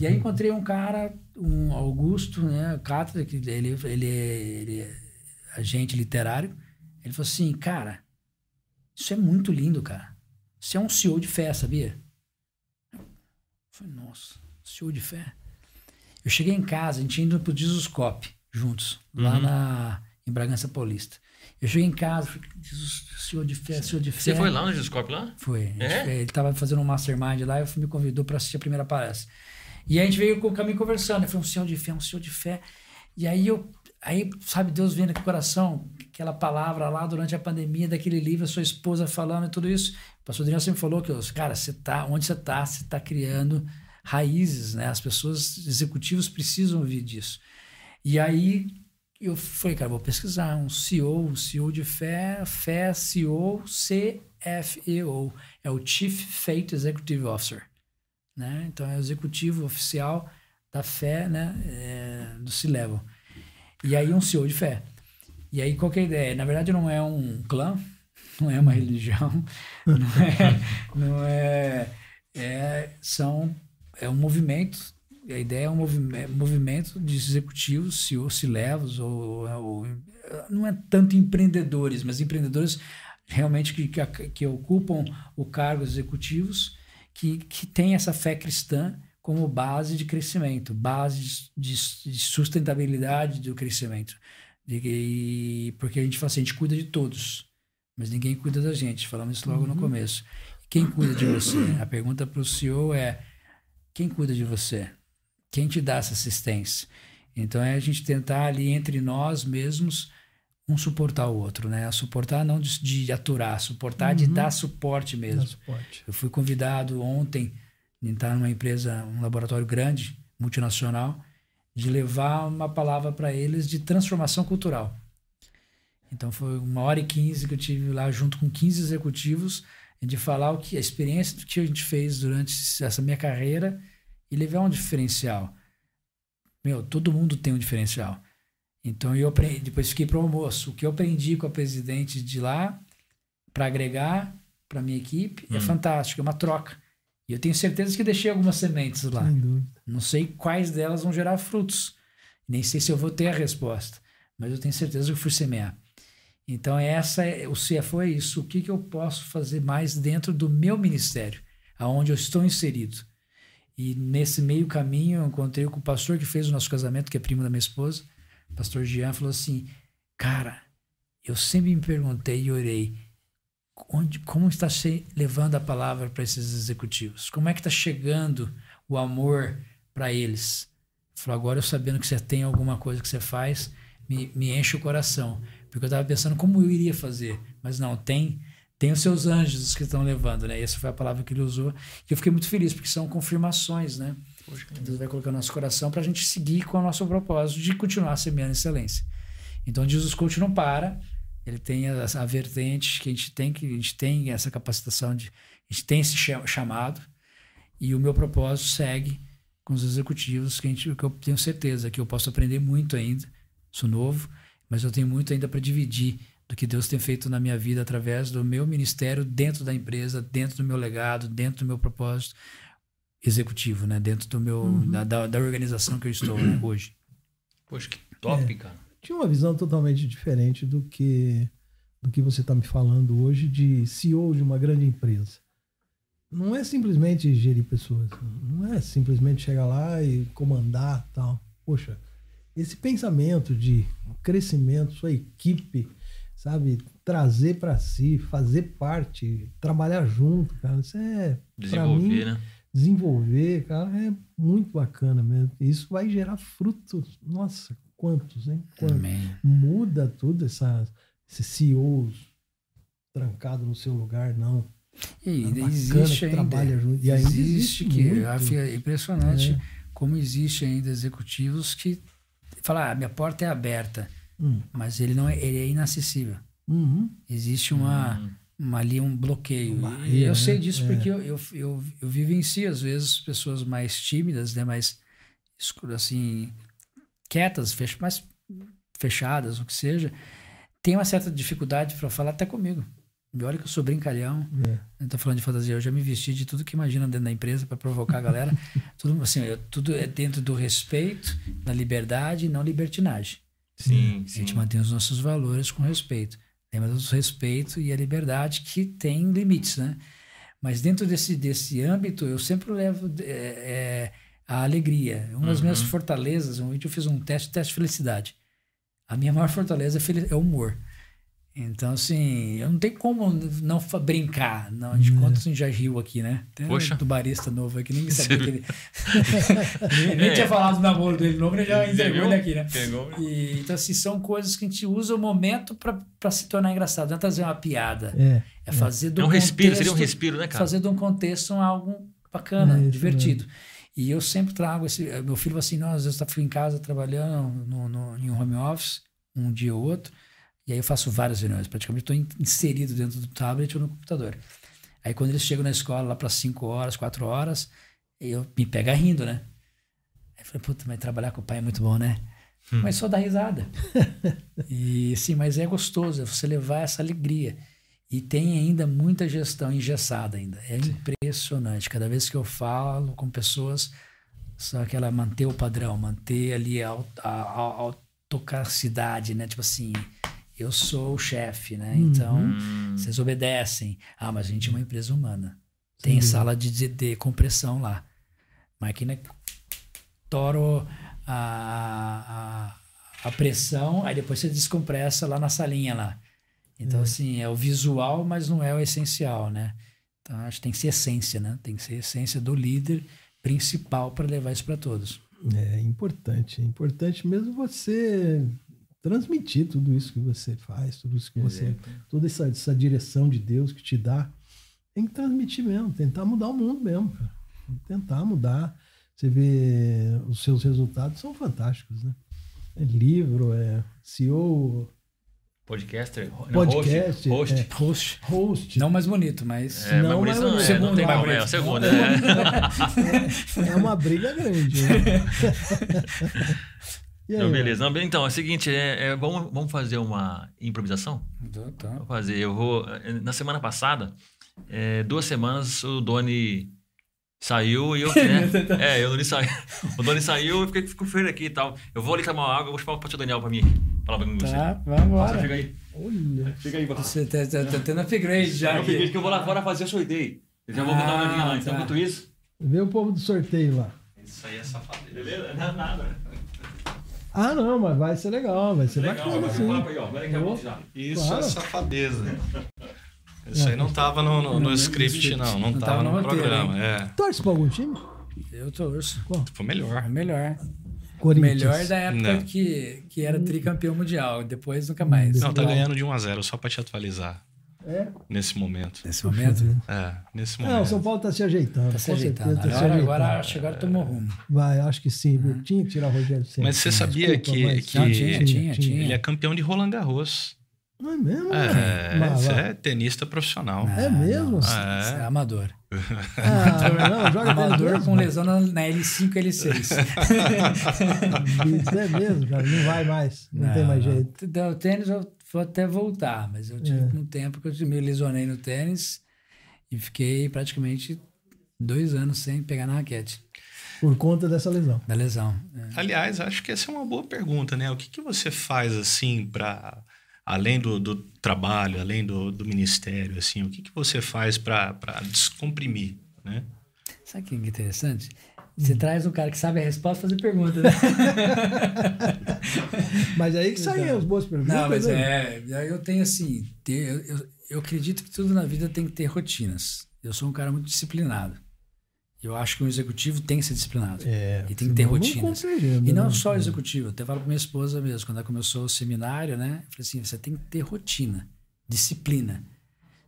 C: E aí encontrei um cara, um Augusto, né, Catra, que ele, ele, ele é agente literário. Ele falou assim, cara, isso é muito lindo, cara. Você é um CEO de fé, sabia? Eu falei, nossa, CEO de fé. Eu cheguei em casa, a gente indo pro Jesuscope juntos, lá
A: Uhum.
C: na, em Bragança Paulista. Eu cheguei em casa, falei, senhor de fé, senhor de fé.
A: Você foi lá no Discord lá?
C: Foi.
A: É?
C: foi- Ele estava fazendo um mastermind lá e me convidou para assistir a primeira palestra. E aí a gente veio com o caminho conversando. Ele foi um senhor de fé, um senhor de fé. E aí eu, aí, sabe, Deus vendo no coração, aquela palavra lá durante a pandemia, daquele livro, a sua esposa falando e tudo isso. O pastor Daniel sempre falou que, cara, você tá, onde você tá, você tá criando raízes, né? As pessoas, executivos precisam ouvir disso. E aí eu falei, cara, vou pesquisar um CEO, um CEO de fé, fé, CEO, CFEO, é o Chief Faith Executive Officer, né? Então é o executivo oficial da fé, né, é, do C-Level. E aí um CEO de fé. E aí qual que é a ideia? Na verdade não é um clã, *laughs* não é uma religião, *laughs* não é, não é, é são é um movimento a ideia é um movimento, movimento de executivos, CEO, C-levels, ou, ou, não é tanto empreendedores, mas empreendedores realmente que, que, que ocupam o cargo executivos, que, que tem essa fé cristã como base de crescimento, base de, de sustentabilidade do crescimento. E, porque a gente fala assim, a gente cuida de todos, mas ninguém cuida da gente. Falamos isso logo uhum. no começo. Quem cuida de você? A pergunta para o CEO é: quem cuida de você? Quem te dá essa assistência? Então é a gente tentar ali entre nós mesmos um suportar o outro, né? Suportar não de, de aturar, suportar uhum. de dar suporte mesmo. Dar suporte. Eu fui convidado ontem estar numa empresa, um laboratório grande, multinacional, de levar uma palavra para eles de transformação cultural. Então foi uma hora e quinze que eu tive lá junto com 15 executivos de falar o que a experiência do que a gente fez durante essa minha carreira e levar um diferencial. Meu, todo mundo tem um diferencial. Então eu aprendi, depois fiquei para o almoço. O que eu aprendi com a presidente de lá para agregar para minha equipe é hum. é fantástico, é uma troca. E eu tenho certeza que deixei algumas sementes lá. Não sei quais delas vão gerar frutos. Nem sei se eu vou ter a resposta, mas eu tenho certeza que eu fui semear. Então essa é, o CFO é isso. O que, que eu posso fazer mais dentro do meu ministério, aonde eu estou inserido? E nesse meio caminho eu encontrei com o pastor que fez o nosso casamento, que é primo da minha esposa pastor Jean falou assim: Cara, eu sempre me perguntei e orei, onde, como está se levando a palavra para esses executivos? Como é que está chegando o amor para eles? Falou, agora eu sabendo que você tem alguma coisa que você faz, me, me enche o coração. Porque eu estava pensando como eu iria fazer. Mas não, tem tem os seus anjos que estão levando, né? Essa foi a palavra que ele usou. E eu fiquei muito feliz, porque são confirmações, né? Poxa, Deus vai colocar no nosso coração para a gente seguir com o nosso propósito de continuar semeando excelência. Então, Jesus Coach não para, ele tem a, a vertente que a gente tem, que a gente tem essa capacitação, de, a gente tem esse chamado, e o meu propósito segue com os executivos, que, a gente, que eu tenho certeza que eu posso aprender muito ainda, sou novo, mas eu tenho muito ainda para dividir do que Deus tem feito na minha vida através do meu ministério dentro da empresa, dentro do meu legado, dentro do meu propósito executivo, né? Dentro do meu uhum. da, da, da, organização que eu estou né, hoje.
A: Poxa, que top, é, cara.
B: Tinha uma visão totalmente diferente do que do que você está me falando hoje de CEO de uma grande empresa. Não é simplesmente gerir pessoas, não é simplesmente chegar lá e comandar tal. Poxa, esse pensamento de crescimento, sua equipe, sabe? Trazer para si, fazer parte, trabalhar junto, cara. Isso é.
A: Desenvolver, mim, né?
B: Desenvolver, cara, é muito bacana mesmo. Isso vai gerar frutos. Nossa, quantos, hein? Quantos? Amém. Muda tudo essa, esses CEOs trancados no seu lugar, não.
C: E é existe ainda, trabalha junto. E ainda existe, existe que muito. é impressionante é. como existe ainda executivos que falam, ah, minha porta é aberta. Hum. Mas ele não é, ele é inacessível. Uhum. Existe uma, uhum. uma, ali um bloqueio. e eu né? sei disso é. porque eu, eu, eu, eu vivencio, às vezes, pessoas mais tímidas, né? mais assim, quietas, fech, mais fechadas, o que seja, tem uma certa dificuldade para falar até comigo. E olha que eu sou brincalhão. É. Tô falando de fantasia. Eu já me vesti de tudo que imagina dentro da empresa para provocar a galera. *laughs* tudo assim, eu, tudo é dentro do respeito, da liberdade e não libertinagem.
A: Sim,
C: A gente mantém os nossos valores com respeito. Lembra do respeito e a liberdade que tem limites, né? Mas dentro desse, desse âmbito, eu sempre levo é, é, a alegria. Uma das uhum. minhas fortalezas, um vídeo eu fiz um teste, teste de felicidade. A minha maior fortaleza é, o humor. Então, assim, eu não tenho como não brincar. Não, a gente hum. conta assim, já riu aqui, né? Tem Poxa. um tubarista novo aqui, nem sabia que ele. *laughs* nem, tinha falado do namoro dele novo, ele já entregou ele aqui, né? Pegou. E, então, assim, são coisas que a gente usa o momento para se tornar engraçado. Não é trazer uma piada. É, é fazer do
A: É um contexto, respiro, seria um respiro, né, cara?
C: Fazer de um contexto algo bacana, é divertido. E eu sempre trago esse. Meu filho assim, nós às vezes tá em casa trabalhando no, no, em um home office, um dia ou outro. E aí eu faço várias reuniões, praticamente estou inserido dentro do tablet ou no computador. Aí quando eles chegam na escola lá para 5 horas, 4 horas, eu me pega rindo, né? Aí eu falei, puta, mas trabalhar com o pai é muito bom, né? Hum. Mas só dá risada. *laughs* e sim, mas é gostoso, é você levar essa alegria. E tem ainda muita gestão engessada ainda. É impressionante. Cada vez que eu falo com pessoas, só que ela manter o padrão, manter ali a, a, a autocacidade, né? Tipo assim, eu sou o chefe, né? Então, uhum. vocês obedecem. Ah, mas a gente é uma empresa humana. Tem sala de, de, de compressão lá. Máquina toro a, a, a pressão, aí depois você descompressa lá na salinha lá. Então, assim, é o visual, mas não é o essencial, né? Então, acho que tem que ser essência, né? Tem que ser essência do líder principal para levar isso para todos.
B: É importante, é importante mesmo você transmitir tudo isso que você faz, tudo isso que você,
A: Exato.
B: toda essa, essa direção de Deus que te dá, tem que transmitir mesmo, tentar mudar o mundo mesmo, cara. tentar mudar. Você vê os seus resultados são fantásticos, né? É livro, é CEO,
A: Podcaster. não,
B: Podcast,
A: Host. host.
B: é.
C: Host.
B: host.
C: Não mais bonito, mas.
A: É,
B: Não,
A: mas
B: mas
A: bonito não, é,
C: segundo
A: não tem
C: mais
A: mais é, o
C: bonito.
A: segundo, é.
B: É uma briga grande. Né? *laughs* E aí,
A: Não, beleza. Não, então, é o seguinte, é, é, vamos, vamos fazer uma improvisação?
C: Tô, tô.
A: Vou fazer. Eu vou. Na semana passada, é, duas semanas, o Doni saiu e eu. Né? *laughs* é, eu, o Doni saiu. *laughs* O Doni saiu e fiquei com feio aqui e tal. Eu vou ali tomar uma água, eu vou chamar o pastor Daniel pra mim. Falar pra mim com você.
C: Tá, vamos
A: fica aí.
B: Olha,
A: Fica aí,
C: Você tá, tá, tá tendo upgrade já.
A: Peguei que eu vou lá fora fazer o sorteio. Eu já vou dar uma olhadinha lá.
C: Ah,
A: Então,
C: tá.
A: enquanto isso.
B: vê o povo do sorteio lá.
D: Isso aí é safadeza.
A: Beleza? Não, nada.
B: Ah, não, mas vai ser legal, vai ser
A: Legal,
B: bacana,
A: aí, ó. É já.
D: Isso
B: Claro.
D: é safadeza. Isso aí não tava no, no, no script, não. Não,
C: Não
D: tava
C: tava
D: no,
C: no roteiro,
D: programa. É.
B: Torce pra algum time?
C: Eu torço.
D: Foi melhor.
C: É melhor.
B: Corinthians.
C: Melhor da época
D: Não.
C: que, que era tricampeão mundial. Depois nunca mais.
D: Não, tá ganhando de 1 a 0 só pra te atualizar.
B: É?
D: Nesse momento.
C: Nesse momento,
D: É, nesse
B: Não, o
D: momento.
B: São Paulo tá se ajeitando.
C: tá se ajeitando.
B: certeza tá se
C: Agora,
B: ajeitando.
C: agora, acho que agora tomou rumo.
B: Vai, acho que sim. viu? Tinha que tirar o Rogério Ceni.
D: Mas você sabia
B: Desculpa,
D: que-
B: mas
D: que-
C: Não, tinha, tinha, tinha.
D: Ele é campeão de Roland Garros.
B: Não é mesmo?
D: É,
B: Mas,
D: você é tenista profissional.
B: É mesmo?
C: Isso é amador.
B: Ah, não, joga *laughs*
C: Amador com lesão na, na L5 L6.
B: Isso é mesmo, cara. Não vai mais. Não, tem mais jeito.
C: Não, O tênis eu vou até voltar, mas eu tive
B: É.
C: um tempo que eu me lesionei no tênis e fiquei praticamente dois anos sem pegar na raquete
B: Por conta dessa lesão.
C: da lesão. É.
D: Aliás, acho que essa é uma boa pergunta, né? O que, que você faz, assim, para além do, do trabalho, além do, do ministério, assim, o que, que você faz para descomprimir, né?
C: Sabe o que é interessante? Você traz um cara que sabe a resposta fazer pergunta, né? *laughs*
B: Mas aí que saem as boas perguntas.
C: Não, mas
B: né?
C: é. Eu tenho assim. ter- eu, eu acredito que tudo na vida tem que ter rotinas. Eu sou um cara muito disciplinado. Eu acho que um executivo tem que ser disciplinado.
B: É,
C: e tem que ter
B: senão não
C: rotinas.
B: cumpre a agenda,
C: E não
B: né?
C: só o executivo. Eu até falo com minha esposa mesmo, quando ela começou o seminário, né? Eu falei assim: você tem que ter rotina, disciplina.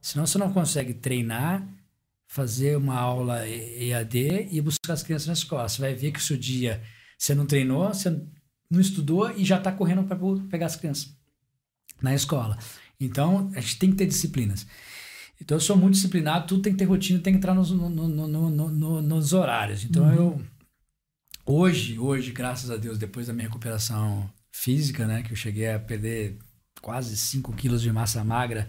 C: Senão você não consegue treinar, fazer uma aula EAD e buscar as crianças na escola. Você vai ver que o seu dia você não treinou, você não estudou e já está correndo para pegar as crianças na escola. Então, a gente tem que ter disciplinas. Então, eu sou muito disciplinado, tudo tem que ter rotina, tem que entrar nos, no- no- no- no- no- nos horários. Então, eu. Hoje, hoje, graças a Deus, depois da minha recuperação física, né, que eu cheguei a perder quase 5 quilos de massa magra,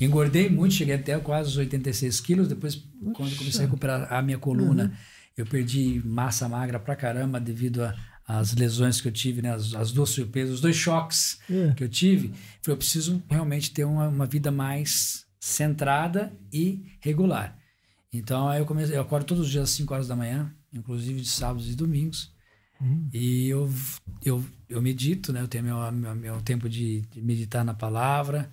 C: engordei muito, cheguei até quase os 86 quilos. Depois, quando eu comecei a recuperar a minha coluna, eu perdi massa magra pra caramba devido a- às lesões que eu tive, né, as, as duas surpresas, os dois choques
B: É.
C: que eu tive. Falei, eu preciso realmente ter uma, uma vida mais centrada e regular. Então, eu comecei, eu acordo todos os dias às 5 horas da manhã, inclusive de sábados e domingos. E eu, eu, eu medito, né? Eu tenho meu, meu, meu tempo de, de meditar na palavra.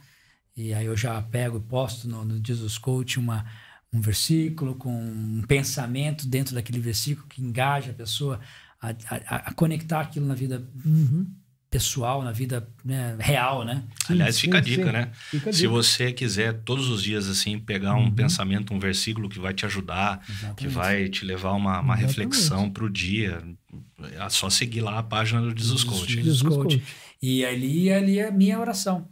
C: E aí eu já pego e posto no, no Jesus Coach uma, um versículo com um pensamento dentro daquele versículo que engaja a pessoa a, a, a conectar aquilo na vida
B: Uhum.
C: Pessoal, na vida né, real, né?
D: Aliás,
B: sim,
D: fica a
B: sim.
D: dica, né?
B: Fica a
D: Se
B: dica.
D: você quiser todos os dias, assim, pegar um pensamento, um versículo que vai te ajudar, que
C: Exatamente.
D: vai te levar uma, uma
B: Exatamente.
D: reflexão para o dia, é só seguir lá a página do Jesus Coach.
C: Jesus
B: Jesus
C: Coach.
B: Coach.
C: E ali, ali é a minha oração.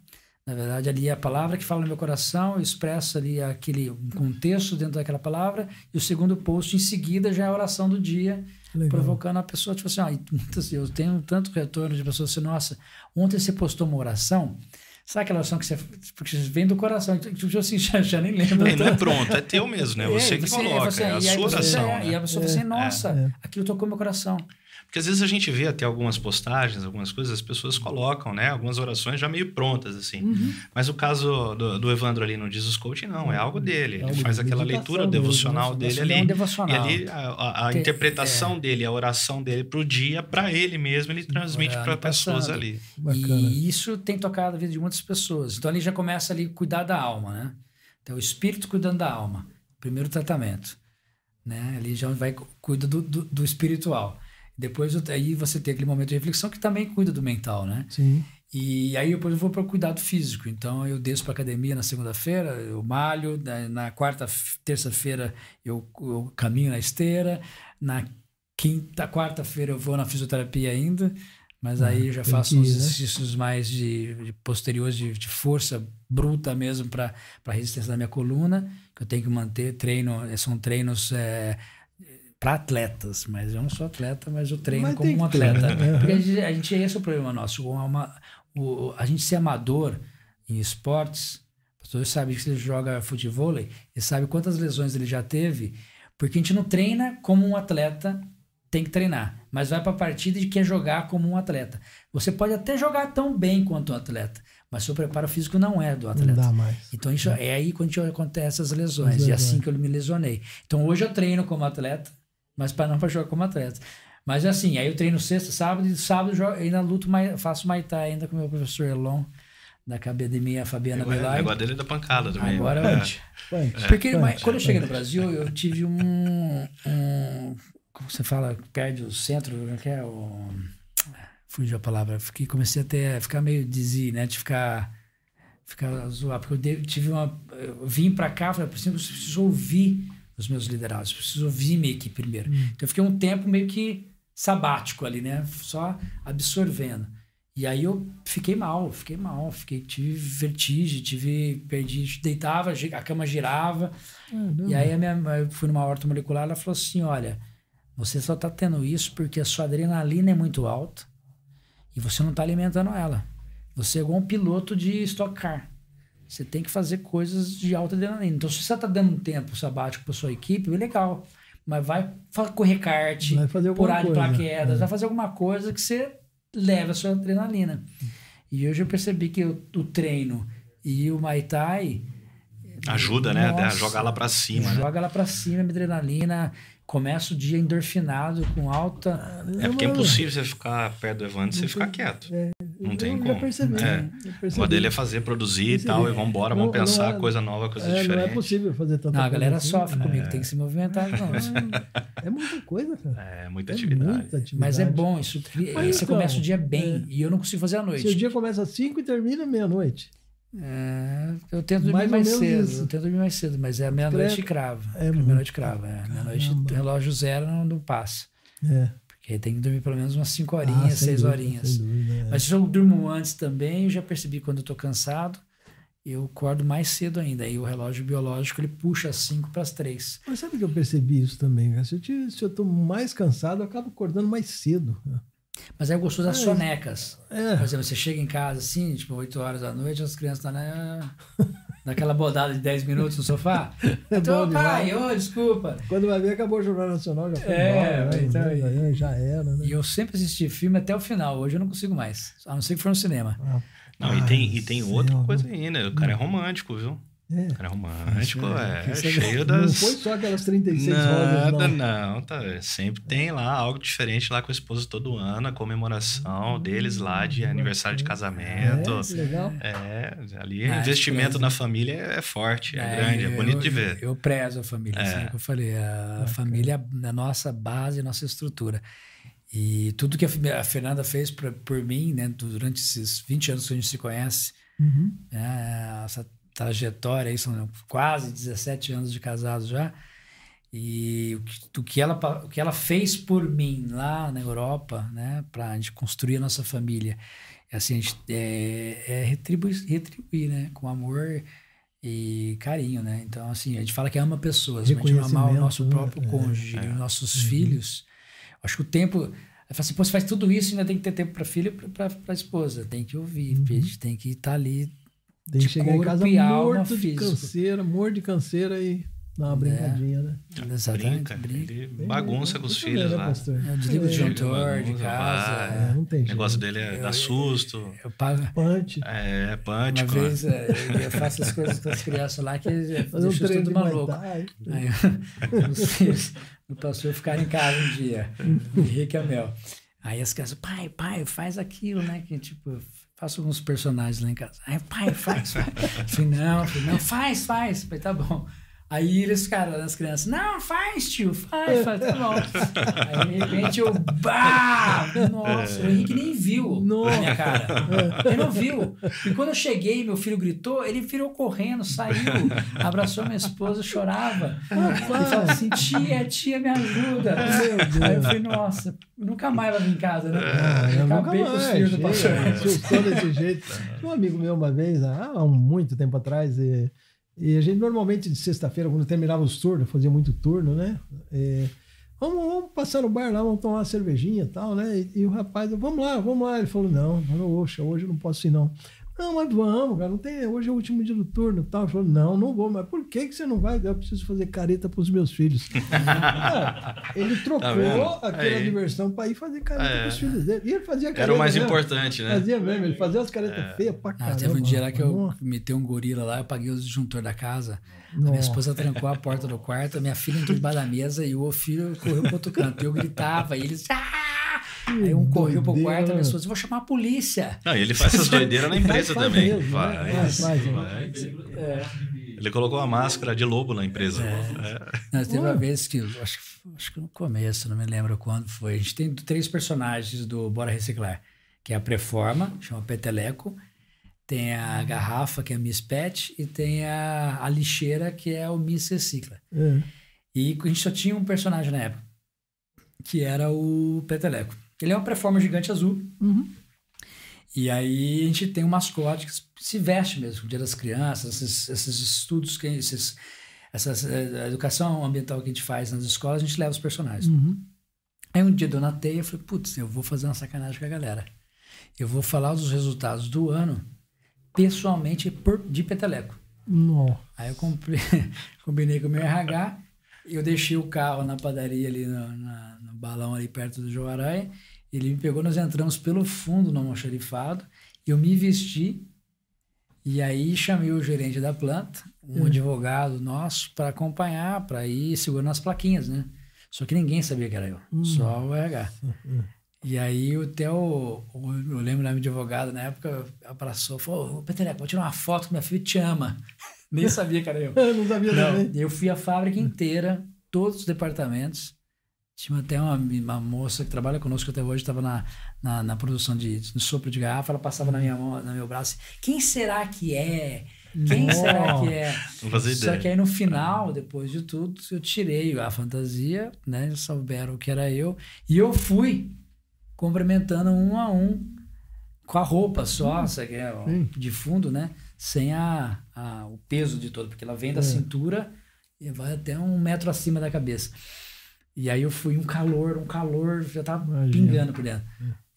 C: Na verdade, ali é a palavra que fala no meu coração, eu expresso ali aquele contexto dentro daquela palavra, e o segundo post em seguida já é a oração do dia,
B: Legal.
C: provocando a pessoa, tipo assim, e muitas- eu tenho tanto retorno de pessoas assim, nossa, ontem você postou uma oração, sabe aquela oração que você, porque vem do coração, tipo assim, *laughs* já, já nem lembro.
D: E não é pronto, é teu mesmo, né? Você que coloca, é a
C: e
D: sua
C: você-
D: oração.
C: é, E
D: né?
C: a pessoa fala assim, nossa,
B: é.
C: aquilo tocou meu coração.
D: Porque às vezes a gente vê até algumas postagens, algumas coisas, as pessoas colocam, né? Algumas orações já meio prontas, assim.
B: Uhum.
D: Mas o caso do, do, Evandro ali no Jesus Coach, não, é algo dele. Ele faz aquela leitura devocional dele ali.
C: É um devocional.
D: E ali a, a, a interpretação é. dele, a oração dele para o dia, para ele mesmo, ele transmite para pessoas ali.
C: Bacana. E isso tem tocado a vida de muitas pessoas. Então ali já começa ali cuidar da alma, né? Então o espírito cuidando da alma. Primeiro tratamento. Né? Ali já vai cuida do, do, do espiritual. Depois aí você tem aquele momento de reflexão que também cuida do mental, né?
B: Sim.
C: E aí depois eu vou para o cuidado físico. Então eu desço para academia na segunda-feira, eu malho, na, na quarta, terça-feira eu, eu, caminho na esteira, na quinta, quarta-feira eu vou na fisioterapia ainda, mas ah, aí eu já faço uns né? exercícios né? mais de, de posteriores de, de, força bruta mesmo para a resistência da minha coluna, que eu tenho que manter treino, são treinos é, para atletas, mas eu não sou atleta, mas eu treino mas como um atleta. Porque a gente, a gente, esse é o problema nosso. Uma, o, a gente ser amador em esportes, as pessoas sabem que você joga futebol e sabe quantas lesões ele já teve, porque a gente não treina como um atleta tem que treinar, mas vai para a partida e quer jogar como um atleta. Você pode até jogar tão bem quanto um atleta, mas seu preparo físico não é do atleta. Não
B: dá mais.
C: Então isso é, é aí quando acontece as lesões, e é assim que eu me lesionei. Então hoje eu treino como atleta, mas para não para jogar como atleta. Mas assim, aí eu treino sexta, sábado, e sábado eu ainda luto, faço Maitai ainda com o meu professor Elon, da academia Fabiana Belay.
D: Agora dele é da pancada também.
C: Agora é. é. Porque é. quando eu cheguei no Brasil, eu tive um, um como você fala, perde o centro, como é que é? O, fugiu a palavra. Fiquei, comecei até a ficar meio dizzy, né? De ficar ficar zoar, porque eu tive uma eu vim para cá, falei, preciso, preciso ouvir os meus liderados. Preciso ouvir minha equipe primeiro. Hum. Então eu fiquei um tempo meio que sabático ali, né? Só absorvendo. E aí eu fiquei mal, fiquei mal, fiquei, tive vertigem, tive, perdi, deitava, a cama girava. Ah, e aí a minha, eu fui numa horta molecular, ela falou assim, olha, você só está tendo isso porque a sua adrenalina é muito alta e você não está alimentando ela. Você é igual um piloto de Stock Car. Você tem que fazer coisas de alta adrenalina. Então, se você está dando um tempo sabático para sua equipe, é legal. Mas vai correr kart, vai fazer pular de paraquedas, é. vai fazer alguma coisa que você leve a sua adrenalina. E hoje eu percebi que o, o treino e o Muay Thai...
D: Ajuda, nossa, né? Jogar lá para cima.
C: Né? Joga né? lá para cima, adrenalina começa o dia endorfinado, com alta.
D: É porque é impossível você ficar perto do Evandro e você ficar quieto. É, não tem como.
B: Percebi,
D: é. O dele é fazer, produzir percebi. e tal, e vamos embora, vamos pensar é, coisa nova, coisa é, diferente.
B: Não é possível fazer tanta
C: não, a galera assim. sofre comigo, tem que se movimentar. Não.
B: é muita coisa, cara.
D: É, muita, atividade. muita atividade.
C: Mas é bom, isso, Mas, você então, começa o dia bem, e eu não consigo fazer à noite.
B: Seu dia começa às 5 e termina meia-noite.
C: É, eu tento dormir mais, mais cedo. Isso. Eu tento dormir mais cedo, mas é meia-noite crava. É meia-noite crava. É. Meia-noite, relógio zero não, não passa.
B: É.
C: Porque tem que dormir pelo menos umas 5 horinhas, 6 ah, horinhas. Dúvida, é. Mas se eu durmo antes também, eu já percebi quando eu tô cansado, eu acordo mais cedo ainda. Aí o relógio biológico ele puxa as 5 para as 3.
B: Mas sabe que eu percebi isso também? Né? Se eu, te, se eu tô mais cansado, eu acabo acordando mais cedo. Né?
C: Mas é gostoso das é, sonecas. É. Por exemplo, você chega em casa assim, tipo, 8 horas da noite, as crianças estão né, *laughs* naquela bodada de 10 minutos no sofá. *laughs* É então, pai, ô, oh, desculpa.
B: Quando vai ver, acabou o Jornal Nacional, já foi é, embora, né? então, já era, né?
C: E eu sempre assisti filme até o final, hoje eu não consigo mais. A não ser que for no cinema. Ah,
D: não, e tem, e tem outra coisa ainda, o cara é romântico, viu? É. Cara romântico, é, é cheio das.
B: Não foi só aquelas 36
D: Nada,
B: rosas,
D: não. não, tá. Sempre tem lá algo diferente lá com a esposa todo ano, a comemoração deles lá de aniversário de casamento.
B: É, legal.
D: É, ali ah, investimento na família é forte, é, é grande, é bonito
C: eu,
D: de ver.
C: Eu, eu prezo a família, é. assim que eu falei. A família é a nossa base, a nossa estrutura. E tudo que a Fernanda fez pra, por mim, né, durante esses 20 anos que a gente se conhece,
B: uhum.
C: né, essa trajetória, aí são quase 17 anos de casado já. E o que, o que, ela, o que ela fez por mim lá na Europa, né, para a gente construir a nossa família, é assim, a gente, é, é retribuir, retribuir, né, com amor e carinho, né? Então, assim, a gente fala que ama pessoas, mas a gente amar o nosso próprio né? cônjuge, é, nossos uhum. filhos. Acho que o tempo. Fala assim, pô, você faz tudo isso e ainda tem que ter tempo para filho e para esposa. Tem que ouvir, uhum. a gente tem que estar tá ali
B: tem que chegar em casa morto de canseira, morto de canseira e. Dá uma brincadinha, né?
C: Exatamente.
D: Brinca,
C: brinca.
D: ele bagunça com os filhos
B: né,
D: lá.
B: pastor?
C: Eu desligo o
B: É,
C: disjuntor de casa.
D: vai.
B: É, não tem
D: O negócio dele é dar susto.
C: Eu pago.
B: Punch.
D: É,
C: Uma
D: pântico.
C: vez é, eu faço as coisas com as crianças lá que *laughs*
B: Fazer um
C: deixa
B: treino
C: tudo
B: de
C: maluco. Aí *laughs* os filhos do pastor ficaram em casa um dia, Henrique e a Mel. Aí as crianças, pai, pai, faz aquilo, né? Que tipo, eu faço alguns personagens lá em casa. Aí, pai, faz, faz. *laughs* Falei, não, falei, não, faz, faz. Falei, tá bom. Aí eles ficaram, as crianças, não, faz, tio, faz, faz, tá bom. Aí de repente eu, bah! Nossa, o Henrique nem viu na minha cara. Ele não viu. E quando eu cheguei, meu filho gritou, ele virou correndo, saiu, abraçou minha esposa, chorava. E falou assim: tia, tia, me ajuda. Aí eu falei, nossa, nunca mais vai vir em casa, né?
B: Ah, eu
C: Acabei com os filhos do pastor.
B: desse jeito. Tinha um amigo meu uma vez, há muito tempo atrás, e, e a gente normalmente de sexta-feira, quando terminava os turnos, fazia muito turno, né? É, vamos, vamos passar no bar lá, vamos tomar uma cervejinha e tal, né? E, e o rapaz, vamos lá, vamos lá. Ele falou, não, não, oxa, hoje eu não posso ir não. Não, mas vamos, cara, não tem, hoje é o último dia do turno e tal. Ele falou, não, não vou, mas por que, que você não vai? Eu preciso fazer careta pros meus filhos. Ah, *laughs* ele trocou
D: Tá
B: aquela
D: Aí.
B: diversão para ir fazer careta
D: É.
B: pros filhos dele. E ele fazia careta
D: Era o mais
B: mesmo.
D: importante, né?
B: Fazia mesmo, ele fazia as caretas feias pra
C: Ah,
B: caramba.
C: teve um dia lá que eu metei um gorila lá, eu paguei o disjuntor da casa. A
B: Nossa.
C: minha esposa trancou a porta do quarto, a minha filha entrou debaixo da mesa e o filho correu pro outro canto. Eu gritava e eles. "Ah!" Aí um correu pro quarto, a
B: né?
C: esposa, vou chamar a polícia.
D: Não, e ele faz essas *laughs* doideiras na empresa
B: Faz
D: também.
B: né?
D: Faz,
B: Faz, faz,
D: faz. Ele colocou a máscara de lobo na empresa. É.
C: Nós teve uma vez que, acho, que- acho que no começo, não me lembro quando foi. A gente tem três personagens do Bora Reciclar, que é a Preforma, chama Peteleco, tem a Garrafa, que é a Miss Pet, e tem a, a Lixeira, que é o Miss Recicla.
B: É.
C: E a gente só tinha um personagem na época, que era o Peteleco. Ele é uma Preforma gigante azul.
B: Uhum.
C: E aí a gente tem um mascote que se veste mesmo, o Dia das Crianças, esses, esses estudos, que esses, essas, a educação ambiental que a gente faz nas escolas, a gente leva os personagens.
B: Uhum.
C: Aí um dia eu natei, eu falei, putz, eu vou fazer uma sacanagem com a galera. Eu vou falar dos resultados do ano pessoalmente por, de peteleco.
B: Nó.
C: Aí eu comprei, *laughs* combinei com o meu RH, eu deixei o carro na padaria ali no, na- no balão ali perto do João Aranha, ele me pegou, nós entramos pelo fundo no almoxarifado, eu me vesti e aí chamei o gerente da planta, um advogado nosso, para acompanhar, para ir segurando as plaquinhas, né? Só que ninguém sabia que era eu, só o RH. E aí o Theo, eu lembro da minha advogada na época, abraçou, falou, ô Peteleco, vou tirar uma foto que minha filha te ama. *laughs* Nem sabia que era eu. *laughs*
B: Eu não sabia
C: Não,
B: também.
C: eu fui a fábrica inteira, todos os departamentos. Tinha até uma, uma moça que trabalha conosco até hoje, estava na, na, na produção de, de sopro de garrafa, ela passava na minha mão, no meu braço. Quem será que é? Quem será que é?
D: Não fazia
C: Só
D: ideia.
C: que aí no final, depois de tudo, eu tirei a fantasia, né? Eles souberam que era eu. E eu fui cumprimentando um a um, com a roupa só, sabe, que é, de fundo, né? Sem a, a- o peso de todo, porque ela vem da
B: É.
C: cintura e vai até um metro acima da cabeça. E aí eu fui um calor, um calor, já tava
B: Imagina.
C: pingando por dentro.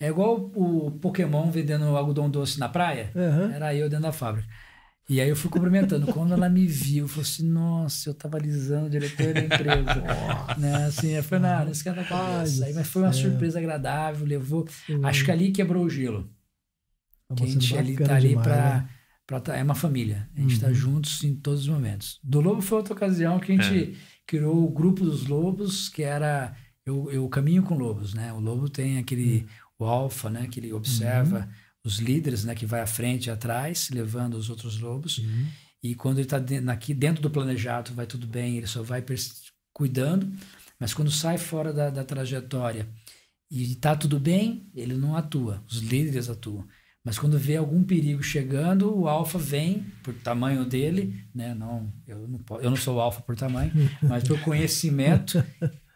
C: É igual o Pokémon vendendo algodão doce na praia.
B: Aham.
C: Era eu dentro da fábrica. E aí eu fui cumprimentando. Quando ela me viu, falou assim: Nossa, eu tava alisando o diretor da empresa. né? Assim, eu falei: Não, não esquenta a cabeça. Aí, mas foi uma
B: céu.
C: surpresa agradável. Levou. Acho que ali quebrou o gelo. Que a gente ali tá ali
B: demais,
C: pra,
B: né?
C: pra tá- É uma família. A gente tá
B: Uhum.
C: juntos em todos os momentos. Do Lobo foi outra ocasião que a gente criou o grupo dos lobos, que era eu, eu caminho com lobos, né? O lobo tem aquele o alfa, né? Que ele observa os líderes, né? Que vai à frente e atrás, levando os outros lobos.
B: Uhum.
C: E quando ele está aqui dentro do planejado, vai tudo bem, ele só vai cuidando. Mas quando sai fora da, da trajetória e está tudo bem, ele não atua. Os líderes atuam. Mas quando vê algum perigo chegando, o alfa vem por tamanho dele, né? Não, eu não, po- eu não sou o alfa por tamanho, *laughs* mas por conhecimento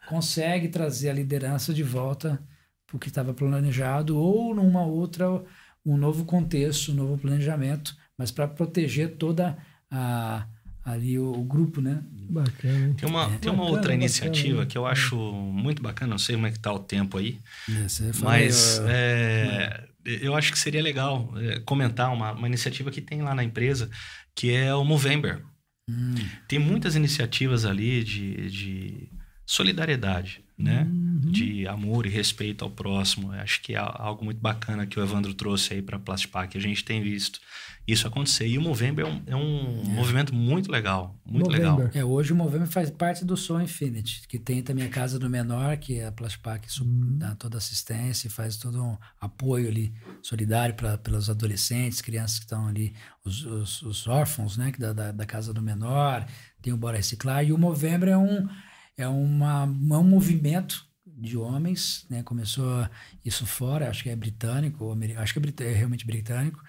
C: consegue trazer a liderança de volta para o que estava planejado ou numa outra um novo contexto, um novo planejamento, mas para proteger toda a ali o, o grupo, né?
B: Bacana?
D: Tem uma,
C: É.
D: tem uma
B: Bacana,
D: outra
B: bacana,
D: iniciativa
B: né?
D: que eu acho muito bacana, não sei como é que tá o tempo aí, mas é, eu acho que seria legal é, comentar uma, uma iniciativa que tem lá na empresa, que é o Movember.
C: Hum.
D: Tem muitas iniciativas ali de, de solidariedade, né?
B: Uhum.
D: De amor e respeito ao próximo. Eu Acho que é algo muito bacana que o Evandro trouxe aí para a Plastipac. A gente tem visto isso acontecer. E o Movember é um, é um movimento muito legal, muito legal.
B: Movember.
C: É, hoje o Movimento faz parte do Soul Infinity, que tem também a Casa do Menor, que é a Plaspac
B: Uhum.
C: dá toda assistência e faz todo um apoio ali solidário para pelos adolescentes, crianças que estão ali, os, os, os órfãos, né, que da, da, da Casa do Menor, tem o Bora Reciclar. E o Movember é um, é uma, é um movimento de homens, né, começou isso fora, acho que é britânico, acho que é, é realmente britânico,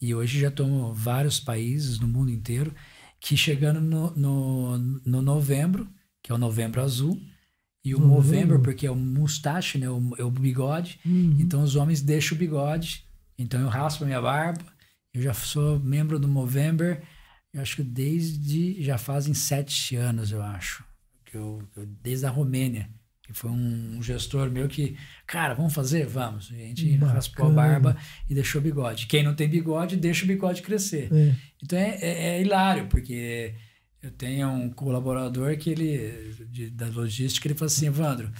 C: e hoje já estão vários países no mundo inteiro que chegando no, no, no novembro, que é o novembro azul, e o
B: Novembro.
C: porque é o mustache, né, o, é o bigode,
B: Uhum.
C: então os homens deixam o bigode, então eu raspo a minha barba, eu já sou membro do Movember, eu acho que desde, já fazem sete anos, eu acho, que eu, eu- desde a Romênia, que foi um gestor meu que, cara, vamos fazer? Vamos. E a gente
B: Bacana.
C: raspou a barba e deixou o bigode. Quem não tem bigode, deixa o bigode crescer.
B: É.
C: Então é, é, é hilário, porque eu tenho um colaborador que ele, de- da logística, ele falou assim, Evandro,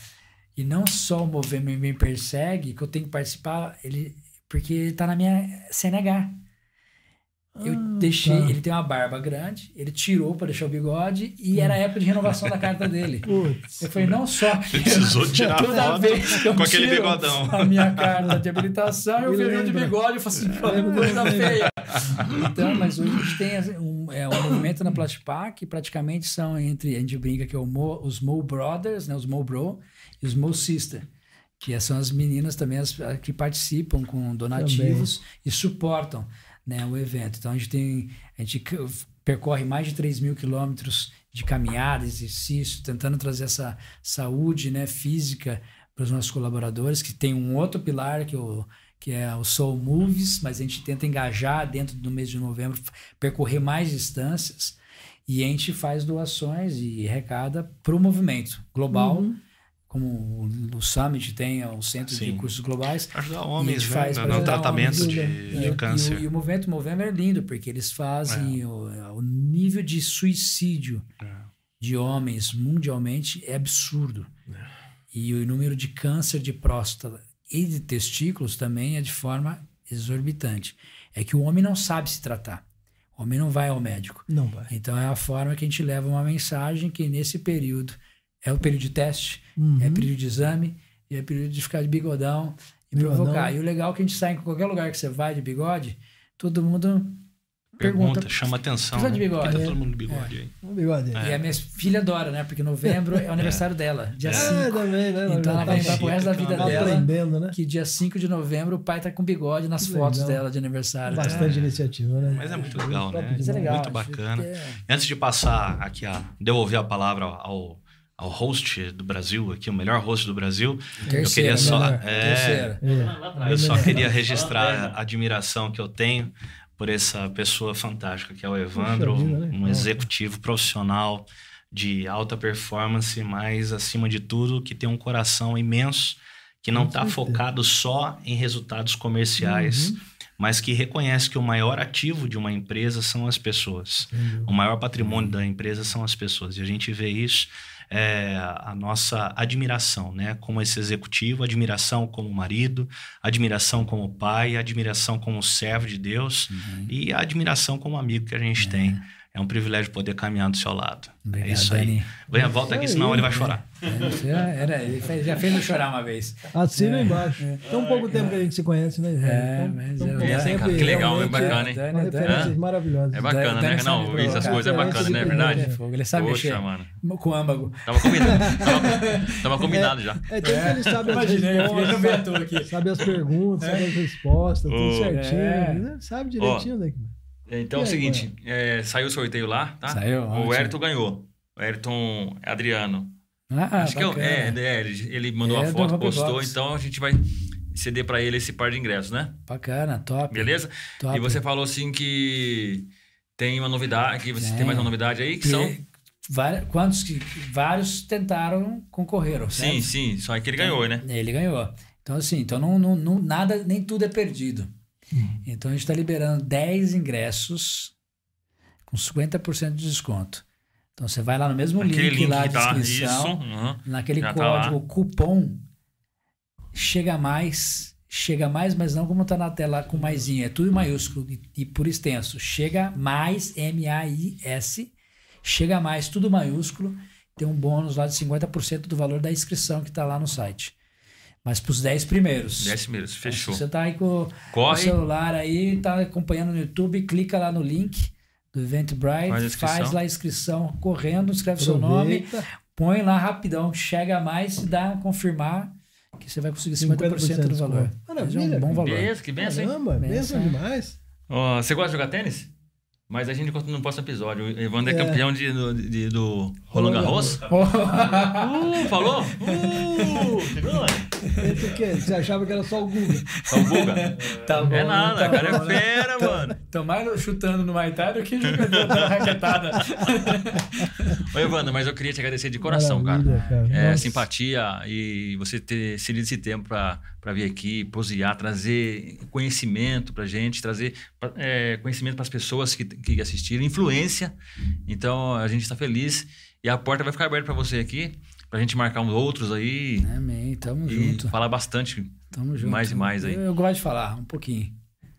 C: e não só o movimento me persegue, que eu tenho que participar, ele, porque ele tá na minha CNH. Eu
B: Ah,
C: deixei,
B: tá.
C: ele tem uma barba grande, ele tirou para deixar o bigode e era a época de renovação da carta dele. *laughs*
B: Putz.
C: Eu falei, não só que *laughs*
D: Precisou *laughs* tirar
C: toda
D: foto
C: vez que eu
D: com aquele bigodão.
C: a minha carta de habilitação, eu vejo um de bigode, eu falo assim, pô, coisa feia. Então, mas hoje a gente tem um, é, um movimento na Plastipac, que praticamente são entre, a gente brinca que é o Mo, os Mo Brothers, né, os Mo Bro e os Mo Sister, que são as meninas também as, que participam com donativos e suportam né, o evento. Então a gente tem, a gente percorre mais de 3 mil quilômetros de caminhada, exercício, tentando trazer essa saúde né, física para os nossos colaboradores, que tem um outro pilar que, o, que é o Soul Movies, mas a gente tenta engajar dentro do mês de novembro, percorrer mais distâncias e a gente faz doações e arrecada para o movimento global,
B: Uhum.
C: Como o, o Summit tem, o Centro de
D: Sim.
C: Cursos Globais,
D: Ajudar
C: E a
D: homens
C: gente faz
D: no- no tratamento
B: homens,
D: de, de
C: e, o-
D: câncer.
C: E o, e o movimento Movember é lindo, porque eles fazem o, o nível de suicídio
D: É.
C: de homens mundialmente é absurdo. E o número de câncer de próstata e de testículos também é de forma exorbitante. É que o homem não sabe se tratar. O homem não vai ao médico.
B: Não vai.
C: Então é a forma que a gente leva uma mensagem que nesse período é o período de teste,
B: Uhum.
C: é período de exame, e é período de ficar de bigodão e
B: Bigodão.
C: provocar. E o legal é que a gente sai em qualquer lugar que você vai de bigode, todo mundo
D: Pergunta,
C: pergunta.
D: chama atenção.
C: Precisa de
D: né?
C: Bigode.
D: tá todo mundo de bigode aí?
B: Um bigode.
C: E a minha filha adora, né? Porque novembro é o aniversário dela, dia
B: É,
C: 5.
B: também, né?
C: Então ela vai lembrar pro resto da vida
B: Tá
C: dela
B: aprendendo, né?
C: que dia 5 de novembro o pai tá com bigode nas
B: Que
C: fotos
B: legal.
C: dela de aniversário.
B: Bastante iniciativa, né?
D: Mas é muito legal, né?
B: demais.
C: Isso é legal.
D: Muito bacana.
C: é-
D: Antes de passar aqui a devolver a palavra ao, ao host do Brasil, aqui o melhor host do Brasil, eu
C: Terceira,
D: queria só é.
B: É.
D: Eu só queria registrar a admiração que eu tenho por essa pessoa fantástica que é o Evandro,
B: né?
D: um executivo profissional de alta performance, mas acima de tudo que tem um coração imenso, que não está focado só em resultados comerciais,
B: Uhum.
D: mas que reconhece que o maior ativo de uma empresa são as pessoas.
B: Entendeu?
D: O maior patrimônio da empresa são as pessoas. E a gente vê isso, é, a nossa admiração, né? Como esse executivo, admiração como marido, admiração como pai, admiração como servo de Deus
C: Uhum.
D: e a admiração como amigo que a gente tem. É um privilégio poder caminhar do seu lado.
C: Obrigado,
D: é isso aí.
C: Dani.
D: Venha, volta aqui, senão ele vai chorar.
C: Você era, ele fez- já fez eu chorar uma vez.
B: Assina
C: É,
B: embaixo. Tão pouco tempo que a gente se conhece, né?
C: É,
B: Então-
C: mas é,
B: como
C: é,
B: sempre,
A: que legal, é bacana, hein?
C: Dani, Dani,
B: referências maravilhosas.
A: É bacana,
C: Dani
A: né? Não, essas coisas é bacana, não é verdade?
C: Fogo, Ele sabe
A: Poxa,
C: mexer
A: mano.
C: com âmago.
A: Tava combinado. *laughs* Tava, tava combinado já.
B: É, tem que ele sabe as respostas, sabe as perguntas, sabe as respostas, tudo certinho.
C: É.
B: né? Sabe direitinho, né?
A: Então é o seguinte, é, saiu o sorteio lá, tá?
C: Saiu,
A: O. Ayrton ganhou. O Ayrton Adriano.
C: Ah,
A: Acho que é,
C: bacana.
A: é, é, ele, ele mandou
C: É,
A: a foto, postou,
C: Box.
A: então a gente vai ceder pra ele esse par de ingressos, né?
C: Bacana, top.
A: Beleza?
C: top.
A: E você falou assim que tem uma novidade, que você tem,
C: Tem.
A: mais uma novidade aí, que
C: Que
A: são...
C: vari- quantos que vários tentaram concorreram,
A: Sim, sim, só que ele ganhou, né?
C: Ele ganhou. Então, assim, então não, não, não- nada, nem tudo é perdido.
A: Uhum.
C: Então, a gente está liberando 10 ingressos com 50% de desconto. Então você vai lá no mesmo
A: Aquele
C: link,
A: link
C: lá
A: que
C: de
A: tá,
C: inscrição,
A: uhum.
C: naquele
A: Já tá
C: código
A: lá.
C: cupom chega mais, chega mais, mas não como tá na tela com maisinho, é tudo em maiúsculo e, e por extenso. Chega mais M A I S, chega mais tudo maiúsculo, tem um bônus lá de 50% do valor da inscrição que tá lá no site. Mas para os 10 primeiros.
A: 10 primeiros,
C: Então,
A: fechou.
C: Se você tá aí com o
A: Corre.
C: celular aí, tá acompanhando no YouTube, clica lá no link do Eventbrite,
A: Faz a
C: faz,
A: inscrição.
C: lá a inscrição correndo, escreve seu nome,
B: Aproveita.
C: põe lá rapidão, chega mais, dá confirmar que você vai conseguir 50%, do
B: de
C: valor. Mas é
B: Maravilha,
C: um bom valor.
A: Beleza, que benção, hein?
B: Caramba,
C: Benção,
B: benção
C: é.
B: demais.
A: Ó, você gosta de jogar tênis? Mas a gente conta no próximo episódio. O Evandro é,
B: É.
A: campeão de, do, de- do Roland Garros. Uh, falou? *laughs* Uh, né?
B: Aqui, você achava que era só o Google.
A: Só o Guga.
C: tá bom,
A: É nada,
C: tá
A: cara é
C: bom.
A: fera, mano.
C: Tô mais chutando no Thai do que jogando na raquetada. *laughs*
A: Ô, Evandro, mas eu queria te agradecer de coração, cara.
B: Cara.
A: É,
B: Nossa.
A: simpatia e você ter cedido esse tempo para vir aqui, posear, trazer conhecimento pra gente, trazer é, conhecimento para as pessoas que, que assistiram, influência. Então a gente está feliz e a porta vai ficar aberta para você aqui, para a gente marcar uns outros aí
C: Amém, tamo
A: e
C: junto.
A: falar bastante.
C: Tamo junto.
A: mais e mais aí.
C: Eu, eu gosto de falar um pouquinho.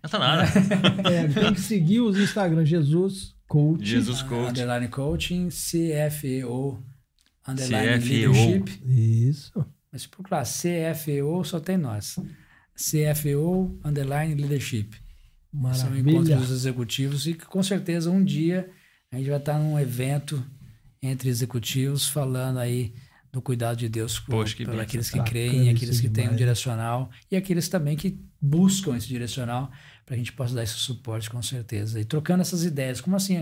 A: Não tá nada. *laughs*
B: É, tem que seguir os Instagram Jesus Coach.
A: Jesus
C: Ah,
A: Coach.
C: Underline Coaching, CFEO, Underline
A: CFEO.
C: Leadership.
B: Isso.
C: Mas se procurar CFEO, só tem nós. CFEO, Underline Leadership. Esse é o encontro
B: Maravilha.
C: dos executivos e que com certeza um dia a gente vai estar num evento entre executivos falando aí do cuidado de Deus por,
A: Poxa, que
C: por
A: bênção.
C: aqueles que creem, aqueles que têm um direcional e aqueles também que buscam esse direcional para a gente possa dar esse suporte com certeza. E trocando essas ideias, como assim?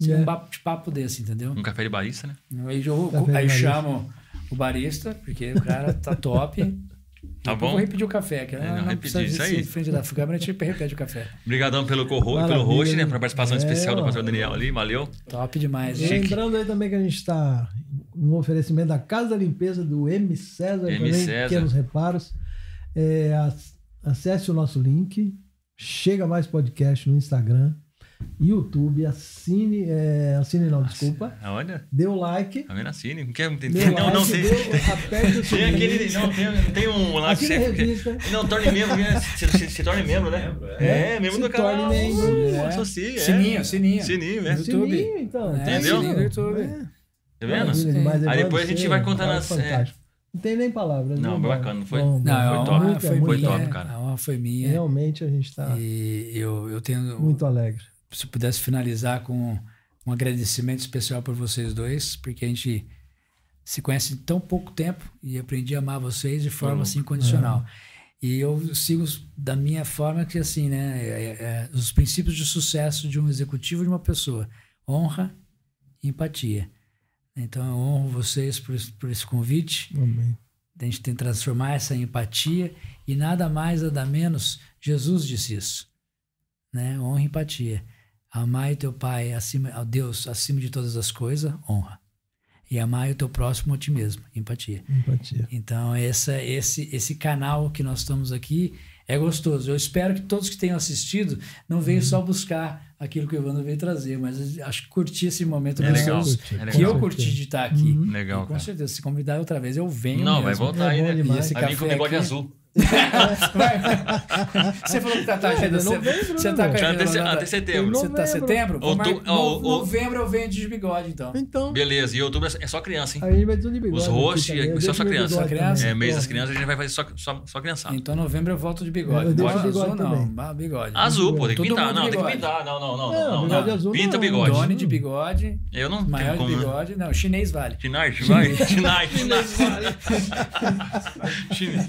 C: Assim,
B: É.
C: Um bate-papo desse, entendeu?
A: Um café de barista, né?
C: Aí eu, aí eu
B: barista.
C: chamo o barista, porque o cara tá top. *laughs*
A: Tá bom?
C: Vou repetir o café, que
A: É,
C: não,
A: não,
C: precisa
A: isso aí.
C: frente da câmera, a gente repete o café.
A: Obrigadão pelo, corro, pelo host, né? Pela participação
B: É,
A: especial do
B: ó.
A: pastor Daniel ali. Valeu.
C: Top demais.
B: E
C: gente.
B: Lembrando aí também que a gente está um oferecimento da Casa da Limpeza do M. César,
A: M.
B: também,
A: César.
B: pequenos reparos. É, ac- acesse o nosso link, chega mais podcast no Instagram, YouTube, assine, é, assine não, desculpa,
A: Olha,
B: dê o like,
A: tá vendo assim? Não, quer,
B: o
A: não,
B: like,
A: não tem.
B: aperte o
A: Tem aquele. Não, tem, tem um lá que
B: assine
A: você. Não, torne membro, né? se, se, se torne membro, né? É, membro
B: Se
A: do
B: torne
A: canal.
B: membro,
A: Uh,
C: é.
A: associe, é.
C: Sininho, sininho.
A: Sininho, né?
C: No YouTube.
B: sininho, então.
C: É,
A: Entendeu?
C: sininho no YouTube.
B: É.
A: Tá vendo?
B: Demais,
A: Aí depois a gente vai
B: é
A: contando
B: cara
A: as- é.
B: fantástico. Não tem nem palavras.
A: Não,
B: viu,
A: foi bacana, não foi?
B: Bom,
C: Não, é uma
A: top.
C: foi minha.
A: top, cara.
C: A honra foi minha.
B: Realmente a gente está
C: E eu, eu tenho.
B: muito alegre.
C: Se pudesse finalizar com um agradecimento especial por vocês dois, porque a gente se conhece em tão pouco tempo e aprendi a amar vocês de forma
A: Uhum.
C: assim incondicional. E eu sigo da minha forma que assim, né, é- é- os princípios de sucesso de um executivo de uma pessoa, honra e empatia. Então eu honro vocês por, por esse convite.
B: Amém.
C: A gente tem que transformar essa empatia e nada mais, nada menos, Jesus disse isso. Né? Honra e empatia. Amai teu pai acima, ao Deus acima de todas as coisas, honra. E amai o teu próximo a ti mesmo, empatia.
B: Empatia.
C: Então, essa, esse, esse canal que nós estamos aqui é gostoso. Eu espero que todos que tenham assistido não venham só buscar aquilo que o Evandro veio trazer, mas acho que curtir esse momento
A: É legal. É
C: que
A: legal.
C: eu
B: Com
C: curti de estar aqui.
B: Uhum.
A: Legal,
C: E com
A: cara.
C: certeza, se convidar outra vez, eu venho
A: Não, vai
C: mesmo.
A: voltar
B: É
C: esse
A: Vai vir com o
C: café
A: bigode
C: aqui-
A: azul.
C: Você falou que tá, tá
B: É,
C: agenda. Você,
B: né,
C: tá com a
A: Até,
C: agenda
A: até
C: tá?
A: setembro.
C: Você tá
B: Novembro.
C: setembro? Vou
A: Outu-
C: mar-
A: ó,
C: no- novembro eu venho de bigode, então.
B: Então,
A: Beleza, e outubro é só criança, hein?
B: aí a gente vai tudo de bigode.
A: Os hosts,
B: também.
A: é só só
B: meu
A: criança.
C: Só.
A: É, mês das crianças a gente vai fazer só, só, só criançada.
C: Então novembro eu volto de bigode.
B: Eu
C: Não,
B: bigode
C: azul não, ah, bigode.
A: Azul, pô, tem que pintar. Não, tem que pintar. Não, não, não,
B: Não,
A: não. não.
B: azul
A: Pinta
B: não.
A: bigode.
C: Doni de bigode,
A: Eu não
C: maior
A: tenho
C: de
A: né?
C: bigode. Não, chinês vale.
A: Chinai, vai. Chinai, *laughs* chinai. Chinês.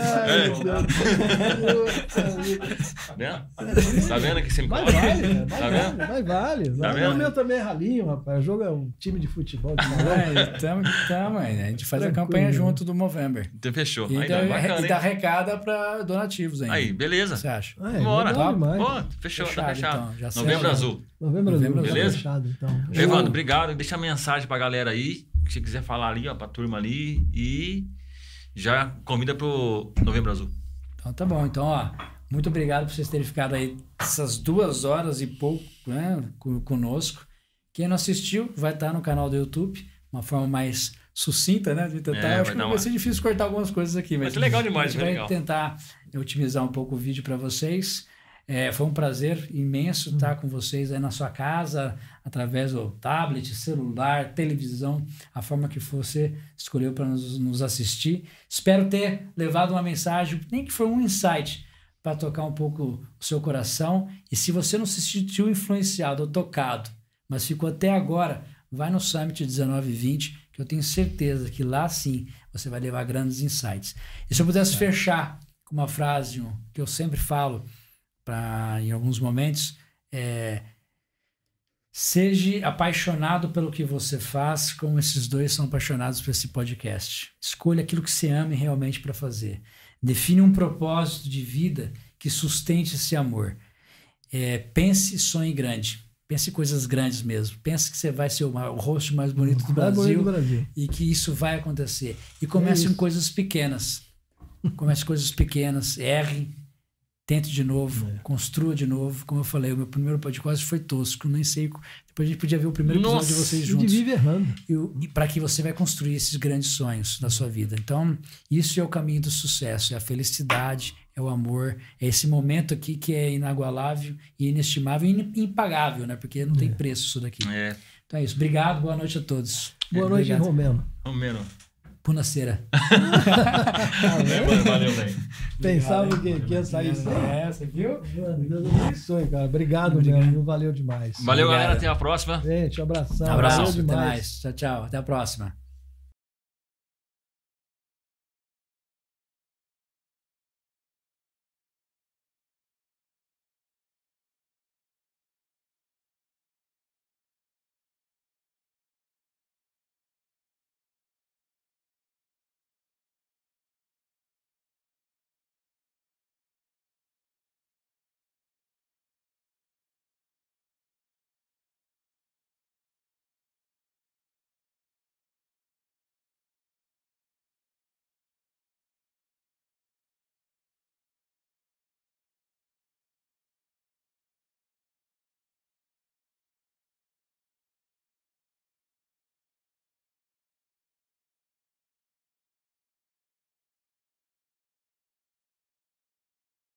A: Chinês.
B: Ai,
A: É. Tá vendo que você me
B: Mas vale, né? mas
A: Tá vendo?
B: mas vale.
A: Tá
B: o
A: vendo?
B: meu também é ralinho, rapaz. O jogo é um time de futebol. De maluco.
C: É, tamo, tamo, aí, né? A gente faz a
B: Tranquilo,
C: campanha
B: né?
C: junto do Movember.
A: Então fechou.
C: E,
A: Aí,
C: dá,
A: dá, bacana,
C: e dá recada para donativos ainda.
A: Aí,
C: O que
A: beleza.
C: você acha?
B: Ah, é,
A: Bora. Pô, fechou, tá
C: Fechado,
A: fechado.
C: então. Já
A: Novembro azul.
B: Novembro,
C: Novembro,
B: azul, tá
A: beleza?
B: fechado, então.
A: Evandro, obrigado. Deixa a mensagem pra galera aí. Se quiser falar ali, ó, pra turma ali. E já convida pro Novembro Azul.
C: Então tá bom. Então, ó, Muito obrigado por vocês terem ficado aí essas duas horas e pouco né, conosco. Quem não assistiu vai estar no canal do YouTube, uma forma mais sucinta, né? De tentar. É, acho que vai uma... ser difícil cortar algumas coisas aqui, mas.
A: Vai ser legal demais,
C: a gente
A: vai
C: legal. tentar otimizar um pouco o vídeo para vocês. É, foi um prazer imenso estar com vocês aí na sua casa, através do tablet, celular, televisão, a forma que você escolheu para nos, nos, assistir. Espero ter levado uma mensagem, nem que foi um insight, para tocar um pouco o seu coração. E se você não se sentiu influenciado ou tocado, mas ficou até agora, vai no Summit 1920, que eu tenho certeza que lá sim você vai levar grandes insights. E se eu pudesse fechar com uma frase que eu sempre falo, para em alguns momentos é, seja apaixonado pelo que você faz, como esses dois são apaixonados por esse podcast. Escolha aquilo que você ama realmente para fazer. Define um propósito de vida que sustente esse amor. É, pense e sonhe grande. Pense em coisas grandes mesmo. Pense que você vai ser o, o rosto mais bonito do, Brasil,
B: bonito do Brasil
C: e que isso vai acontecer. E comece é em coisas pequenas. Comece coisas pequenas, erre, tente de novo, é. construa de novo. Como eu falei, o meu primeiro podcast foi tosco, nem sei. Depois a gente podia ver o primeiro episódio Nossa, de vocês juntos.
B: Vive errando.
C: E, e para que você vai construir esses grandes sonhos da sua vida. Então, isso é o caminho do sucesso, é a felicidade, é o amor, é esse momento aqui que é inagualável e inestimável e impagável, né? Porque não é. tem preço isso daqui.
A: É.
C: Então é isso. Obrigado, boa noite a todos.
B: Boa noite, Romeno.
A: Romeno.
C: Punaceira. *laughs*
A: valeu, valeu, velho.
B: Pensava que, que ia sair
C: sem. É, você viu?
B: Mano, Deus abençoe, cara. Obrigado, Obrigado. mesmo. Valeu demais.
A: Valeu, Obrigado. galera. Até a próxima.
B: Gente, um abração.
C: Abraço. Valeu demais. Até mais. Tchau, tchau. Até a próxima.